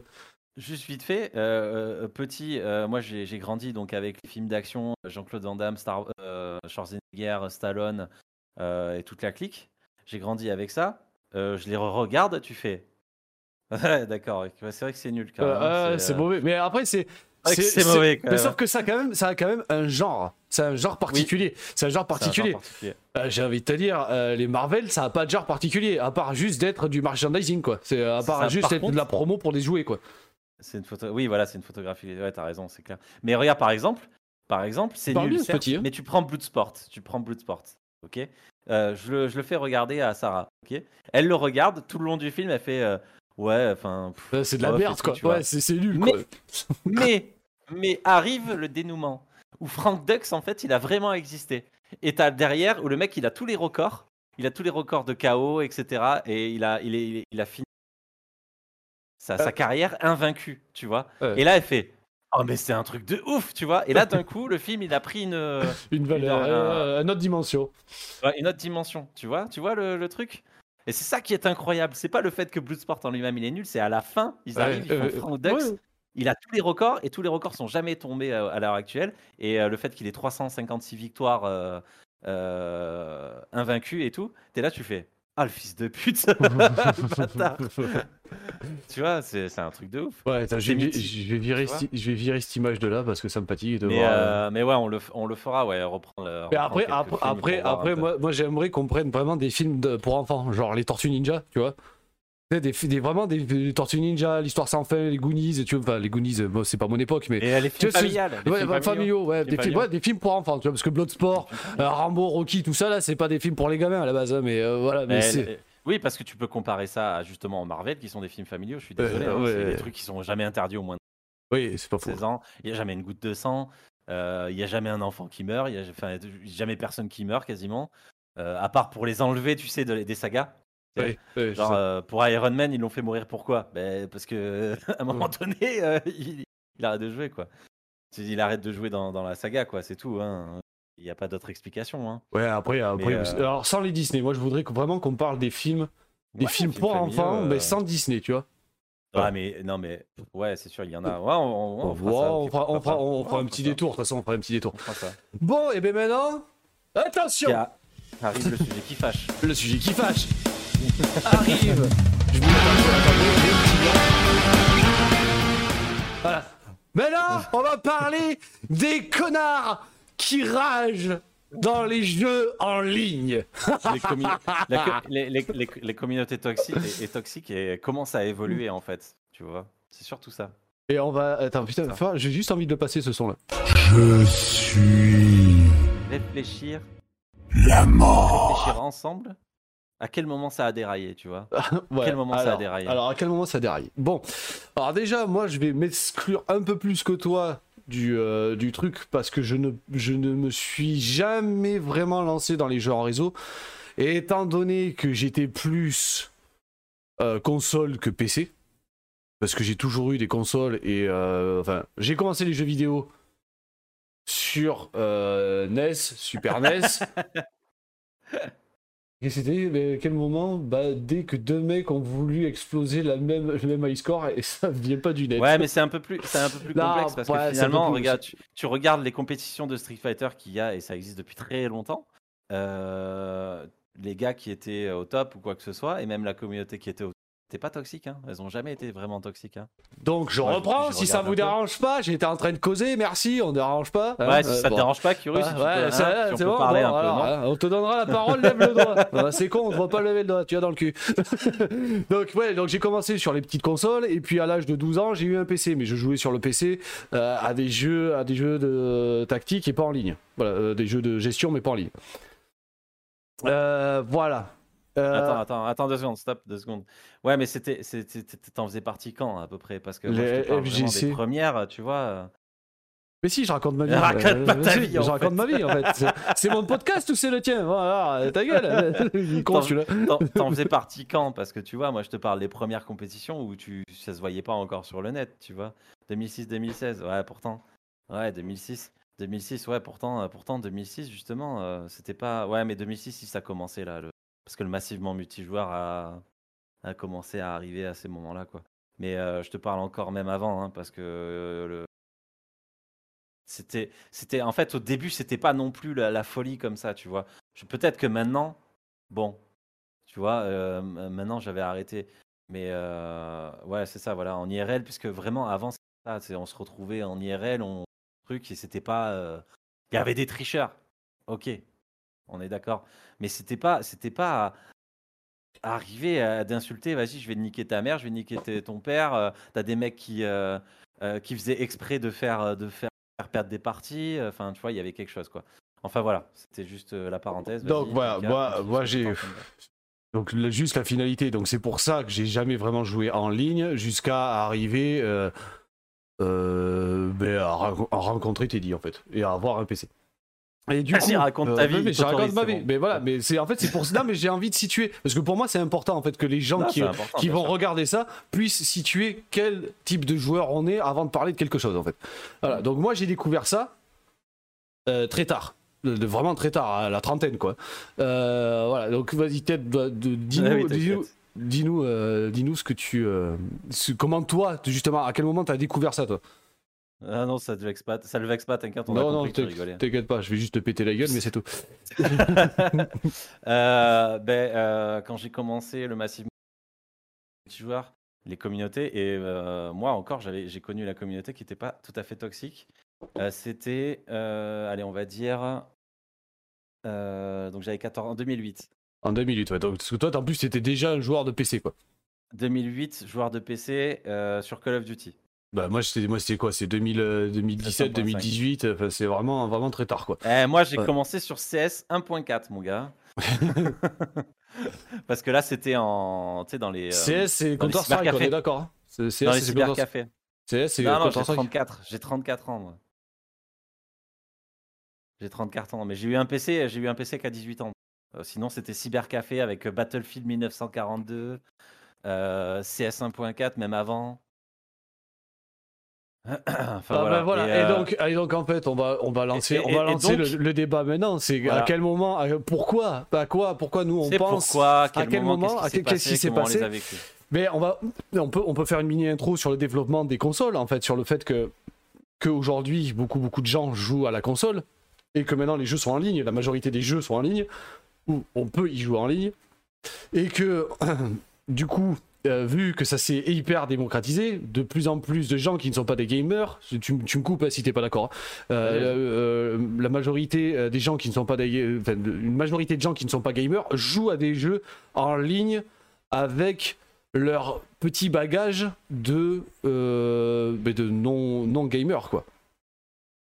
[SPEAKER 2] Juste vite fait, euh, euh, petit, euh, moi j'ai grandi donc avec les films d'action, Jean-Claude Van Damme, Star, euh, Schwarzenegger, Stallone euh, et toute la clique. J'ai grandi avec ça. Euh, je les re-regarde, tu fais. Ouais, D'accord, ouais, c'est vrai que c'est nul quand même.
[SPEAKER 1] Euh, c'est
[SPEAKER 2] euh,
[SPEAKER 1] mauvais. Mais après, c'est.
[SPEAKER 2] c'est mauvais, quand
[SPEAKER 1] Mais
[SPEAKER 2] même.
[SPEAKER 1] sauf que ça, quand même, ça a quand même un genre. C'est un genre particulier. C'est un genre
[SPEAKER 2] c'est un genre
[SPEAKER 1] particulier.
[SPEAKER 2] particulier.
[SPEAKER 1] Euh, J'ai envie de te dire, euh, les Marvel, ça a pas de genre particulier, à part juste d'être du merchandising, quoi. C'est à part
[SPEAKER 2] ça.
[SPEAKER 1] juste
[SPEAKER 2] Par
[SPEAKER 1] être de la promo pour des jouets, quoi.
[SPEAKER 2] C'est une photo. Oui, voilà, c'est une photographie. Ouais, t'as raison, c'est clair. Mais regarde, par exemple, par exemple, c'est nul,
[SPEAKER 1] bien, ce
[SPEAKER 2] certes,
[SPEAKER 1] petit, hein.
[SPEAKER 2] mais tu prends Bloodsport. Tu prends Bloodsport, ok? Euh, je, le, je le fais regarder à Sarah, ok? Elle le regarde tout le long du film, elle fait ouais, enfin.
[SPEAKER 1] Euh, C'est de la
[SPEAKER 2] Ouais,
[SPEAKER 1] merde, quoi. Ouais, c'est c'est nul,
[SPEAKER 2] Mais-
[SPEAKER 1] quoi.
[SPEAKER 2] mais, mais arrive le dénouement où Frank Dux, en fait, il a vraiment existé. Et t'as derrière où le mec, il a tous les records, il a tous les records de KO, etc. Et il a, il est, il est- il a fini sa, sa carrière invaincue, tu vois.
[SPEAKER 1] Euh.
[SPEAKER 2] Et là, elle fait. Oh mais c'est un truc de ouf, tu vois. Et là d'un coup, le film, il a pris une, euh,
[SPEAKER 1] Une valeur,
[SPEAKER 2] Une-
[SPEAKER 1] euh, une autre dimension.
[SPEAKER 2] une autre dimension, tu vois. Tu vois le, le truc? Et c'est ça qui est incroyable. C'est pas le fait que Bloodsport en lui-même il est nul, c'est à la fin, ils arrivent, ils font
[SPEAKER 1] euh,
[SPEAKER 2] Frank Dux.
[SPEAKER 1] ouais.
[SPEAKER 2] Il a tous les records et tous les records sont jamais tombés euh, à l'heure actuelle. Et euh, le fait qu'il ait 356 victoires euh, euh, invaincues et tout, t'es là, tu fais Ah, le fils de pute Le Tu vois, c'est un truc de ouf.
[SPEAKER 1] Ouais, attends, je, vais,
[SPEAKER 2] mythique,
[SPEAKER 1] je vais virer je vais virer cette image de là parce que ça me fatigue de
[SPEAKER 2] Mais,
[SPEAKER 1] voir. euh,
[SPEAKER 2] euh, mais ouais, on le, on le fera, ouais, reprendre. le-
[SPEAKER 1] Mais après, après, après, après moi, moi j'aimerais qu'on prenne vraiment des films de- pour enfants, genre les Tortues Ninja, tu vois. Des, des, vraiment des, des, Tortues Ninja, l'histoire sans fin, les Goonies, tu vois, enfin les Goonies, bon, c'est pas mon époque, mais.
[SPEAKER 2] Et les films familiales.
[SPEAKER 1] Ouais, films familiaux, ouais, des, films, ouais, des films pour enfants, tu vois, parce que Bloodsport, euh, Rambo, Rocky, tout ça là, c'est pas des films pour les gamins à la base, hein, mais euh, voilà. Mais, c'est...
[SPEAKER 2] Oui, parce que tu peux comparer ça à justement Marvel, qui sont des films familiaux, je suis désolé, hein, c'est des trucs qui sont jamais interdits au moins
[SPEAKER 1] oui, c'est pas
[SPEAKER 2] 16 ans, il n'y a jamais une goutte de sang, il n'y a jamais un enfant qui meurt, il n'y a jamais personne qui meurt quasiment, à part pour les enlever, tu sais, des sagas. Genre, euh, pour Iron Man, ils l'ont fait mourir pourquoi? Ben, Parce que à un moment donné, euh, il, arrête de jouer, quoi. Il arrête de jouer dans, dans la saga, quoi, c'est tout. Hein. Il n'y a pas d'autre explication. Hein.
[SPEAKER 1] Ouais, après, après euh, alors sans les Disney, moi je voudrais vraiment qu'on parle des films, des films pour enfants, mais sans Disney, tu vois.
[SPEAKER 2] Ah, mais non, mais ouais, c'est sûr, il y en a. Ouais, on,
[SPEAKER 1] on, fera, on, fera, on fera un petit détour, de toute façon, on fera un petit détour. Bon, et bien maintenant, attention
[SPEAKER 2] Arrive le sujet qui fâche.
[SPEAKER 1] Le sujet qui fâche arrive. Je vous Voilà. Mais là, on va parler des connards qui ragent dans les jeux en ligne.
[SPEAKER 2] les, les, communautés toxiques et, toxiques et commencent à évoluer en fait. Tu vois, c'est surtout ça.
[SPEAKER 1] Et on va. Attends, putain, j'ai juste envie de passer ce son là.
[SPEAKER 4] Je suis.
[SPEAKER 2] Réfléchir.
[SPEAKER 4] La mort.
[SPEAKER 2] Réfléchir ensemble à quel moment ça a déraillé, tu vois? À quel moment ça a déraillé?
[SPEAKER 1] Alors, à quel moment ça a déraillé? Bon, alors déjà, moi, je vais m'exclure un peu plus que toi du, euh, du truc parce que je ne, je ne me suis jamais vraiment lancé dans les jeux en réseau. Et étant donné que j'étais plus euh, console que PC, parce que j'ai toujours eu des consoles et euh, enfin, j'ai commencé les jeux vidéo sur NES, Super NES. Et c'était quel moment bah, Dès que deux mecs ont voulu exploser la même, le même high score et ça vient pas du net.
[SPEAKER 2] Ouais, mais c'est un peu plus, c'est un peu plus complexe parce que finalement, regarde, tu, regardes les compétitions de Street Fighter qu'il y a et ça existe depuis très longtemps. Euh, les gars qui étaient au top ou quoi que ce soit et même la communauté qui était au c'était pas toxique, hein. Elles ont jamais été vraiment toxiques, hein.
[SPEAKER 1] Donc je reprends, si ça vous dérange pas, j'étais en train de causer, merci, on ne dérange pas.
[SPEAKER 2] Hein. ouais, si ça te dérange pas, Curieux, si ouais, c'est bon, parler un peu,
[SPEAKER 1] On te donnera la parole, lève le doigt. c'est con, on ne voit pas lever le doigt, tu as dans le cul. donc ouais, donc j'ai commencé sur les petites consoles, et puis à l'âge de 12 ans, j'ai eu un PC, mais je jouais sur le PC euh, à des jeux, à des jeux de tactique et pas en ligne. Voilà, euh, des jeux de gestion, mais pas en ligne. Euh, voilà.
[SPEAKER 2] Euh, attends, attends, attends deux secondes, stop, deux secondes. Ouais, mais c'était, t'en faisais partie quand à peu près? Parce que moi, je te parle des premières, tu vois?
[SPEAKER 1] Mais si, je raconte ma vie.
[SPEAKER 2] Raconte pas ta vie.
[SPEAKER 1] Je raconte ma vie en fait. C'est mon podcast ou c'est le tien? Voilà, ta gueule.
[SPEAKER 2] T'en faisais partie quand? Parce que tu vois, moi je te parle des premières compétitions où tu, ça se voyait pas encore sur le net, tu vois? 2006-2016, ouais, pourtant. Ouais, 2006. 2006, ouais, pourtant, pourtant 2006 justement, euh, c'était pas. Ouais, mais 2006, si ça commençait là, le, parce que le massivement multijoueur a, commencé à arriver à ces moments-là. quoi. Mais euh, je te parle encore même avant, hein, parce que euh, c'était, c'était, en fait, au début, c'était pas non plus la, folie comme ça, tu vois. Peut-être que maintenant, bon, tu vois, euh, maintenant j'avais arrêté. Mais ouais, c'est ça, voilà, en IRL, puisque vraiment avant, ça, on se retrouvait en IRL, on truc, et c'était pas. Il y avait des tricheurs. Ok, on est d'accord. Mais c'était pas, c'était pas arriver à d'insulter, vas-y, je vais niquer ta mère, je vais niquer ton père. Euh, t'as des mecs qui, euh, euh, qui faisaient exprès de faire, de faire perdre des parties. Enfin, tu vois, il y avait quelque chose, quoi. Enfin voilà, c'était juste la parenthèse.
[SPEAKER 1] Donc voilà, moi, moi j'ai donc juste la finalité. Donc c'est pour ça que j'ai jamais vraiment joué en ligne jusqu'à arriver ben, à, rencontrer Teddy en fait et à avoir un PC.
[SPEAKER 2] Et du coup, raconte ta euh, vie.
[SPEAKER 1] mais raconte ma vie. Mais voilà, mais c'est en fait c'est pour ça. mais j'ai envie de situer parce que pour moi c'est important en fait que les gens qui, qui vont regarder ça puissent situer quel type de joueur on est avant de parler de quelque chose en fait. Voilà. Donc moi j'ai découvert ça euh, très tard. De, vraiment très tard, à la trentaine quoi. Euh, voilà, donc vas-y, Ted, dis-nous, dis-nous, dis-nous, ce que tu, comment toi, justement, à quel moment tu as découvert ça toi?
[SPEAKER 2] Ah non, ça te vexe pas, ça le vexe pas, t'inquiète, on
[SPEAKER 1] non, non, t'inquiète pas, je vais juste te péter la gueule, mais c'est tout.
[SPEAKER 2] euh, ben, euh, quand j'ai commencé le massif joueurs, les communautés, et euh, moi encore, j'ai connu la communauté qui n'était pas tout à fait toxique. C'était, allez, on va dire, donc j'avais 14 en 2008.
[SPEAKER 1] En 2008, ouais. Donc, parce que toi, en plus, t'étais déjà un joueur de PC, quoi.
[SPEAKER 2] 2008, joueur de PC sur Call of Duty.
[SPEAKER 1] Bah moi c'était moi c'était quoi? C'est 2000, 2017 2018 enfin, c'est vraiment vraiment très tard quoi.
[SPEAKER 2] Eh, moi j'ai
[SPEAKER 1] Ouais.
[SPEAKER 2] commencé sur CS 1.4 mon gars. Parce que là c'était en tu sais dans les euh,
[SPEAKER 1] CS c'est Counter Strike on est d'accord. hein. CS
[SPEAKER 2] les
[SPEAKER 1] c'est Counter. CS c'est
[SPEAKER 2] Non non, j'ai
[SPEAKER 1] Strike.
[SPEAKER 2] 34, j'ai 34 ans moi. J'ai 34 ans mais j'ai eu un PC, j'ai eu un PC qu'à 18 ans. Euh, sinon c'était cybercafé avec euh, Battlefield 1942, euh, CS 1.4 même avant. Enfin,
[SPEAKER 1] Ah, bah, voilà.
[SPEAKER 2] Et,
[SPEAKER 1] Et,
[SPEAKER 2] euh,
[SPEAKER 1] donc, et donc en fait, on va, on va lancer,
[SPEAKER 2] et-
[SPEAKER 1] on va lancer
[SPEAKER 2] donc-
[SPEAKER 1] le, le débat maintenant. C'est à quel moment, à- pourquoi, à quoi, pourquoi nous on pense.
[SPEAKER 2] pourquoi, à quel,
[SPEAKER 1] quel
[SPEAKER 2] moment, qu'est-ce qui s'est
[SPEAKER 1] passé. Mais on va, on peut, on peut faire une mini intro sur le développement des consoles en fait, sur le fait que qu'aujourd'hui beaucoup beaucoup de gens jouent à la console et que maintenant les jeux sont en ligne, la majorité des jeux sont en ligne ou on peut y jouer en ligne et que du coup. Euh, vu que ça s'est hyper démocratisé, de plus en plus de gens qui ne sont pas des gamers, tu, me coupes hein, si t'es pas d'accord, hein. Euh, euh, la majorité des gens qui ne sont pas des, enfin, une majorité de gens qui ne sont pas gamers jouent à des jeux en ligne avec leur petit bagage de, non, non gamer quoi.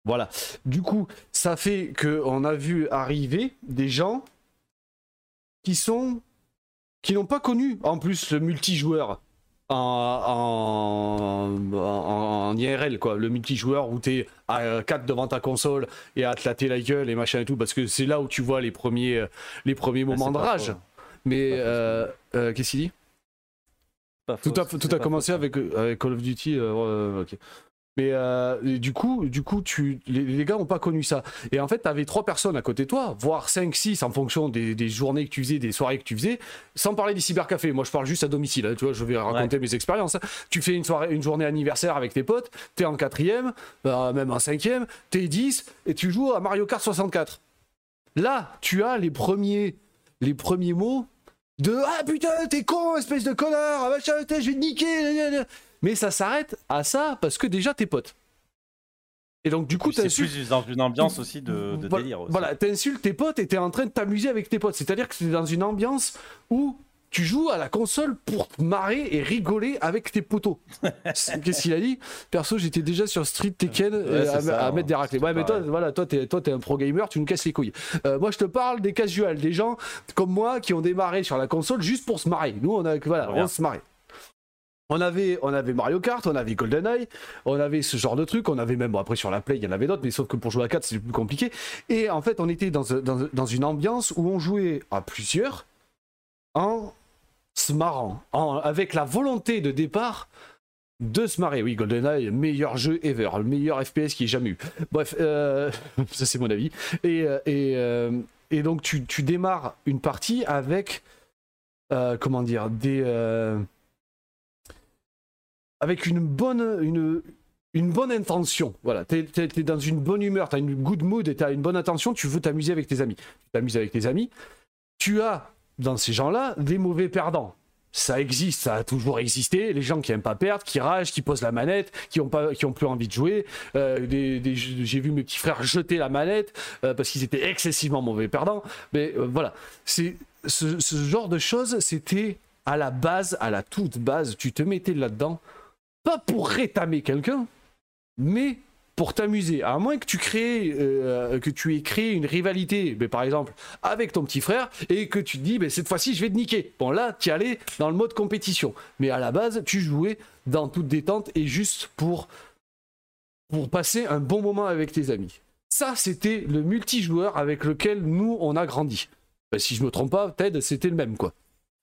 [SPEAKER 1] Voilà. Du coup, ça fait que on a vu arriver des gens qui sont qui n'ont pas connu en plus le multijoueur en, en, en- IRL quoi, le multijoueur où t'es à 4 devant ta console et à te latter la gueule et machin et tout parce que c'est là où tu vois les premiers euh, les premiers
[SPEAKER 2] Ah,
[SPEAKER 1] moments de rage.
[SPEAKER 2] faux.
[SPEAKER 1] Mais euh, euh, qu'est-ce qu'il dit?
[SPEAKER 2] Pas
[SPEAKER 1] tout a, tout a commencé avec, euh, avec Call of Duty. euh, euh, ok. Mais euh, du coup, du coup tu, les, les gars n'ont pas connu ça. Et en fait, tu avais trois personnes à côté de toi, voire 5, 6 en fonction des, des journées que tu faisais, des soirées que tu faisais, sans parler des cybercafés. Moi, je parle juste à domicile. hein, tu vois, je vais raconter mes expériences. hein. Tu fais une, soirée, une journée anniversaire avec tes potes, tu es en quatrième, euh, même en cinquième, tu es 10 et tu joues à Mario Kart 64. Là, tu as les premiers, les premiers mots de Ah putain, t'es con, espèce de connard, ah, je vais te niquer. Mais ça s'arrête à ça parce que déjà t'es potes. Et donc, du coup,
[SPEAKER 2] Puis C'est
[SPEAKER 1] t'insultes.
[SPEAKER 2] plus dans une ambiance aussi de, de
[SPEAKER 1] Voilà-
[SPEAKER 2] délire. Aussi.
[SPEAKER 1] Voilà, t'insultes tes potes et t'es en train de t'amuser avec tes potes. C'est-à-dire que c'est dans une ambiance où tu joues à la console pour te marrer et rigoler avec tes potos. Qu'est-ce qu'il a dit? Perso, j'étais déjà sur Street Tekken euh, à,
[SPEAKER 2] ça,
[SPEAKER 1] à mettre des
[SPEAKER 2] hein,
[SPEAKER 1] raclés. Ouais, mais toi, voilà, toi, t'es, toi, t'es un pro gamer, tu nous casses les couilles. Euh, moi, je te parle des casuals, des gens comme moi qui ont démarré sur la console juste pour se marrer. Nous, on a, voilà,
[SPEAKER 2] Regarde.
[SPEAKER 1] on se marrait. On avait, Mario Kart, on avait GoldenEye, on avait ce genre de truc, on avait même, bon, après sur la Play, il y en avait d'autres, mais sauf que pour jouer à 4, c'est plus compliqué. Et en fait, on était dans, une ambiance où on jouait à plusieurs en se marrant, avec la volonté de départ de se marrer. Oui, GoldenEye, meilleur jeu ever, le meilleur FPS qui ait jamais eu. Bref, euh, ça c'est mon avis. Et, euh, et, euh, et donc tu, démarres une partie avec, comment dire, des... avec une bonne, une, une bonne intention. Voilà, t'es es, dans une bonne humeur, t'as une good mood et t'as une bonne intention, tu veux t'amuser avec tes amis. Tu t'amuses avec tes amis. Tu as, dans ces gens-là, des mauvais perdants. Ça existe, ça a toujours existé. Les gens qui aiment pas perdre, qui ragent, qui posent la manette, qui ont pas, qui ont plus envie de jouer. Euh, J'ai vu mes petits frères jeter la manette euh, parce qu'ils étaient excessivement mauvais perdants. Mais euh, voilà, ce genre de choses, c'était à la base, à la toute base, tu te mettais là-dedans, pas pour rétamer quelqu'un, mais pour t'amuser. À moins que tu crées, euh, que tu aies créé une rivalité, mais par exemple avec ton petit frère, et que tu te dis, mais cette fois-ci, je vais te niquer. Bon, là, tu allais dans le mode compétition. Mais à la base, tu jouais dans toute détente et juste pour, pour passer un bon moment avec tes amis. Ça, c'était le multijoueur avec lequel nous, on a grandi. Ben, si je me trompe pas, Ted, c'était le même, quoi.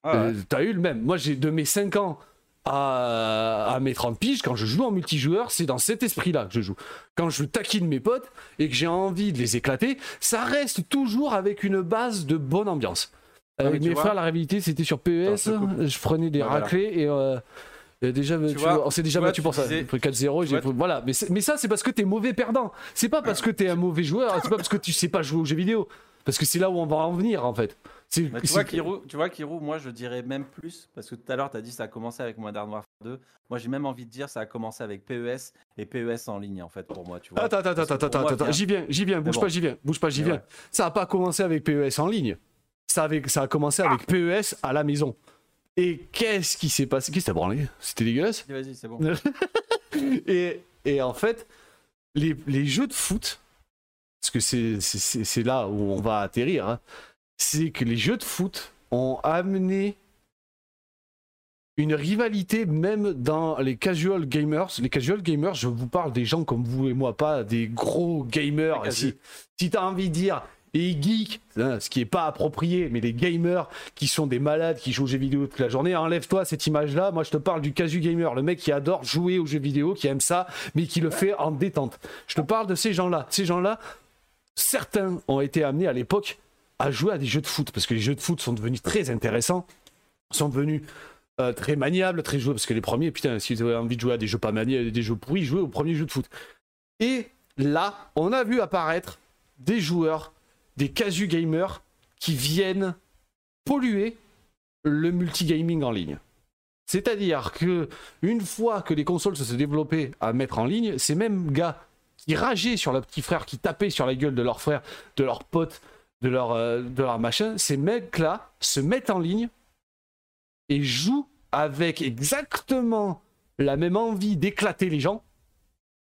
[SPEAKER 2] Ah ouais.
[SPEAKER 1] Euh, T'as eu le même. Moi, j'ai de mes 5 ans à, à mes 30 piges, quand je joue en multijoueur, c'est dans cet esprit-là que je joue. Quand je taquine mes potes et que j'ai envie de les éclater, ça reste toujours avec une base de bonne ambiance.
[SPEAKER 2] Ah, tu
[SPEAKER 1] mes
[SPEAKER 2] vois-
[SPEAKER 1] frères, la réalité, c'était sur PES.
[SPEAKER 2] Attends, je
[SPEAKER 1] prenais des
[SPEAKER 2] voilà.
[SPEAKER 1] raclés et. euh, et déjà, tu
[SPEAKER 2] vois-
[SPEAKER 1] vois, on s'est déjà
[SPEAKER 2] tu
[SPEAKER 1] battu
[SPEAKER 2] tu
[SPEAKER 1] pour ça. J'ai pris 4-0. j'ai
[SPEAKER 2] vois,
[SPEAKER 1] pris- Voilà, mais, mais ça, c'est parce que t'es mauvais perdant. C'est pas parce que t'es un mauvais joueur, c'est pas parce que tu sais pas jouer aux jeux vidéo. Parce que c'est là où on va en venir, en fait.
[SPEAKER 2] Tu vois, Kirou, tu vois, Kirou, moi je dirais même plus, parce que tout à l'heure tu as dit ça a commencé avec Modern Warfare 2. Moi j'ai même envie de dire ça a commencé avec PES et PES en ligne en fait pour moi. Tu vois.
[SPEAKER 1] Attends, attends, attends, attends, attends, j'y viens, j'y viens, bouge
[SPEAKER 2] bon.
[SPEAKER 1] pas, j'y viens, bouge pas, j'y viens.
[SPEAKER 2] ouais.
[SPEAKER 1] Ça a pas commencé avec PES en ligne. Ça, avec, ça a commencé avec PES à la maison. Et qu'est-ce qui s'est passé? Qu'est-ce que t'as branlé? C'était dégueulasse?
[SPEAKER 2] Vas-y, c'est bon.
[SPEAKER 1] et, et en fait, les, les jeux de foot, parce que c'est- là où on va atterrir, hein, c'est que les jeux de foot ont amené une rivalité même dans les casual gamers. Les casual gamers, je vous parle des gens comme vous et moi, pas des gros gamers. Si, si t'as envie de dire les geeks, hein, ce qui est pas approprié, mais les gamers qui sont des malades, qui jouent aux jeux vidéo toute la journée, enlève-toi cette image-là. Moi, je te parle du casu gamer, le mec qui adore jouer aux jeux vidéo, qui aime ça, mais qui le fait en détente. Je te parle de ces gens-là. Ces gens-là, certains ont été amenés à l'époque à jouer à des jeux de foot, parce que les jeux de foot sont devenus très intéressants, sont devenus euh, très maniables, très jouables, parce que les premiers, putain, si vous avez envie de jouer à des jeux pas maniables, des jeux pourris, jouez au premier jeu de foot. Et là, on a vu apparaître des joueurs, des casu gamers, qui viennent polluer le multigaming en ligne. C'est-à-dire que une fois que les consoles se sont développées à mettre en ligne, ces mêmes gars rageaient sur leur petit frère, qui tapaient sur la gueule de leur frère, de leurs potes, de leur, euh, de leur machin, ces mecs-là se mettent en ligne et jouent avec exactement la même envie d'éclater les gens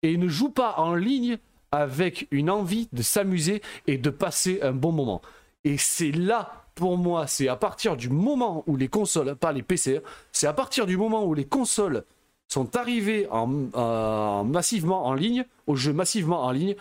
[SPEAKER 1] et ne jouent pas en ligne avec une envie de s'amuser et de passer un bon moment. Et c'est là, pour moi, c'est à partir du moment où les consoles, pas les PC, c'est à partir du moment où les consoles sont arrivées en, en- massivement en ligne, aux jeux massivement en ligne,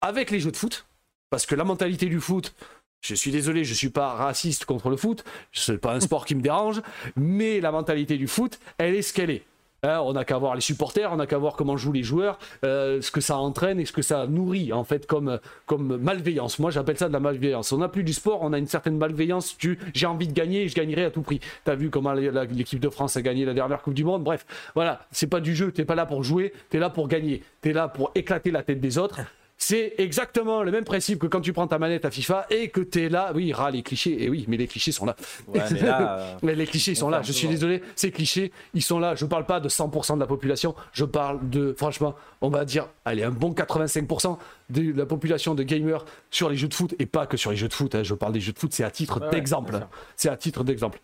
[SPEAKER 1] avec les jeux de foot, parce que la mentalité du foot, je suis désolé, je suis pas raciste contre le foot, c'est pas un sport qui me dérange, mais la mentalité du foot, elle est ce qu'elle est. Hein, on n'a qu'à voir les supporters, on n'a qu'à voir comment jouent les joueurs, euh, ce que ça entraîne et ce que ça nourrit en fait comme, comme malveillance. Moi j'appelle ça de la malveillance. On n'a plus du sport, on a une certaine malveillance du j'ai envie de gagner et je gagnerai à tout prix. T'as vu comment l'équipe de France a gagné la dernière Coupe du Monde? Bref, voilà, c'est pas du jeu, t'es pas là pour jouer, t'es là pour gagner, t'es là pour éclater la tête des autres. C'est exactement le même principe que quand tu prends ta manette à FIFA et que t'es là. Oui, ras les clichés, et oui, mais les clichés sont là.
[SPEAKER 2] Ouais, mais là, euh,
[SPEAKER 1] Mais les clichés sont
[SPEAKER 2] On
[SPEAKER 1] là, je suis désolé, ces clichés, ils sont là. Je parle pas de 100% de la population, je parle de, franchement, on va dire, allez, un bon 85% de la population de gamers sur les jeux de foot, et pas que sur les jeux de foot, hein, je parle des jeux de foot, c'est à titre
[SPEAKER 2] Ouais,
[SPEAKER 1] d'exemple. C'est à titre d'exemple.